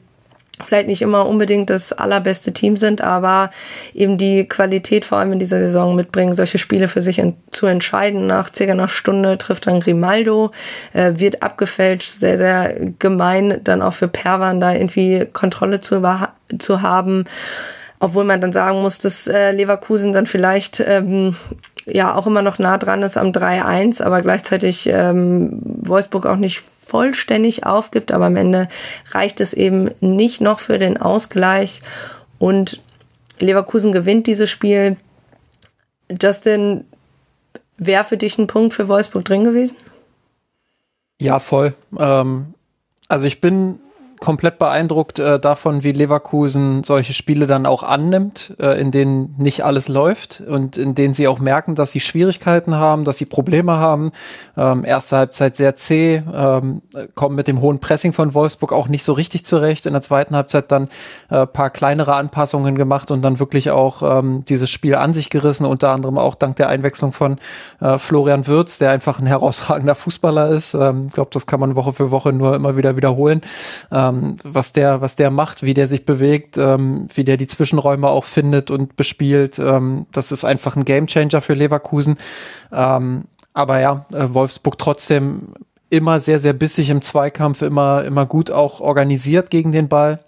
vielleicht nicht immer unbedingt das allerbeste Team sind, aber eben die Qualität vor allem in dieser Saison mitbringen, solche Spiele für sich in, zu entscheiden. Nach circa einer Stunde trifft dann Grimaldo, äh, wird abgefälscht, sehr, sehr gemein, dann auch für Perwan da irgendwie Kontrolle zu, zu haben. Obwohl man dann sagen muss, dass äh, Leverkusen dann vielleicht ähm, ja auch immer noch nah dran ist am 3-1, aber gleichzeitig ähm, Wolfsburg auch nicht vollständig aufgibt, aber am Ende reicht es eben nicht noch für den Ausgleich und Leverkusen gewinnt dieses Spiel. Justin, wäre für dich ein Punkt für Wolfsburg drin gewesen? Ja, voll. Ähm, also ich bin komplett beeindruckt äh, davon, wie Leverkusen solche Spiele dann auch annimmt, äh, in denen nicht alles läuft und in denen sie auch merken, dass sie Schwierigkeiten haben, dass sie Probleme haben. Ähm, erste Halbzeit sehr zäh, ähm, kommen mit dem hohen Pressing von Wolfsburg auch nicht so richtig zurecht. In der zweiten Halbzeit dann äh, paar kleinere Anpassungen gemacht und dann wirklich auch ähm, dieses Spiel an sich gerissen, unter anderem auch dank der Einwechslung von äh, Florian Würz, der einfach ein herausragender Fußballer ist. Ähm, ich glaube, das kann man Woche für Woche nur immer wieder wiederholen. Ähm, ähm, was der, was der macht, wie der sich bewegt, ähm, wie der die Zwischenräume auch findet und bespielt. Ähm, das ist einfach ein Gamechanger für Leverkusen. Ähm, aber ja, äh, Wolfsburg trotzdem immer sehr, sehr bissig im Zweikampf, immer, immer gut auch organisiert gegen den Ball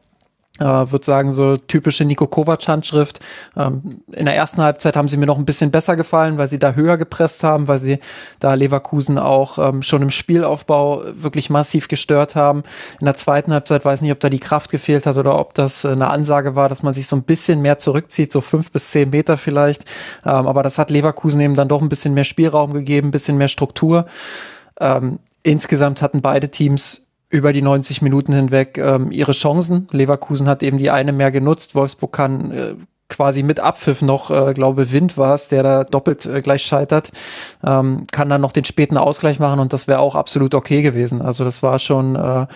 äh, würde sagen, so typische Nico Kovac-Handschrift. Ähm, in der ersten Halbzeit haben sie mir noch ein bisschen besser gefallen, weil sie da höher gepresst haben, weil sie da Leverkusen auch ähm, schon im Spielaufbau wirklich massiv gestört haben. In der zweiten Halbzeit weiß nicht, ob da die Kraft gefehlt hat oder ob das äh, eine Ansage war, dass man sich so ein bisschen mehr zurückzieht, so fünf bis zehn Meter vielleicht. Ähm, aber das hat Leverkusen eben dann doch ein bisschen mehr Spielraum gegeben, ein bisschen mehr Struktur. Ähm, insgesamt hatten beide Teams über die 90 Minuten hinweg ähm, ihre Chancen. Leverkusen hat eben die eine mehr genutzt. Wolfsburg kann äh, quasi mit Abpfiff noch, äh, glaube Wind war es, der da doppelt äh, gleich scheitert, ähm, kann dann noch den späten Ausgleich machen und das wäre auch absolut okay gewesen. Also das war schon äh,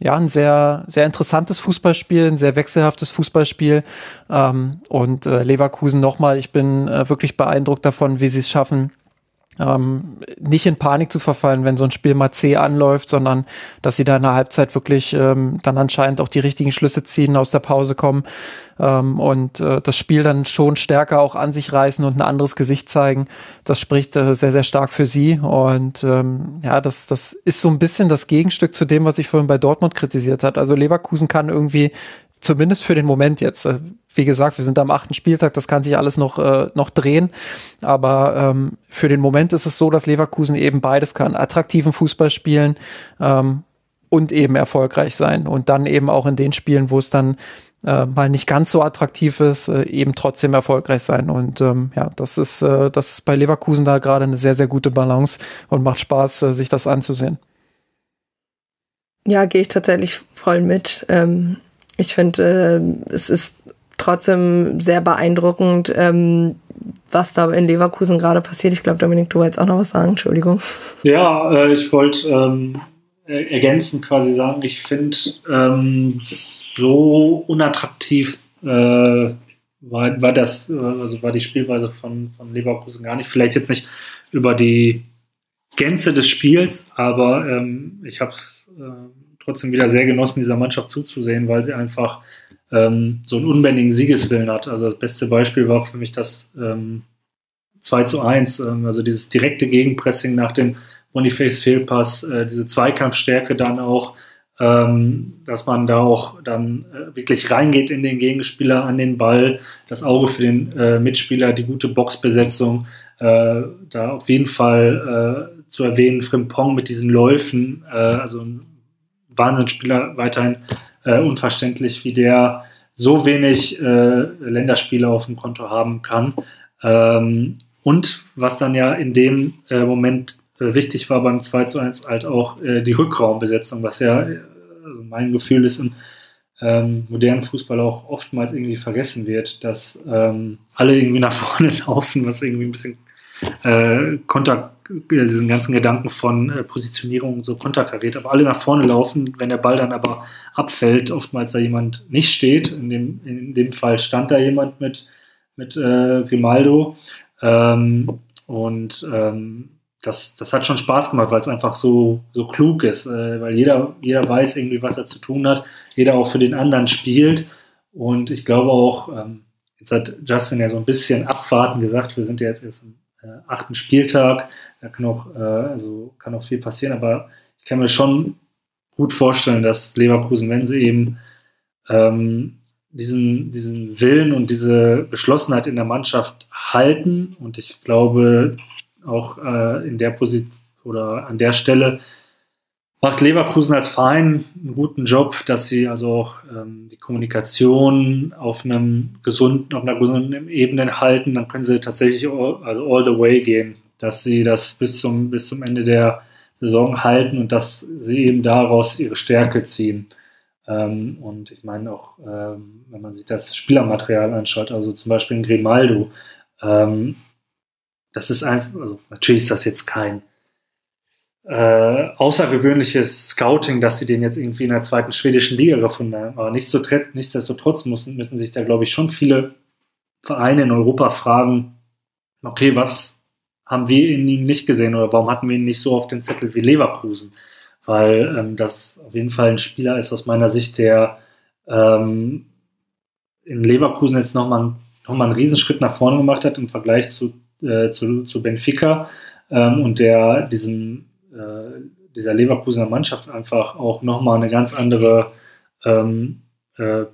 ja ein sehr sehr interessantes Fußballspiel, ein sehr wechselhaftes Fußballspiel ähm, und äh, Leverkusen nochmal. Ich bin äh, wirklich beeindruckt davon, wie sie es schaffen ähm, nicht in Panik zu verfallen, wenn so ein Spiel mal zäh anläuft, sondern dass sie da in der Halbzeit wirklich ähm, dann anscheinend auch die richtigen Schlüsse ziehen, aus der Pause kommen ähm, und äh, das Spiel dann schon stärker auch an sich reißen und ein anderes Gesicht zeigen. Das spricht äh, sehr, sehr stark für sie und ähm, ja, das, das ist so ein bisschen das Gegenstück zu dem, was ich vorhin bei Dortmund kritisiert hat. Also Leverkusen kann irgendwie zumindest für den Moment jetzt. Äh, wie gesagt, wir sind am achten Spieltag, das kann sich alles noch, äh, noch drehen. Aber ähm, für den Moment ist es so, dass Leverkusen eben beides kann. Attraktiven Fußball spielen ähm, und eben erfolgreich sein. Und dann eben auch in den Spielen, wo es dann äh, mal nicht ganz so attraktiv ist, äh, eben trotzdem erfolgreich sein. Und ähm, ja, das ist, äh, das ist bei Leverkusen da gerade eine sehr, sehr gute Balance und macht Spaß, äh, sich das anzusehen. Ja, gehe ich tatsächlich voll mit. Ähm, ich finde, äh, es ist trotzdem sehr beeindruckend, ähm, was da in Leverkusen gerade passiert. Ich glaube, Dominik, du wolltest auch noch was sagen, Entschuldigung. Ja, äh, ich wollte ähm, ergänzend quasi sagen, ich finde, ähm, so unattraktiv äh, war, war das, äh, also war die Spielweise von, von Leverkusen gar nicht. Vielleicht jetzt nicht über die Gänze des Spiels, aber ähm, ich habe es äh, trotzdem wieder sehr genossen, dieser Mannschaft zuzusehen, weil sie einfach ähm, so einen unbändigen Siegeswillen hat. Also das beste Beispiel war für mich das ähm, 2 zu 1, ähm, also dieses direkte Gegenpressing nach dem Boniface-Fehlpass, äh, diese Zweikampfstärke dann auch, ähm, dass man da auch dann äh, wirklich reingeht in den Gegenspieler an den Ball, das Auge für den äh, Mitspieler, die gute Boxbesetzung, äh, da auf jeden Fall äh, zu erwähnen, Frimpong mit diesen Läufen, äh, also ein Wahnsinnsspieler weiterhin äh, unverständlich, wie der so wenig äh, Länderspiele auf dem Konto haben kann. Ähm, und was dann ja in dem äh, Moment äh, wichtig war beim 2 zu 1 halt auch äh, die Rückraumbesetzung, was ja also mein Gefühl ist, im ähm, modernen Fußball auch oftmals irgendwie vergessen wird, dass ähm, alle irgendwie nach *laughs* vorne laufen, was irgendwie ein bisschen äh, konter, diesen ganzen Gedanken von äh, Positionierung so konterkariert, aber alle nach vorne laufen, wenn der Ball dann aber abfällt, oftmals da jemand nicht steht, in dem, in dem Fall stand da jemand mit, mit äh, Grimaldo. Ähm, und ähm, das, das hat schon Spaß gemacht, weil es einfach so, so klug ist, äh, weil jeder, jeder weiß irgendwie, was er zu tun hat, jeder auch für den anderen spielt. Und ich glaube auch, ähm, jetzt hat Justin ja so ein bisschen Abfahrten gesagt, wir sind ja jetzt erst äh, achten Spieltag, da kann auch, äh, also kann auch viel passieren, aber ich kann mir schon gut vorstellen, dass Leverkusen, wenn sie eben ähm, diesen, diesen Willen und diese Geschlossenheit in der Mannschaft halten und ich glaube, auch äh, in der Position oder an der Stelle macht Leverkusen als Verein einen guten Job, dass sie also auch ähm, die Kommunikation auf einem gesunden, auf einer gesunden Ebene halten. Dann können sie tatsächlich all, also all the way gehen, dass sie das bis zum, bis zum Ende der Saison halten und dass sie eben daraus ihre Stärke ziehen. Ähm, und ich meine auch, ähm, wenn man sich das Spielermaterial anschaut, also zum Beispiel in Grimaldo, ähm, das ist einfach, also natürlich ist das jetzt kein äh, außergewöhnliches Scouting, dass sie den jetzt irgendwie in der zweiten schwedischen Liga gefunden haben. Aber nichtsdestotrotz müssen, müssen sich da, glaube ich, schon viele Vereine in Europa fragen, okay, was haben wir in ihm nicht gesehen oder warum hatten wir ihn nicht so auf den Zettel wie Leverkusen? Weil ähm, das auf jeden Fall ein Spieler ist aus meiner Sicht, der ähm, in Leverkusen jetzt nochmal noch mal einen Riesenschritt nach vorne gemacht hat im Vergleich zu äh, zu, zu Benfica ähm, und der diesen, dieser Leverkusener Mannschaft einfach auch nochmal eine ganz andere ähm, äh,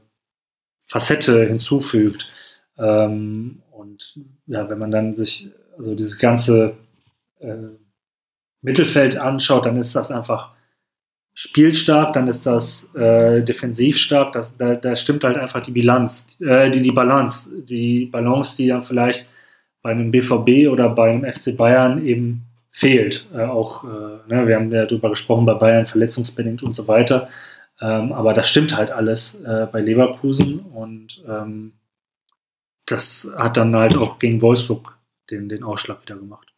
Facette hinzufügt. Ähm, und ja, wenn man dann sich also dieses ganze äh, Mittelfeld anschaut, dann ist das einfach spielstark, dann ist das äh, defensiv stark, das, da, da stimmt halt einfach die Bilanz, äh, die, die Balance, die Balance, die dann vielleicht bei einem BVB oder bei einem FC Bayern eben fehlt. Äh, auch, äh, ne, wir haben ja darüber gesprochen, bei Bayern verletzungsbedingt und so weiter. Ähm, aber das stimmt halt alles äh, bei Leverkusen und ähm, das hat dann halt auch gegen Wolfsburg den, den Ausschlag wieder gemacht.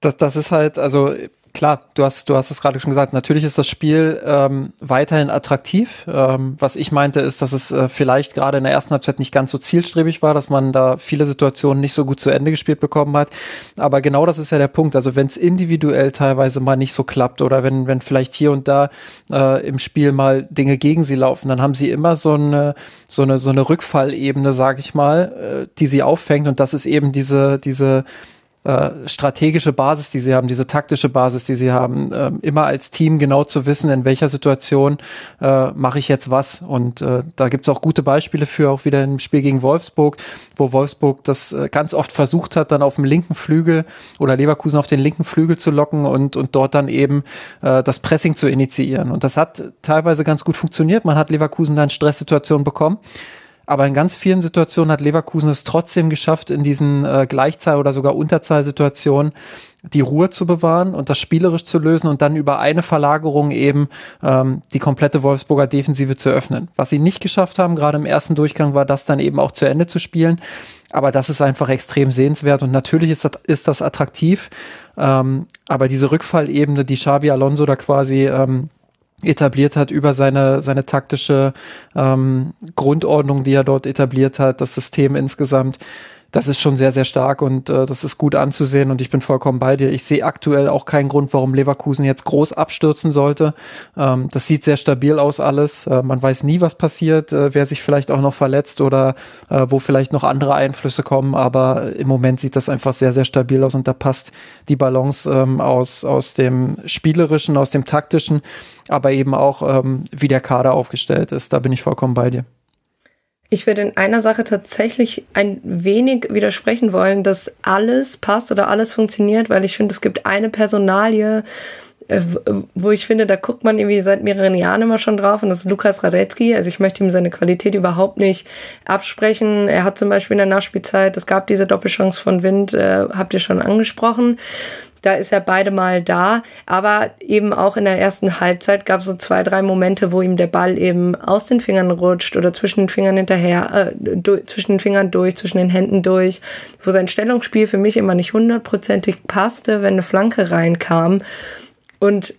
Das, das ist halt, also klar, du hast, du hast es gerade schon gesagt, natürlich ist das Spiel ähm, weiterhin attraktiv. Ähm, was ich meinte, ist, dass es äh, vielleicht gerade in der ersten Halbzeit nicht ganz so zielstrebig war, dass man da viele Situationen nicht so gut zu Ende gespielt bekommen hat. Aber genau das ist ja der Punkt. Also wenn es individuell teilweise mal nicht so klappt oder wenn, wenn vielleicht hier und da äh, im Spiel mal Dinge gegen sie laufen, dann haben sie immer so eine, so eine, so eine Rückfallebene, sage ich mal, äh, die sie auffängt. Und das ist eben diese, diese äh, strategische Basis, die sie haben, diese taktische Basis, die sie haben, äh, immer als Team genau zu wissen, in welcher Situation äh, mache ich jetzt was. Und äh, da gibt es auch gute Beispiele für, auch wieder im Spiel gegen Wolfsburg, wo Wolfsburg das äh, ganz oft versucht hat, dann auf dem linken Flügel oder Leverkusen auf den linken Flügel zu locken und, und dort dann eben äh, das Pressing zu initiieren. Und das hat teilweise ganz gut funktioniert. Man hat Leverkusen dann Stresssituationen bekommen. Aber in ganz vielen Situationen hat Leverkusen es trotzdem geschafft, in diesen äh, Gleichzahl- oder sogar Unterzahlsituationen die Ruhe zu bewahren und das spielerisch zu lösen und dann über eine Verlagerung eben ähm, die komplette Wolfsburger Defensive zu öffnen. Was sie nicht geschafft haben, gerade im ersten Durchgang, war das dann eben auch zu Ende zu spielen. Aber das ist einfach extrem sehenswert und natürlich ist das, ist das attraktiv. Ähm, aber diese Rückfallebene, die Xabi Alonso da quasi ähm, etabliert hat über seine, seine taktische ähm, Grundordnung, die er dort etabliert hat, das System insgesamt das ist schon sehr, sehr stark und äh, das ist gut anzusehen und ich bin vollkommen bei dir. Ich sehe aktuell auch keinen Grund, warum Leverkusen jetzt groß abstürzen sollte. Ähm, das sieht sehr stabil aus alles. Äh, man weiß nie, was passiert, äh, wer sich vielleicht auch noch verletzt oder äh, wo vielleicht noch andere Einflüsse kommen, aber im Moment sieht das einfach sehr, sehr stabil aus und da passt die Balance ähm, aus, aus dem Spielerischen, aus dem Taktischen, aber eben auch, ähm, wie der Kader aufgestellt ist. Da bin ich vollkommen bei dir. Ich würde in einer Sache tatsächlich ein wenig widersprechen wollen, dass alles passt oder alles funktioniert, weil ich finde, es gibt eine Personalie, äh, wo ich finde, da guckt man irgendwie seit mehreren Jahren immer schon drauf und das ist Lukas Radetzky. Also ich möchte ihm seine Qualität überhaupt nicht absprechen. Er hat zum Beispiel in der Nachspielzeit, es gab diese Doppelchance von Wind, äh, habt ihr schon angesprochen da ist er beide Mal da. Aber eben auch in der ersten Halbzeit gab es so zwei, drei Momente, wo ihm der Ball eben aus den Fingern rutscht oder zwischen den Fingern hinterher, äh, durch, zwischen den Fingern durch, zwischen den Händen durch, wo sein Stellungsspiel für mich immer nicht hundertprozentig passte, wenn eine Flanke reinkam. Und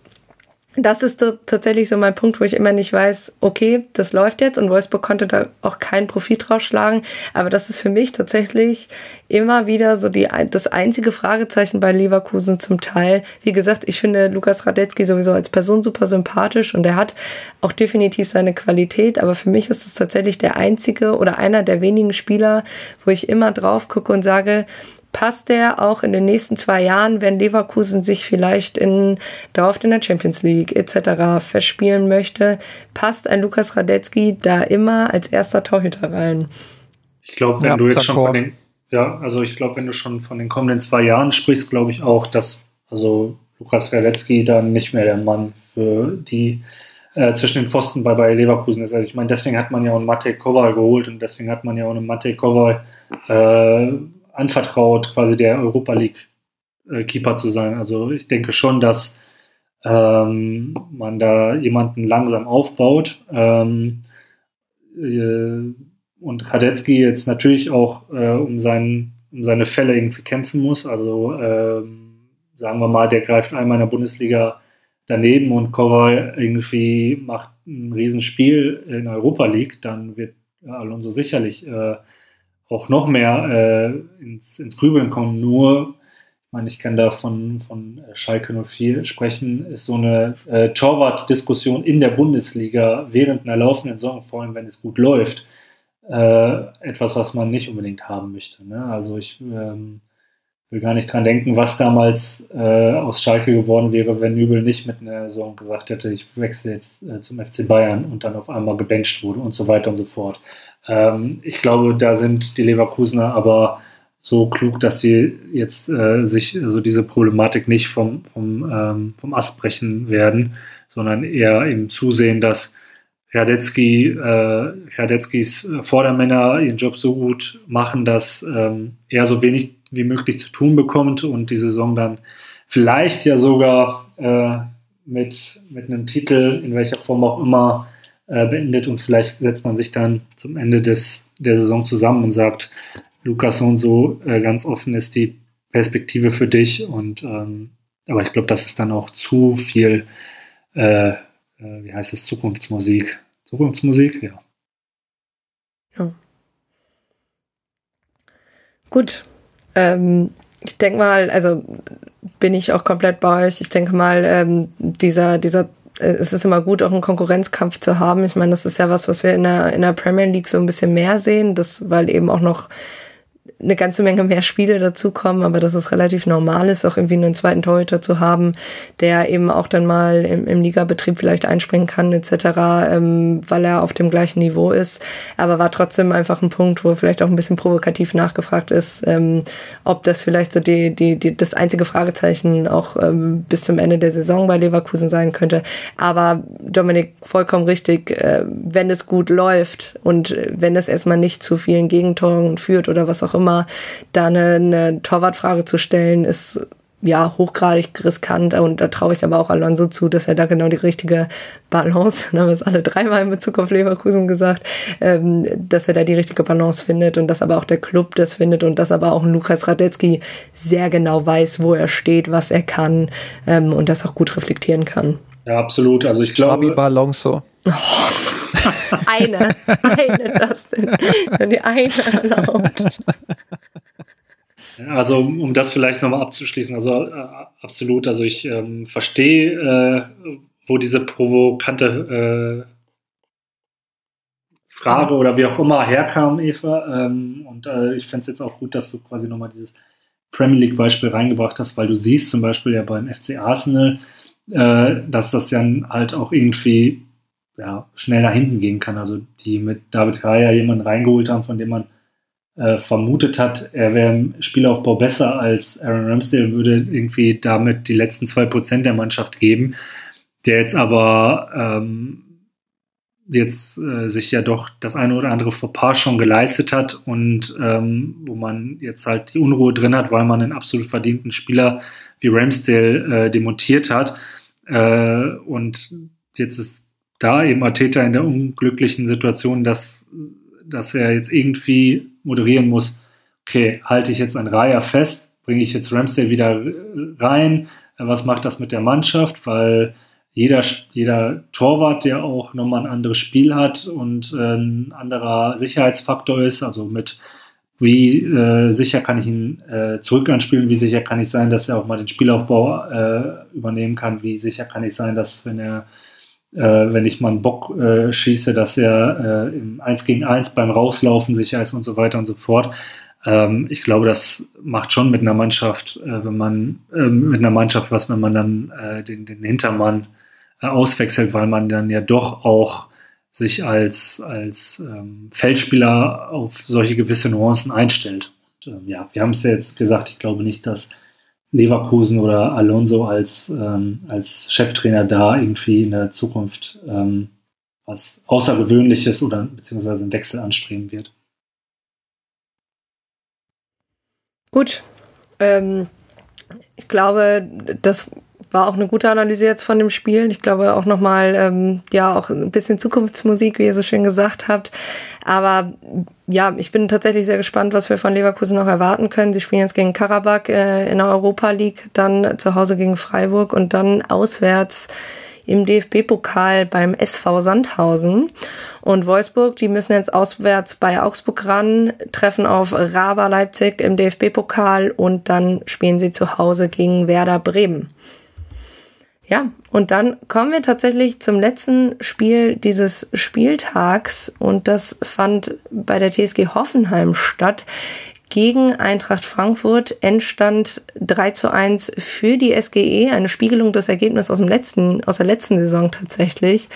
das ist so tatsächlich so mein Punkt, wo ich immer nicht weiß, okay, das läuft jetzt und Wolfsburg konnte da auch keinen Profit rausschlagen. Aber das ist für mich tatsächlich immer wieder so die, das einzige Fragezeichen bei Leverkusen zum Teil. Wie gesagt, ich finde Lukas Radetzky sowieso als Person super sympathisch und er hat auch definitiv seine Qualität. Aber für mich ist es tatsächlich der einzige oder einer der wenigen Spieler, wo ich immer drauf gucke und sage, passt der auch in den nächsten zwei Jahren, wenn Leverkusen sich vielleicht in dauerhaft in der Champions League etc. verspielen möchte, passt ein Lukas Radetzky da immer als erster Torhüter rein? Ich glaube, wenn ja, du jetzt schon von den, ja, also ich glaube, wenn du schon von den kommenden zwei Jahren sprichst, glaube ich auch, dass also Lukas Radetzky dann nicht mehr der Mann für die äh, zwischen den Pfosten bei, bei Leverkusen ist. Also ich meine, deswegen hat man ja auch einen Matej Koval geholt und deswegen hat man ja auch einen Matej Koval äh, anvertraut, quasi der Europa League äh, Keeper zu sein. Also ich denke schon, dass ähm, man da jemanden langsam aufbaut. Ähm, äh, und Radetzky jetzt natürlich auch äh, um, seinen, um seine Fälle irgendwie kämpfen muss. Also ähm, sagen wir mal, der greift einmal in der Bundesliga daneben und Koval irgendwie macht ein Riesenspiel in Europa League, dann wird Alonso sicherlich äh, auch noch mehr äh, ins, ins Grübeln kommen. Nur, ich meine, ich kann da von, von äh, Schalke 04 sprechen, ist so eine äh, Torwart-Diskussion in der Bundesliga während einer laufenden Saison, vor allem wenn es gut läuft, äh, etwas, was man nicht unbedingt haben möchte. Ne? Also ich ähm, will gar nicht dran denken, was damals äh, aus Schalke geworden wäre, wenn Nübel nicht mit einer Saison gesagt hätte, ich wechsle jetzt äh, zum FC Bayern und dann auf einmal gebencht wurde und so weiter und so fort. Ähm, ich glaube, da sind die Leverkusener aber so klug, dass sie jetzt äh, sich also diese Problematik nicht vom, vom, ähm, vom Ast brechen werden, sondern eher eben zusehen, dass Radetzky, äh, Radetzkys Vordermänner ihren Job so gut machen, dass ähm, er so wenig wie möglich zu tun bekommt und die Saison dann vielleicht ja sogar äh, mit, mit einem Titel, in welcher Form auch immer, äh, beendet und vielleicht setzt man sich dann zum Ende des, der Saison zusammen und sagt, Lukas und so äh, ganz offen ist die Perspektive für dich und ähm, aber ich glaube, das ist dann auch zu viel, äh, äh, wie heißt es, Zukunftsmusik. Zukunftsmusik, ja. Ja. Gut. Ähm, ich denke mal, also bin ich auch komplett bei euch. Ich denke mal, ähm, dieser, dieser es ist immer gut, auch einen Konkurrenzkampf zu haben. Ich meine, das ist ja was, was wir in der, in der Premier League so ein bisschen mehr sehen, das, weil eben auch noch eine ganze Menge mehr Spiele dazukommen, aber dass es relativ normal ist, auch irgendwie einen zweiten Torhüter zu haben, der eben auch dann mal im, im Ligabetrieb vielleicht einspringen kann etc., ähm, weil er auf dem gleichen Niveau ist. Aber war trotzdem einfach ein Punkt, wo vielleicht auch ein bisschen provokativ nachgefragt ist, ähm, ob das vielleicht so die, die, die, das einzige Fragezeichen auch ähm, bis zum Ende der Saison bei Leverkusen sein könnte. Aber Dominik, vollkommen richtig, äh, wenn es gut läuft und wenn es erstmal nicht zu vielen Gegentoren führt oder was auch immer, immer da eine, eine Torwartfrage zu stellen, ist ja, hochgradig riskant und da traue ich aber auch Alonso zu, dass er da genau die richtige Balance, *laughs* da haben wir es alle dreimal in Bezug auf Leverkusen gesagt, ähm, dass er da die richtige Balance findet und dass aber auch der Club das findet und dass aber auch Lukas Radetzky sehr genau weiß, wo er steht, was er kann ähm, und das auch gut reflektieren kann. Ja, absolut. Also ich glaube. Balonso. Oh. *laughs* eine, eine Dustin. Die eine erlaubt. Also um das vielleicht nochmal abzuschließen, also äh, absolut, also ich ähm, verstehe, äh, wo diese provokante äh, Frage oder wie auch immer herkam, Eva. Ähm, und äh, ich fände es jetzt auch gut, dass du quasi nochmal dieses Premier League-Beispiel reingebracht hast, weil du siehst zum Beispiel ja beim FC Arsenal, äh, dass das dann halt auch irgendwie ja, schnell nach hinten gehen kann. Also die mit David Raya jemanden reingeholt haben, von dem man äh, vermutet hat, er wäre im Spielaufbau besser als Aaron Ramsdale, würde irgendwie damit die letzten zwei Prozent der Mannschaft geben, der jetzt aber ähm, jetzt äh, sich ja doch das eine oder andere Fauxpas schon geleistet hat und ähm, wo man jetzt halt die Unruhe drin hat, weil man einen absolut verdienten Spieler wie Ramsdale äh, demontiert hat. Äh, und jetzt ist da eben Arteta in der unglücklichen Situation, dass, dass er jetzt irgendwie moderieren muss, okay, halte ich jetzt ein Raya fest, bringe ich jetzt Ramsdale wieder rein, was macht das mit der Mannschaft, weil jeder, jeder Torwart, der auch nochmal ein anderes Spiel hat und äh, ein anderer Sicherheitsfaktor ist, also mit wie äh, sicher kann ich ihn äh, zurück anspielen, wie sicher kann ich sein, dass er auch mal den Spielaufbau äh, übernehmen kann, wie sicher kann ich sein, dass wenn er äh, wenn ich mal einen Bock äh, schieße, dass er äh, im 1 gegen 1 beim Rauslaufen sicher ist und so weiter und so fort. Ähm, ich glaube, das macht schon mit einer Mannschaft, äh, wenn man äh, mit einer Mannschaft was, wenn man dann äh, den, den Hintermann äh, auswechselt, weil man dann ja doch auch sich als, als ähm, Feldspieler auf solche gewisse Nuancen einstellt. Und, ähm, ja, wir haben es ja jetzt gesagt, ich glaube nicht, dass Leverkusen oder Alonso als, ähm, als Cheftrainer da irgendwie in der Zukunft ähm, was Außergewöhnliches oder beziehungsweise einen Wechsel anstreben wird. Gut. Ähm, ich glaube, das war auch eine gute Analyse jetzt von dem Spiel. Ich glaube auch nochmal, ähm, ja, auch ein bisschen Zukunftsmusik, wie ihr so schön gesagt habt. Aber ja, ich bin tatsächlich sehr gespannt, was wir von Leverkusen noch erwarten können. Sie spielen jetzt gegen Karabakh äh, in der Europa League, dann zu Hause gegen Freiburg und dann auswärts im DFB-Pokal beim SV Sandhausen. Und Wolfsburg, die müssen jetzt auswärts bei Augsburg ran, treffen auf Raba Leipzig im DFB-Pokal und dann spielen sie zu Hause gegen Werder Bremen. Ja, und dann kommen wir tatsächlich zum letzten Spiel dieses Spieltags und das fand bei der TSG Hoffenheim statt gegen Eintracht Frankfurt. Endstand 3 zu 1 für die SGE, eine Spiegelung des Ergebnisses aus dem letzten, aus der letzten Saison tatsächlich.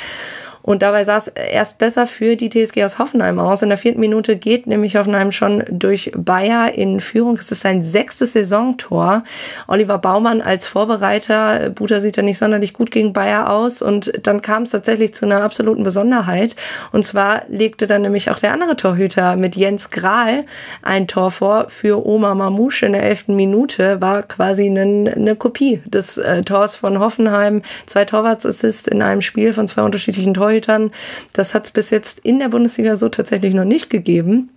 Und dabei sah es erst besser für die TSG aus Hoffenheim aus. In der vierten Minute geht nämlich Hoffenheim schon durch Bayer in Führung. Es ist sein sechstes Saisontor. Oliver Baumann als Vorbereiter. Buter sieht ja nicht sonderlich gut gegen Bayer aus. Und dann kam es tatsächlich zu einer absoluten Besonderheit. Und zwar legte dann nämlich auch der andere Torhüter mit Jens Grahl ein Tor vor für Oma Mamouche in der elften Minute. War quasi eine, eine Kopie des äh, Tors von Hoffenheim. Zwei Torwartsassists in einem Spiel von zwei unterschiedlichen Torhütern. Torhütern. Das hat es bis jetzt in der Bundesliga so tatsächlich noch nicht gegeben.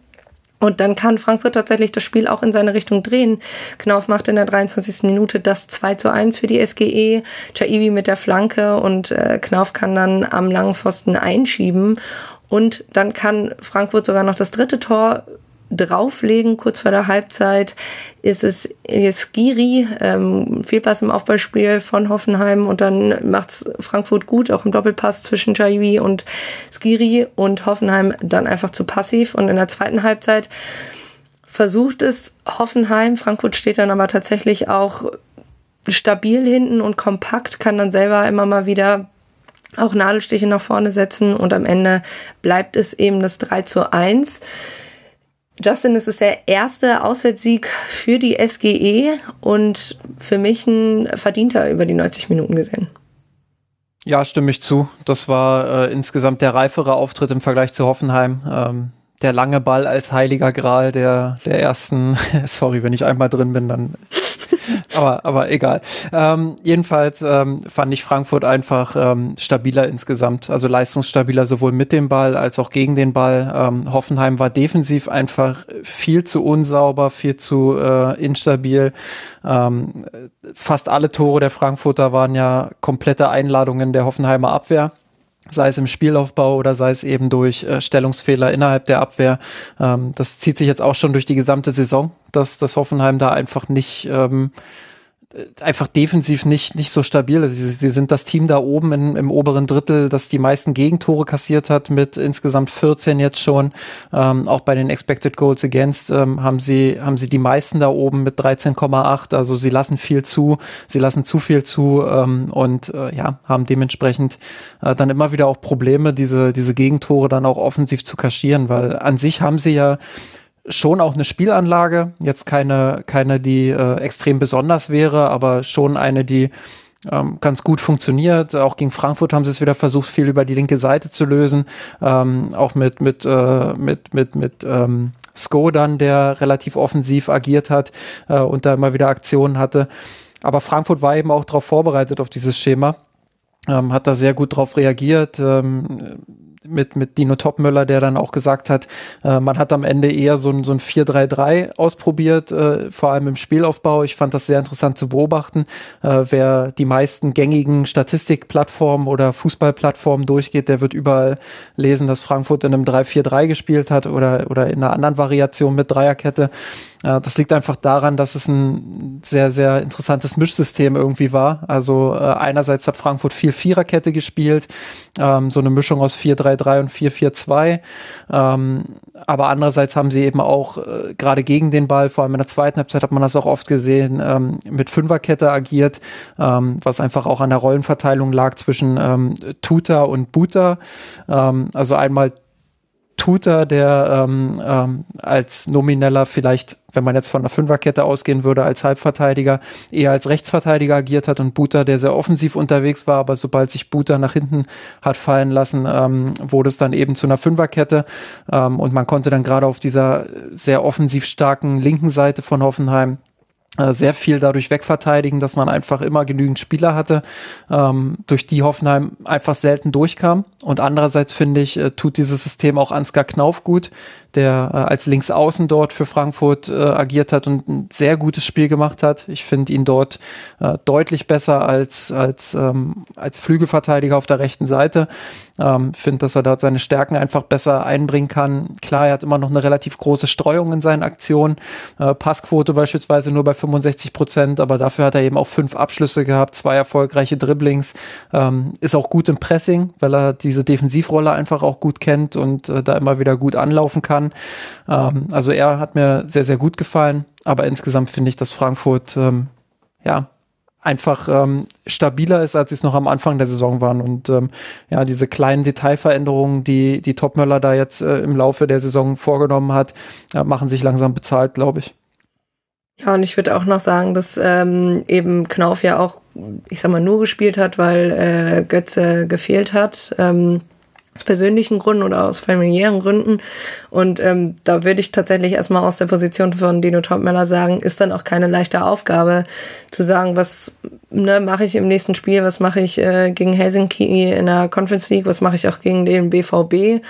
Und dann kann Frankfurt tatsächlich das Spiel auch in seine Richtung drehen. Knauf macht in der 23. Minute das 2 zu 1 für die SGE. Chaibi mit der Flanke und äh, Knauf kann dann am langen Pfosten einschieben. Und dann kann Frankfurt sogar noch das dritte Tor drauflegen, kurz vor der Halbzeit, ist es Skiri, ähm, Fehlpass im Aufballspiel von Hoffenheim und dann macht's Frankfurt gut, auch im Doppelpass zwischen Jaibi und Skiri und Hoffenheim dann einfach zu passiv und in der zweiten Halbzeit versucht es Hoffenheim, Frankfurt steht dann aber tatsächlich auch stabil hinten und kompakt, kann dann selber immer mal wieder auch Nadelstiche nach vorne setzen und am Ende bleibt es eben das 3 zu 1. Justin, es ist der erste Auswärtssieg für die SGE und für mich ein verdienter über die 90 Minuten gesehen. Ja, stimme ich zu. Das war äh, insgesamt der reifere Auftritt im Vergleich zu Hoffenheim. Ähm, der lange Ball als heiliger Gral der, der ersten, *laughs* sorry, wenn ich einmal drin bin, dann aber, aber egal. Ähm, jedenfalls ähm, fand ich Frankfurt einfach ähm, stabiler insgesamt, also leistungsstabiler sowohl mit dem Ball als auch gegen den Ball. Ähm, Hoffenheim war defensiv einfach viel zu unsauber, viel zu äh, instabil. Ähm, fast alle Tore der Frankfurter waren ja komplette Einladungen der Hoffenheimer Abwehr sei es im Spielaufbau oder sei es eben durch äh, Stellungsfehler innerhalb der Abwehr. Ähm, das zieht sich jetzt auch schon durch die gesamte Saison, dass das Hoffenheim da einfach nicht ähm, äh, einfach defensiv nicht, nicht so stabil. Also sie, sie sind das Team da oben in, im oberen Drittel, das die meisten Gegentore kassiert hat, mit insgesamt 14 jetzt schon. Ähm, auch bei den Expected Goals Against ähm, haben, sie, haben sie die meisten da oben mit 13,8. Also sie lassen viel zu, sie lassen zu viel zu ähm, und äh, ja, haben dementsprechend äh, dann immer wieder auch Probleme, diese, diese Gegentore dann auch offensiv zu kaschieren, weil an sich haben sie ja schon auch eine Spielanlage, jetzt keine, keine die äh, extrem besonders wäre, aber schon eine, die ähm, ganz gut funktioniert. Auch gegen Frankfurt haben sie es wieder versucht, viel über die linke Seite zu lösen. Ähm, auch mit, mit, äh, mit, mit, mit ähm, Sko dann, der relativ offensiv agiert hat äh, und da immer wieder Aktionen hatte. aber Frankfurt war eben auch darauf vorbereitet auf dieses Schema. Ähm, hat da sehr gut drauf reagiert. Ähm, mit, mit Dino Topmöller, der dann auch gesagt hat, äh, man hat am Ende eher so ein, so ein 4-3-3 ausprobiert, äh, vor allem im Spielaufbau. Ich fand das sehr interessant zu beobachten. Äh, wer die meisten gängigen Statistikplattformen oder Fußballplattformen durchgeht, der wird überall lesen, dass Frankfurt in einem 3-4-3 gespielt hat oder, oder in einer anderen Variation mit Dreierkette. Äh, das liegt einfach daran, dass es ein sehr, sehr interessantes Mischsystem irgendwie war. Also äh, einerseits hat Frankfurt viel Viererkette gespielt, ähm, so eine Mischung aus 4-3-3 und 4-4-2. Ähm, aber andererseits haben sie eben auch äh, gerade gegen den Ball, vor allem in der zweiten Halbzeit hat man das auch oft gesehen, ähm, mit Fünferkette agiert, ähm, was einfach auch an der Rollenverteilung lag zwischen ähm, Tuta und Buta. Ähm, also einmal Tutor, der ähm, ähm, als nomineller vielleicht, wenn man jetzt von der Fünferkette ausgehen würde, als Halbverteidiger eher als Rechtsverteidiger agiert hat und Buter, der sehr offensiv unterwegs war, aber sobald sich Buter nach hinten hat fallen lassen, ähm, wurde es dann eben zu einer Fünferkette. Ähm, und man konnte dann gerade auf dieser sehr offensiv starken linken Seite von Hoffenheim sehr viel dadurch wegverteidigen, dass man einfach immer genügend Spieler hatte, ähm, durch die Hoffenheim einfach selten durchkam. Und andererseits finde ich, äh, tut dieses System auch Ansgar Knauf gut, der äh, als Linksaußen dort für Frankfurt äh, agiert hat und ein sehr gutes Spiel gemacht hat. Ich finde ihn dort äh, deutlich besser als, als, ähm, als Flügelverteidiger auf der rechten Seite. Ähm, finde, dass er dort seine Stärken einfach besser einbringen kann. Klar, er hat immer noch eine relativ große Streuung in seinen Aktionen. Äh, Passquote beispielsweise nur bei 65 Prozent, aber dafür hat er eben auch fünf Abschlüsse gehabt, zwei erfolgreiche Dribblings. Ähm, ist auch gut im Pressing, weil er diese Defensivrolle einfach auch gut kennt und äh, da immer wieder gut anlaufen kann kann. Ähm, also er hat mir sehr, sehr gut gefallen. Aber insgesamt finde ich, dass Frankfurt ähm, ja einfach ähm, stabiler ist, als sie es noch am Anfang der Saison waren. Und ähm, ja, diese kleinen Detailveränderungen, die die Topmöller da jetzt äh, im Laufe der Saison vorgenommen hat, äh, machen sich langsam bezahlt, glaube ich. Ja, und ich würde auch noch sagen, dass ähm, eben Knauf ja auch, ich sag mal, nur gespielt hat, weil äh, Götze gefehlt hat. Ähm, aus persönlichen Gründen oder aus familiären Gründen. Und ähm, da würde ich tatsächlich erstmal aus der Position von Dino Topmeller sagen, ist dann auch keine leichte Aufgabe zu sagen, was ne, mache ich im nächsten Spiel, was mache ich äh, gegen Helsinki in der Conference League, was mache ich auch gegen den BVB.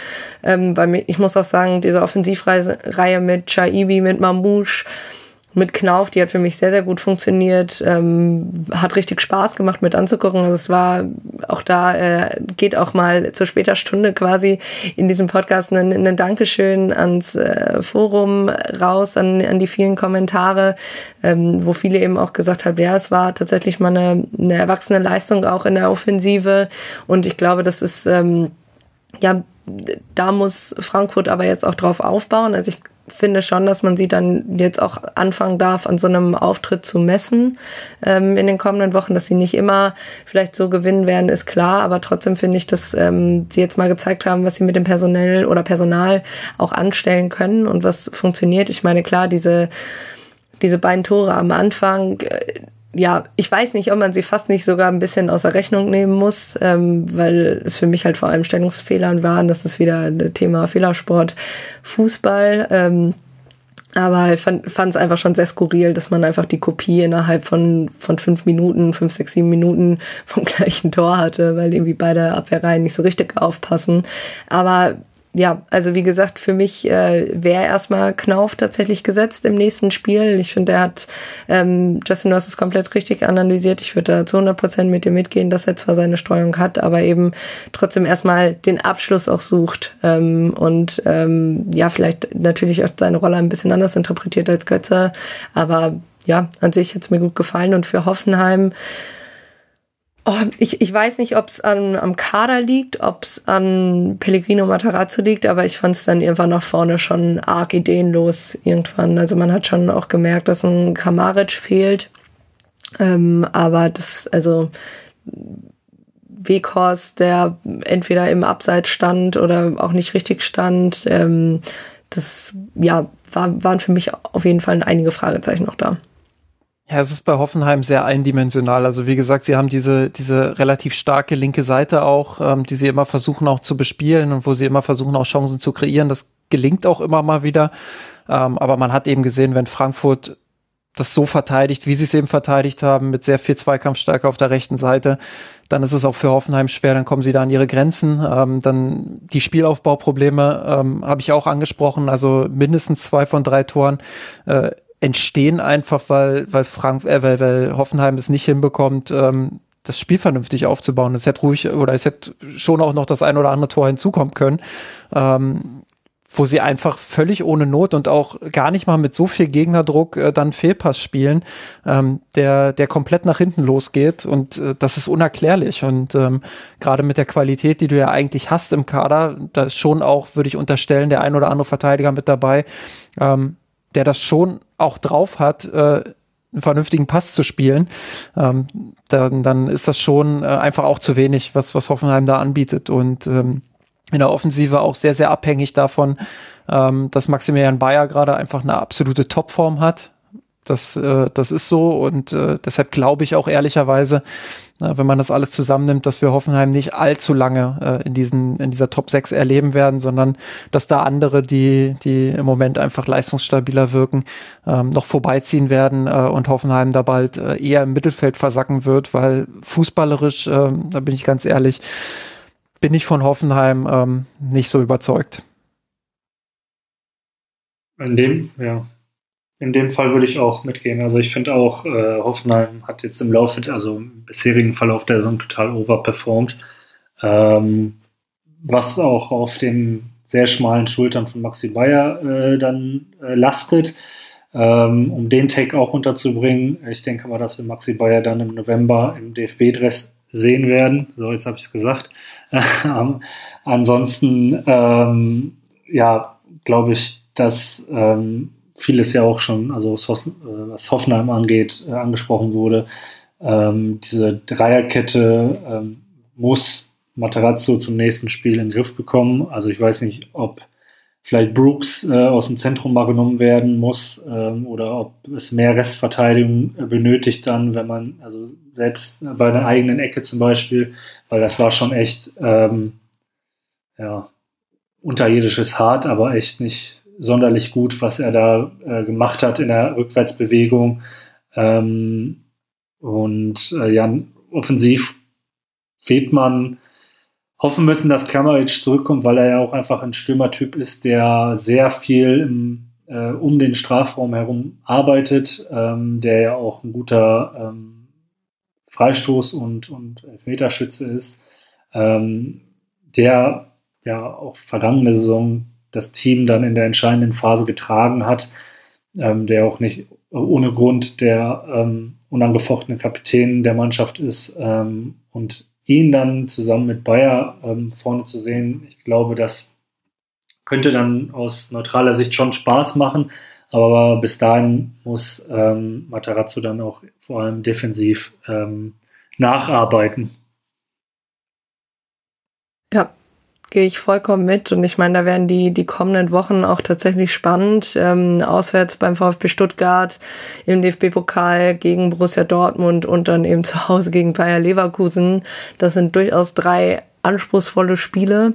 Ähm, weil ich muss auch sagen, diese Offensivreihe mit Chaibi, mit Mamouche, mit Knauf, die hat für mich sehr, sehr gut funktioniert. Ähm, hat richtig Spaß gemacht mit anzugucken. Also es war auch da, äh, geht auch mal zur später Stunde quasi in diesem Podcast ein, ein Dankeschön ans äh, Forum raus, an, an die vielen Kommentare, ähm, wo viele eben auch gesagt haben, ja, es war tatsächlich mal eine, eine erwachsene Leistung auch in der Offensive. Und ich glaube, das ist, ähm, ja, da muss Frankfurt aber jetzt auch drauf aufbauen. Also ich finde schon, dass man sie dann jetzt auch anfangen darf, an so einem Auftritt zu messen ähm, in den kommenden Wochen, dass sie nicht immer vielleicht so gewinnen werden, ist klar, aber trotzdem finde ich, dass ähm, sie jetzt mal gezeigt haben, was sie mit dem Personell oder Personal auch anstellen können und was funktioniert. Ich meine, klar, diese, diese beiden Tore am Anfang, äh, ja, ich weiß nicht, ob man sie fast nicht sogar ein bisschen außer Rechnung nehmen muss, ähm, weil es für mich halt vor allem Stellungsfehlern waren. Das ist wieder ein Thema Fehlersport, Fußball. Ähm, aber ich fand es einfach schon sehr skurril, dass man einfach die Kopie innerhalb von, von fünf Minuten, fünf, sechs, sieben Minuten vom *laughs* gleichen Tor hatte, weil irgendwie beide Abwehrreihen nicht so richtig aufpassen. Aber ja, also wie gesagt, für mich äh, wäre erstmal Knauf tatsächlich gesetzt im nächsten Spiel. Ich finde, er hat, ähm, Justin, du hast es komplett richtig analysiert. Ich würde da zu 100 Prozent mit dir mitgehen, dass er zwar seine Steuerung hat, aber eben trotzdem erstmal den Abschluss auch sucht ähm, und ähm, ja, vielleicht natürlich auch seine Rolle ein bisschen anders interpretiert als Götze. Aber ja, an sich hat es mir gut gefallen und für Hoffenheim ich, ich weiß nicht, ob es am Kader liegt, ob es an Pellegrino Matarazzo liegt, aber ich fand es dann irgendwann nach vorne schon arg ideenlos irgendwann. Also man hat schon auch gemerkt, dass ein Kamaric fehlt. Ähm, aber das, also Weghorst, der entweder im Abseits stand oder auch nicht richtig stand, ähm, das ja, war, waren für mich auf jeden Fall einige Fragezeichen noch da. Ja, es ist bei Hoffenheim sehr eindimensional. Also wie gesagt, sie haben diese, diese relativ starke linke Seite auch, ähm, die sie immer versuchen auch zu bespielen und wo sie immer versuchen auch Chancen zu kreieren. Das gelingt auch immer mal wieder. Ähm, aber man hat eben gesehen, wenn Frankfurt das so verteidigt, wie sie es eben verteidigt haben, mit sehr viel Zweikampfstärke auf der rechten Seite, dann ist es auch für Hoffenheim schwer, dann kommen sie da an ihre Grenzen. Ähm, dann die Spielaufbauprobleme ähm, habe ich auch angesprochen, also mindestens zwei von drei Toren äh, entstehen einfach, weil, weil Frank, äh, weil, weil Hoffenheim es nicht hinbekommt, ähm, das Spiel vernünftig aufzubauen. Es hätte ruhig oder es hätte schon auch noch das ein oder andere Tor hinzukommen können. Ähm, wo sie einfach völlig ohne Not und auch gar nicht mal mit so viel Gegnerdruck äh, dann Fehlpass spielen, ähm, der, der komplett nach hinten losgeht und äh, das ist unerklärlich und ähm, gerade mit der Qualität, die du ja eigentlich hast im Kader, da ist schon auch, würde ich unterstellen, der ein oder andere Verteidiger mit dabei, ähm, der das schon auch drauf hat, äh, einen vernünftigen Pass zu spielen, ähm, dann, dann ist das schon äh, einfach auch zu wenig, was, was Hoffenheim da anbietet und ähm, in der Offensive auch sehr, sehr abhängig davon, ähm, dass Maximilian Bayer gerade einfach eine absolute Topform hat. Das, äh, das ist so und äh, deshalb glaube ich auch ehrlicherweise, wenn man das alles zusammennimmt, dass wir Hoffenheim nicht allzu lange äh, in, diesen, in dieser Top 6 erleben werden, sondern dass da andere, die, die im Moment einfach leistungsstabiler wirken, ähm, noch vorbeiziehen werden äh, und Hoffenheim da bald äh, eher im Mittelfeld versacken wird, weil fußballerisch, äh, da bin ich ganz ehrlich, bin ich von Hoffenheim ähm, nicht so überzeugt. In dem, ja. In dem Fall würde ich auch mitgehen. Also ich finde auch, äh, Hoffenheim hat jetzt im Laufe, also im bisherigen Verlauf der Saison total overperformed. Ähm, was auch auf den sehr schmalen Schultern von Maxi Bayer äh, dann äh, lastet. Ähm, um den Take auch unterzubringen, ich denke mal, dass wir Maxi Bayer dann im November im DFB-Dress sehen werden. So, jetzt habe ich es gesagt. *laughs* Ähm, ansonsten, ähm, ja, glaube ich, dass ähm, vieles ja auch schon, also was, äh, was Hoffenheim angeht, äh, angesprochen wurde. Ähm, diese Dreierkette ähm, muss Materazzo zum nächsten Spiel in den Griff bekommen. Also ich weiß nicht, ob vielleicht Brooks äh, aus dem Zentrum mal genommen werden muss ähm, oder ob es mehr Restverteidigung äh, benötigt dann, wenn man, also selbst bei einer eigenen Ecke zum Beispiel, weil das war schon echt, ähm, ja, unterirdisches Hart, aber echt nicht sonderlich gut, was er da äh, gemacht hat in der Rückwärtsbewegung. Ähm, und äh, ja, offensiv fehlt man hoffen müssen, dass Kramaric zurückkommt, weil er ja auch einfach ein Stürmertyp ist, der sehr viel im, äh, um den Strafraum herum arbeitet, ähm, der ja auch ein guter ähm, Freistoß- und, und Elfmeterschütze ist, ähm, der ja auch vergangene Saison das Team dann in der entscheidenden Phase getragen hat, ähm, der auch nicht ohne Grund der ähm, unangefochtene Kapitän der Mannschaft ist ähm, und ihn dann zusammen mit Bayer ähm, vorne zu sehen, ich glaube, das könnte dann aus neutraler Sicht schon Spaß machen. Aber bis dahin muss ähm, Matarazzo dann auch vor allem defensiv ähm, nacharbeiten. Ja, gehe ich vollkommen mit. Und ich meine, da werden die, die kommenden Wochen auch tatsächlich spannend. Ähm, auswärts beim VfB Stuttgart, im DFB-Pokal gegen Borussia Dortmund und dann eben zu Hause gegen Bayer Leverkusen. Das sind durchaus drei anspruchsvolle Spiele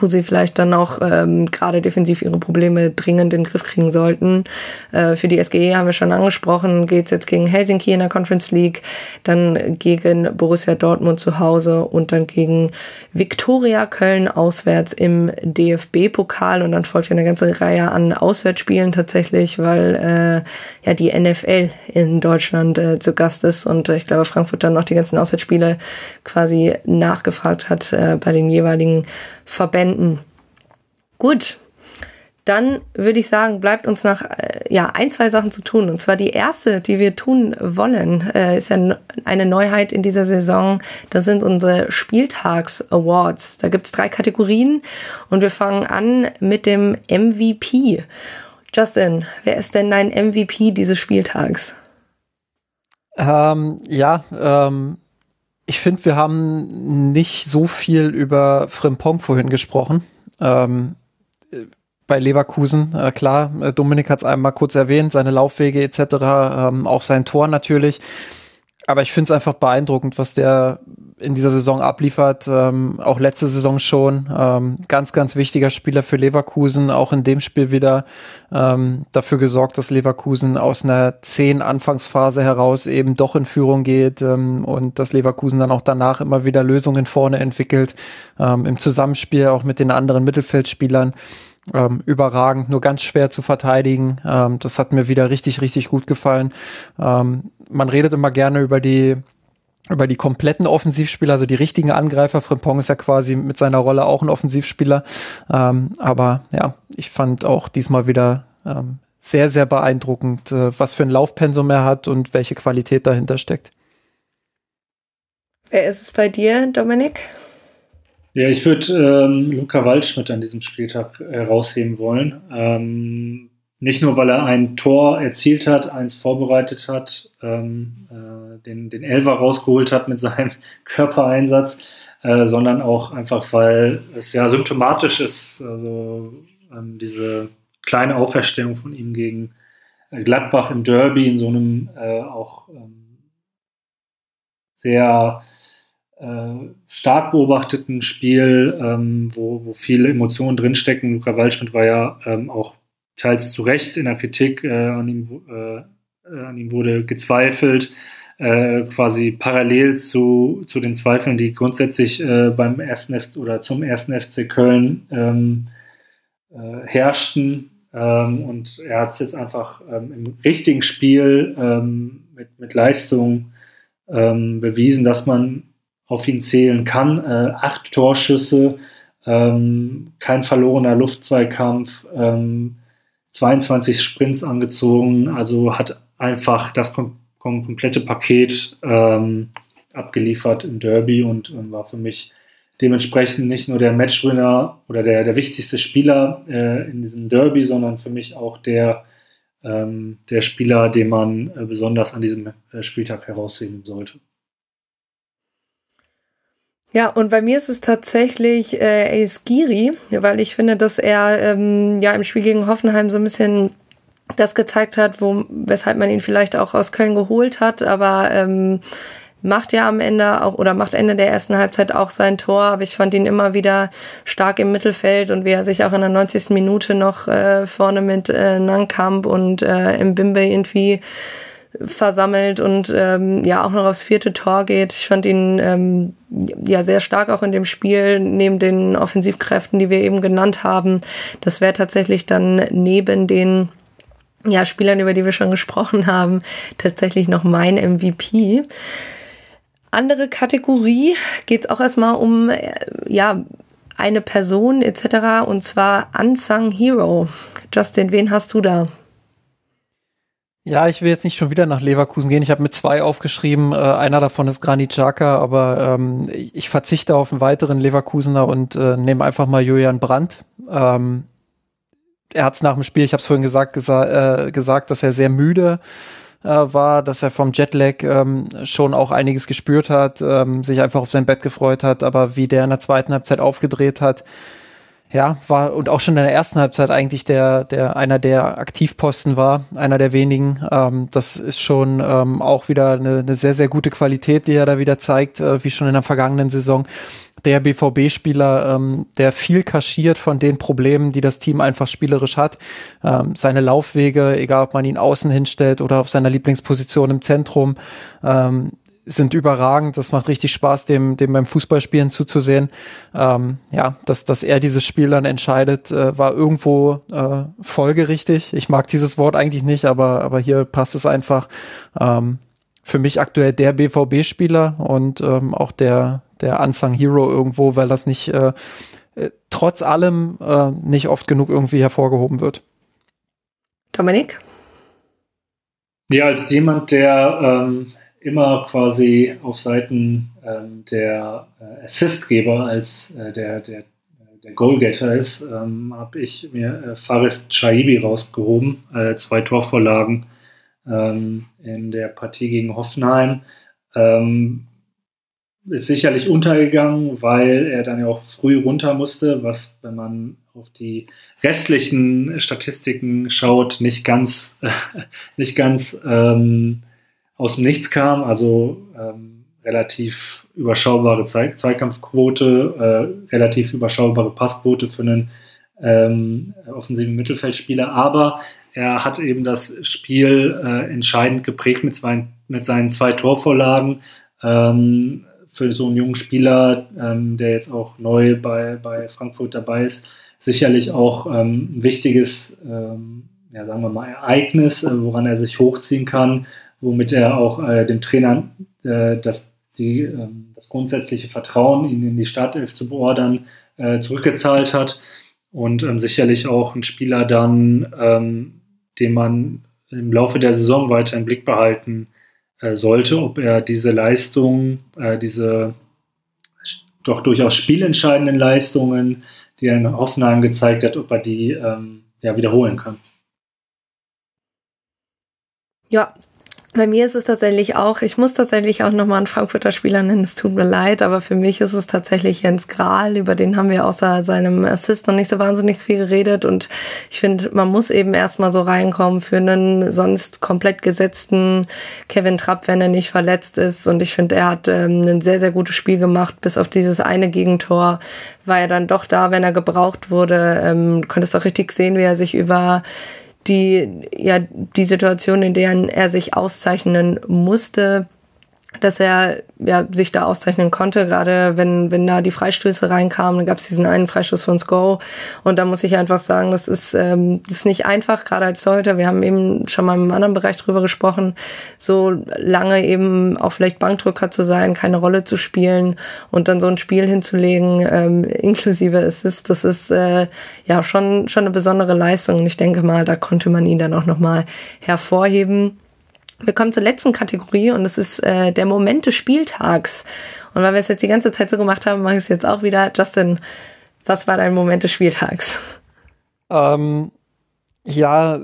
wo sie vielleicht dann auch ähm, gerade defensiv ihre Probleme dringend in den Griff kriegen sollten. Äh, für die SGE haben wir schon angesprochen, geht's jetzt gegen Helsinki in der Conference League, dann gegen Borussia Dortmund zu Hause und dann gegen Viktoria Köln auswärts im DFB-Pokal und dann folgt ja eine ganze Reihe an Auswärtsspielen tatsächlich, weil äh, ja die NFL in Deutschland äh, zu Gast ist und äh, ich glaube Frankfurt dann noch die ganzen Auswärtsspiele quasi nachgefragt hat äh, bei den jeweiligen Verbänden. Gut, dann würde ich sagen, bleibt uns noch äh, ja, ein, zwei Sachen zu tun. Und zwar die erste, die wir tun wollen, äh, ist ja eine Neuheit in dieser Saison. Das sind unsere Spieltags-Awards. Da gibt es drei Kategorien und wir fangen an mit dem MVP. Justin, wer ist denn dein MVP dieses Spieltags? Ähm, ja, ähm, ich finde, wir haben nicht so viel über Frimpong vorhin gesprochen. Ähm, bei Leverkusen, äh, klar, Dominik hat es einmal kurz erwähnt, seine Laufwege etc., ähm, auch sein Tor natürlich. Aber ich finde es einfach beeindruckend, was der in dieser Saison abliefert, ähm, auch letzte Saison schon. Ähm, ganz, ganz wichtiger Spieler für Leverkusen, auch in dem Spiel wieder ähm, dafür gesorgt, dass Leverkusen aus einer zehn Anfangsphase heraus eben doch in Führung geht ähm, und dass Leverkusen dann auch danach immer wieder Lösungen vorne entwickelt, ähm, im Zusammenspiel auch mit den anderen Mittelfeldspielern. Ähm, überragend, nur ganz schwer zu verteidigen. Ähm, das hat mir wieder richtig, richtig gut gefallen. Ähm, man redet immer gerne über die über die kompletten Offensivspieler, also die richtigen Angreifer. Frimpong ist ja quasi mit seiner Rolle auch ein Offensivspieler. Ähm, aber ja, ich fand auch diesmal wieder ähm, sehr, sehr beeindruckend, äh, was für ein Laufpensum er hat und welche Qualität dahinter steckt. Wer ist es bei dir, Dominik? Ja, ich würde ähm, Luca Waldschmidt an diesem Spieltag herausheben wollen. Ähm, nicht nur, weil er ein Tor erzielt hat, eins vorbereitet hat, ähm, äh, den, den Elfer rausgeholt hat mit seinem *laughs* Körpereinsatz, äh, sondern auch einfach, weil es ja symptomatisch ist, also ähm, diese kleine Auferstellung von ihm gegen äh, Gladbach im Derby in so einem äh, auch ähm, sehr äh, stark beobachteten Spiel, ähm, wo, wo viele Emotionen drinstecken. Luca Waldschmidt war ja ähm, auch teils zu Recht in der Kritik, äh, an, ihm, äh, äh, an ihm wurde gezweifelt, äh, quasi parallel zu, zu den Zweifeln, die grundsätzlich äh, beim ersten F oder zum ersten FC Köln ähm, äh, herrschten. Ähm, und er hat es jetzt einfach ähm, im richtigen Spiel ähm, mit, mit Leistung ähm, bewiesen, dass man auf ihn zählen kann. Äh, acht Torschüsse, ähm, kein verlorener Luftzweikampf, ähm, 22 Sprints angezogen, also hat einfach das kom kom komplette Paket ähm, abgeliefert im Derby und, und, war für mich dementsprechend nicht nur der Matchwinner oder der, der wichtigste Spieler äh, in diesem Derby, sondern für mich auch der, ähm, der Spieler, den man äh, besonders an diesem äh, Spieltag herausheben sollte. Ja, und bei mir ist es tatsächlich äh, Elis Giri, weil ich finde, dass er ähm, ja im Spiel gegen Hoffenheim so ein bisschen das gezeigt hat, wo, weshalb man ihn vielleicht auch aus Köln geholt hat, aber ähm, macht ja am Ende auch oder macht Ende der ersten Halbzeit auch sein Tor, aber ich fand ihn immer wieder stark im Mittelfeld und wie er sich auch in der 90. Minute noch äh, vorne mit äh, Nankamp und äh, Mbimbe irgendwie versammelt und ähm, ja auch noch aufs vierte Tor geht. Ich fand ihn ähm, ja sehr stark auch in dem Spiel, neben den Offensivkräften, die wir eben genannt haben. Das wäre tatsächlich dann neben den ja, Spielern, über die wir schon gesprochen haben, tatsächlich noch mein MVP. Andere Kategorie geht es auch erstmal um äh, ja eine Person etc. und zwar Unsung Hero. Justin, wen hast du da? Ja, ich will jetzt nicht schon wieder nach Leverkusen gehen. Ich habe mit zwei aufgeschrieben. Äh, einer davon ist Granit Xhaka, aber ähm, ich verzichte auf einen weiteren Leverkusener und äh, nehme einfach mal Julian Brandt. Ähm, er hat es nach dem Spiel, ich habe es vorhin gesagt, gesa äh, gesagt, dass er sehr müde äh, war, dass er vom Jetlag ähm, schon auch einiges gespürt hat, ähm, sich einfach auf sein Bett gefreut hat, aber wie der in der zweiten Halbzeit aufgedreht hat, ja, war und auch schon in der ersten Halbzeit eigentlich der, der einer der Aktivposten war, einer der wenigen. Ähm, das ist schon ähm, auch wieder eine, eine sehr, sehr gute Qualität, die er da wieder zeigt, äh, wie schon in der vergangenen Saison. Der BVB-Spieler, ähm, der viel kaschiert von den Problemen, die das Team einfach spielerisch hat. Ähm, seine Laufwege, egal ob man ihn außen hinstellt oder auf seiner Lieblingsposition im Zentrum, ähm, sind überragend. Das macht richtig Spaß, dem, dem beim Fußballspielen zuzusehen. Ähm, ja, dass, dass er dieses Spiel dann entscheidet, äh, war irgendwo äh, folgerichtig. Ich mag dieses Wort eigentlich nicht, aber, aber hier passt es einfach. Ähm, für mich aktuell der BVB-Spieler und ähm, auch der, der Unsung Hero irgendwo, weil das nicht äh, äh, trotz allem äh, nicht oft genug irgendwie hervorgehoben wird. Dominik? Ja, als jemand, der ähm, immer quasi auf Seiten ähm, der äh, Assistgeber als äh, der, der, der Goalgetter ist, ähm, habe ich mir äh, Faris Chaibi rausgehoben, äh, zwei Torvorlagen ähm, in der Partie gegen Hoffenheim. Ähm, ist sicherlich untergegangen, weil er dann ja auch früh runter musste, was, wenn man auf die restlichen Statistiken schaut, nicht ganz, *laughs* nicht ganz ähm, aus dem Nichts kam. Also ähm, relativ überschaubare Zwei Zweikampfquote, äh, relativ überschaubare Passquote für einen ähm, offensiven Mittelfeldspieler, aber er hat eben das Spiel äh, entscheidend geprägt mit, zwei, mit seinen zwei Torvorlagen. Ähm, für so einen jungen Spieler, ähm, der jetzt auch neu bei, bei Frankfurt dabei ist, sicherlich auch ähm, ein wichtiges, ähm, ja, sagen wir mal, Ereignis, äh, woran er sich hochziehen kann, womit er auch äh, dem Trainer äh, das, die, ähm, das grundsätzliche Vertrauen, ihn in die Startelf zu beordern, äh, zurückgezahlt hat. Und ähm, sicherlich auch ein Spieler dann, ähm, den man im Laufe der Saison weiter im Blick behalten äh, sollte, ob er diese Leistung, äh, diese doch durchaus spielentscheidenden Leistungen, die er in Hoffenheim gezeigt hat, ob er die ähm, ja, wiederholen kann. Ja, bei mir ist es tatsächlich auch, ich muss tatsächlich auch nochmal einen Frankfurter Spieler nennen, es tut mir leid, aber für mich ist es tatsächlich Jens Grahl, über den haben wir außer seinem Assist noch nicht so wahnsinnig viel geredet. Und ich finde, man muss eben erstmal so reinkommen für einen sonst komplett gesetzten Kevin Trapp, wenn er nicht verletzt ist. Und ich finde, er hat ähm, ein sehr, sehr gutes Spiel gemacht, bis auf dieses eine Gegentor war er dann doch da, wenn er gebraucht wurde, ähm, konntest auch richtig sehen, wie er sich über die, ja, die Situation, in der er sich auszeichnen musste, dass er ja, sich da auszeichnen konnte, gerade wenn, wenn da die Freistöße reinkamen, dann gab es diesen einen Freistoß von Sko und da muss ich einfach sagen, das ist, ähm, das ist nicht einfach, gerade als Torhüter, wir haben eben schon mal im anderen Bereich drüber gesprochen, so lange eben auch vielleicht Bankdrücker zu sein, keine Rolle zu spielen und dann so ein Spiel hinzulegen, ähm, inklusive Assist, das ist äh, ja schon, schon eine besondere Leistung. Und ich denke mal, da konnte man ihn dann auch nochmal hervorheben. Wir kommen zur letzten Kategorie und das ist äh, der Moment des Spieltags. Und weil wir es jetzt die ganze Zeit so gemacht haben, mache ich es jetzt auch wieder. Justin, was war dein Moment des Spieltags? Ähm, ja,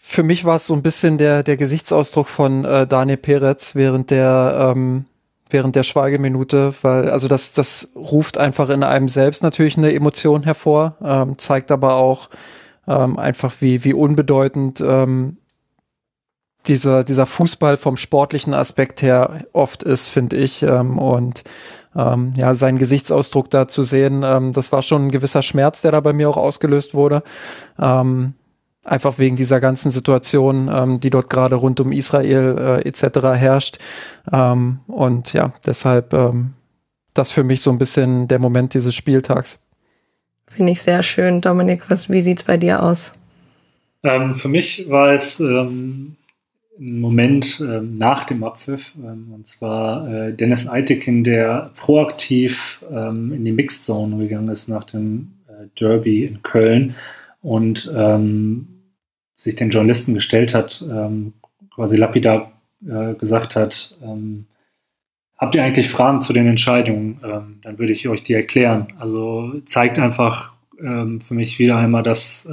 für mich war es so ein bisschen der, der Gesichtsausdruck von äh, Daniel Peretz während der, ähm, während der Schweigeminute, weil, also das, das ruft einfach in einem selbst natürlich eine Emotion hervor, ähm, zeigt aber auch ähm, einfach, wie, wie unbedeutend ähm, dieser, dieser Fußball vom sportlichen Aspekt her oft ist, finde ich. Ähm, und ähm, ja, seinen Gesichtsausdruck da zu sehen, ähm, das war schon ein gewisser Schmerz, der da bei mir auch ausgelöst wurde. Ähm, einfach wegen dieser ganzen Situation, ähm, die dort gerade rund um Israel äh, etc. herrscht. Ähm, und ja, deshalb ähm, das für mich so ein bisschen der Moment dieses Spieltags. Finde ich sehr schön. Dominik, was, wie sieht's bei dir aus? Ähm, für mich war es ähm, einen Moment äh, nach dem Abpfiff, ähm, und zwar äh, Dennis Eitekin, der proaktiv ähm, in die Mixed Zone gegangen ist nach dem äh, Derby in Köln und ähm, sich den Journalisten gestellt hat, ähm, quasi lapidar äh, gesagt hat, ähm, habt ihr eigentlich Fragen zu den Entscheidungen? Ähm, dann würde ich euch die erklären. Also zeigt einfach für mich wieder einmal, dass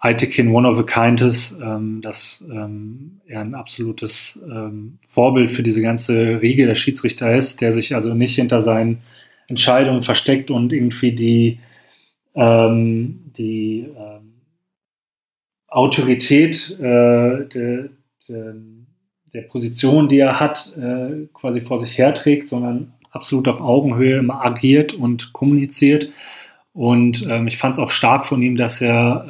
Aitekin one of a kind ist, ähm, dass ähm, er ein absolutes ähm, Vorbild für diese ganze Riege der Schiedsrichter ist, der sich also nicht hinter seinen Entscheidungen versteckt und irgendwie die, ähm, die ähm, Autorität äh, de, de, der Position, die er hat, äh, quasi vor sich herträgt, sondern absolut auf Augenhöhe immer agiert und kommuniziert. Und ähm, ich fand es auch stark von ihm, dass er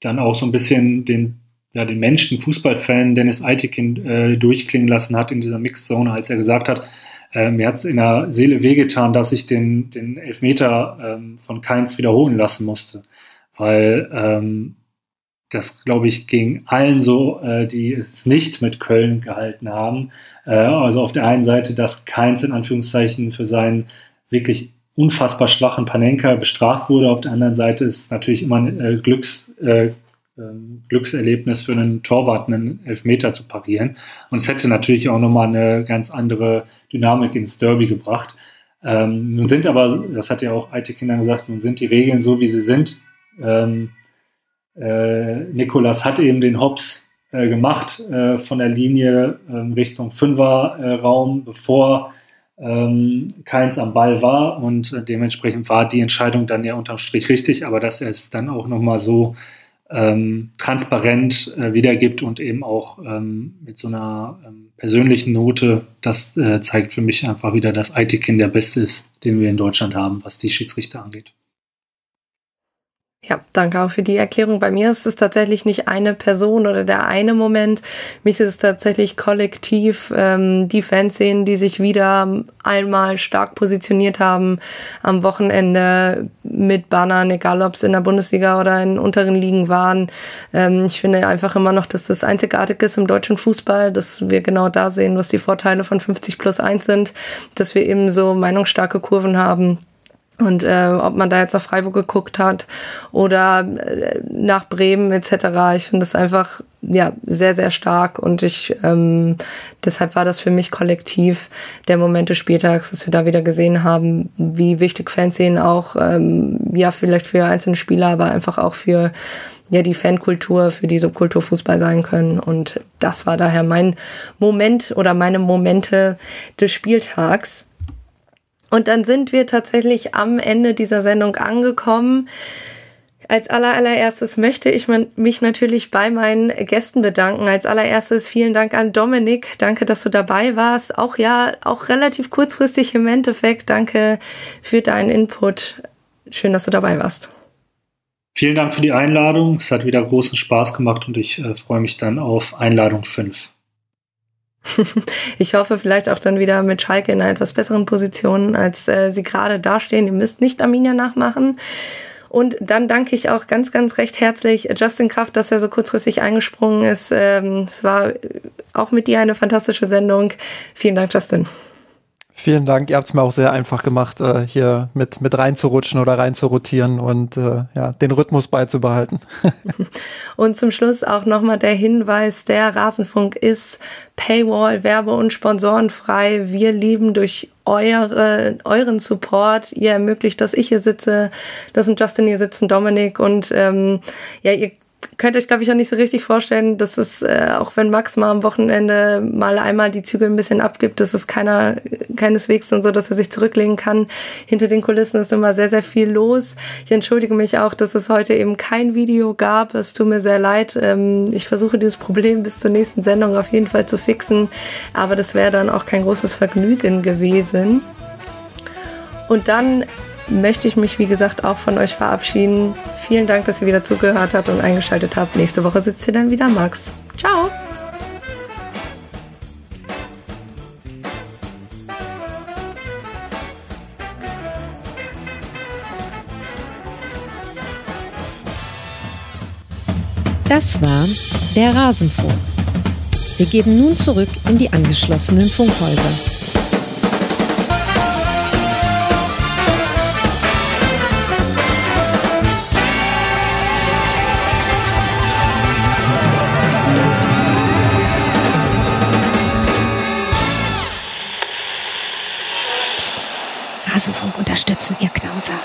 dann auch so ein bisschen den, ja, den Menschen, Fußballfan Dennis Eitekin äh, durchklingen lassen hat in dieser Mixzone, als er gesagt hat, äh, mir hat es in der Seele wehgetan, dass ich den, den Elfmeter ähm, von Keins wiederholen lassen musste. Weil ähm, das, glaube ich, ging allen so, äh, die es nicht mit Köln gehalten haben. Äh, also auf der einen Seite, dass Keins in Anführungszeichen für seinen wirklich unfassbar schwachen Panenka bestraft wurde. Auf der anderen Seite ist es natürlich immer ein äh, Glücks, äh, ähm, Glückserlebnis für einen Torwart, einen Elfmeter zu parieren. Und es hätte natürlich auch nochmal eine ganz andere Dynamik ins Derby gebracht. Ähm, nun sind aber, das hat ja auch alte Kinder gesagt, nun sind die Regeln so, wie sie sind. Ähm, äh, Nikolas hat eben den Hops äh, gemacht äh, von der Linie ähm, Richtung Fünferraum, bevor ähm, keins am Ball war und äh, dementsprechend war die Entscheidung dann ja unterm Strich richtig, aber dass er es dann auch nochmal so ähm, transparent äh, wiedergibt und eben auch ähm, mit so einer ähm, persönlichen Note. Das äh, zeigt für mich einfach wieder, dass Aitikin der Beste ist, den wir in Deutschland haben, was die Schiedsrichter angeht. Ja, danke auch für die Erklärung. Bei mir ist es tatsächlich nicht eine Person oder der eine Moment. Mich ist es tatsächlich kollektiv ähm, die Fanszenen, die sich wieder einmal stark positioniert haben am Wochenende mit Bannern, egal ob es in der Bundesliga oder in unteren Ligen waren. Ähm, ich finde einfach immer noch, dass das einzigartig ist im deutschen Fußball, dass wir genau da sehen, was die Vorteile von 50 plus 1 sind, dass wir eben so meinungsstarke Kurven haben und äh, ob man da jetzt auf Freiburg geguckt hat oder äh, nach Bremen etc. Ich finde das einfach ja sehr sehr stark und ich ähm, deshalb war das für mich kollektiv der Moment des Spieltags, dass wir da wieder gesehen haben, wie wichtig Fanszenen auch ähm, ja vielleicht für einzelne Spieler, aber einfach auch für ja die Fankultur, für die Subkulturfußball sein können und das war daher mein Moment oder meine Momente des Spieltags. Und dann sind wir tatsächlich am Ende dieser Sendung angekommen. Als allererstes möchte ich mich natürlich bei meinen Gästen bedanken. Als allererstes vielen Dank an Dominik. Danke, dass du dabei warst. Auch ja, auch relativ kurzfristig im Endeffekt. Danke für deinen Input. Schön, dass du dabei warst. Vielen Dank für die Einladung. Es hat wieder großen Spaß gemacht und ich äh, freue mich dann auf Einladung 5. *laughs* Ich hoffe vielleicht auch dann wieder mit Schalke in einer etwas besseren Position, als äh, sie gerade dastehen. Ihr müsst nicht Arminia nachmachen. Und dann danke ich auch ganz, ganz recht herzlich Justin Kraft, dass er so kurzfristig eingesprungen ist. Ähm, es war auch mit dir eine fantastische Sendung. Vielen Dank, Justin. Vielen Dank. Ihr habt es mir auch sehr einfach gemacht, äh, hier mit, mit reinzurutschen oder reinzurotieren und äh, ja, den Rhythmus beizubehalten. *laughs* und zum Schluss auch nochmal der Hinweis, der Rasenfunk ist Paywall, Werbe- und Sponsorenfrei. Wir lieben durch eure, euren Support. Ihr ermöglicht, dass ich hier sitze, dass ein Justin hier sitzt, ein Dominik und ähm, ja, ihr könnt euch, glaube ich, auch nicht so richtig vorstellen, dass es, äh, auch wenn Max mal am Wochenende mal einmal die Zügel ein bisschen abgibt, dass es keiner, keineswegs dann so, dass er sich zurücklegen kann. Hinter den Kulissen ist immer sehr, sehr viel los. Ich entschuldige mich auch, dass es heute eben kein Video gab. Es tut mir sehr leid. Ähm, ich versuche dieses Problem bis zur nächsten Sendung auf jeden Fall zu fixen. Aber das wäre dann auch kein großes Vergnügen gewesen. Und dann möchte ich mich, wie gesagt, auch von euch verabschieden. Vielen Dank, dass ihr wieder zugehört habt und eingeschaltet habt. Nächste Woche sitzt hier dann wieder Max. Ciao! Das war der Rasenfunk. Wir geben nun zurück in die angeschlossenen Funkhäuser. Rasenfunk unterstützen, ihr Knauser.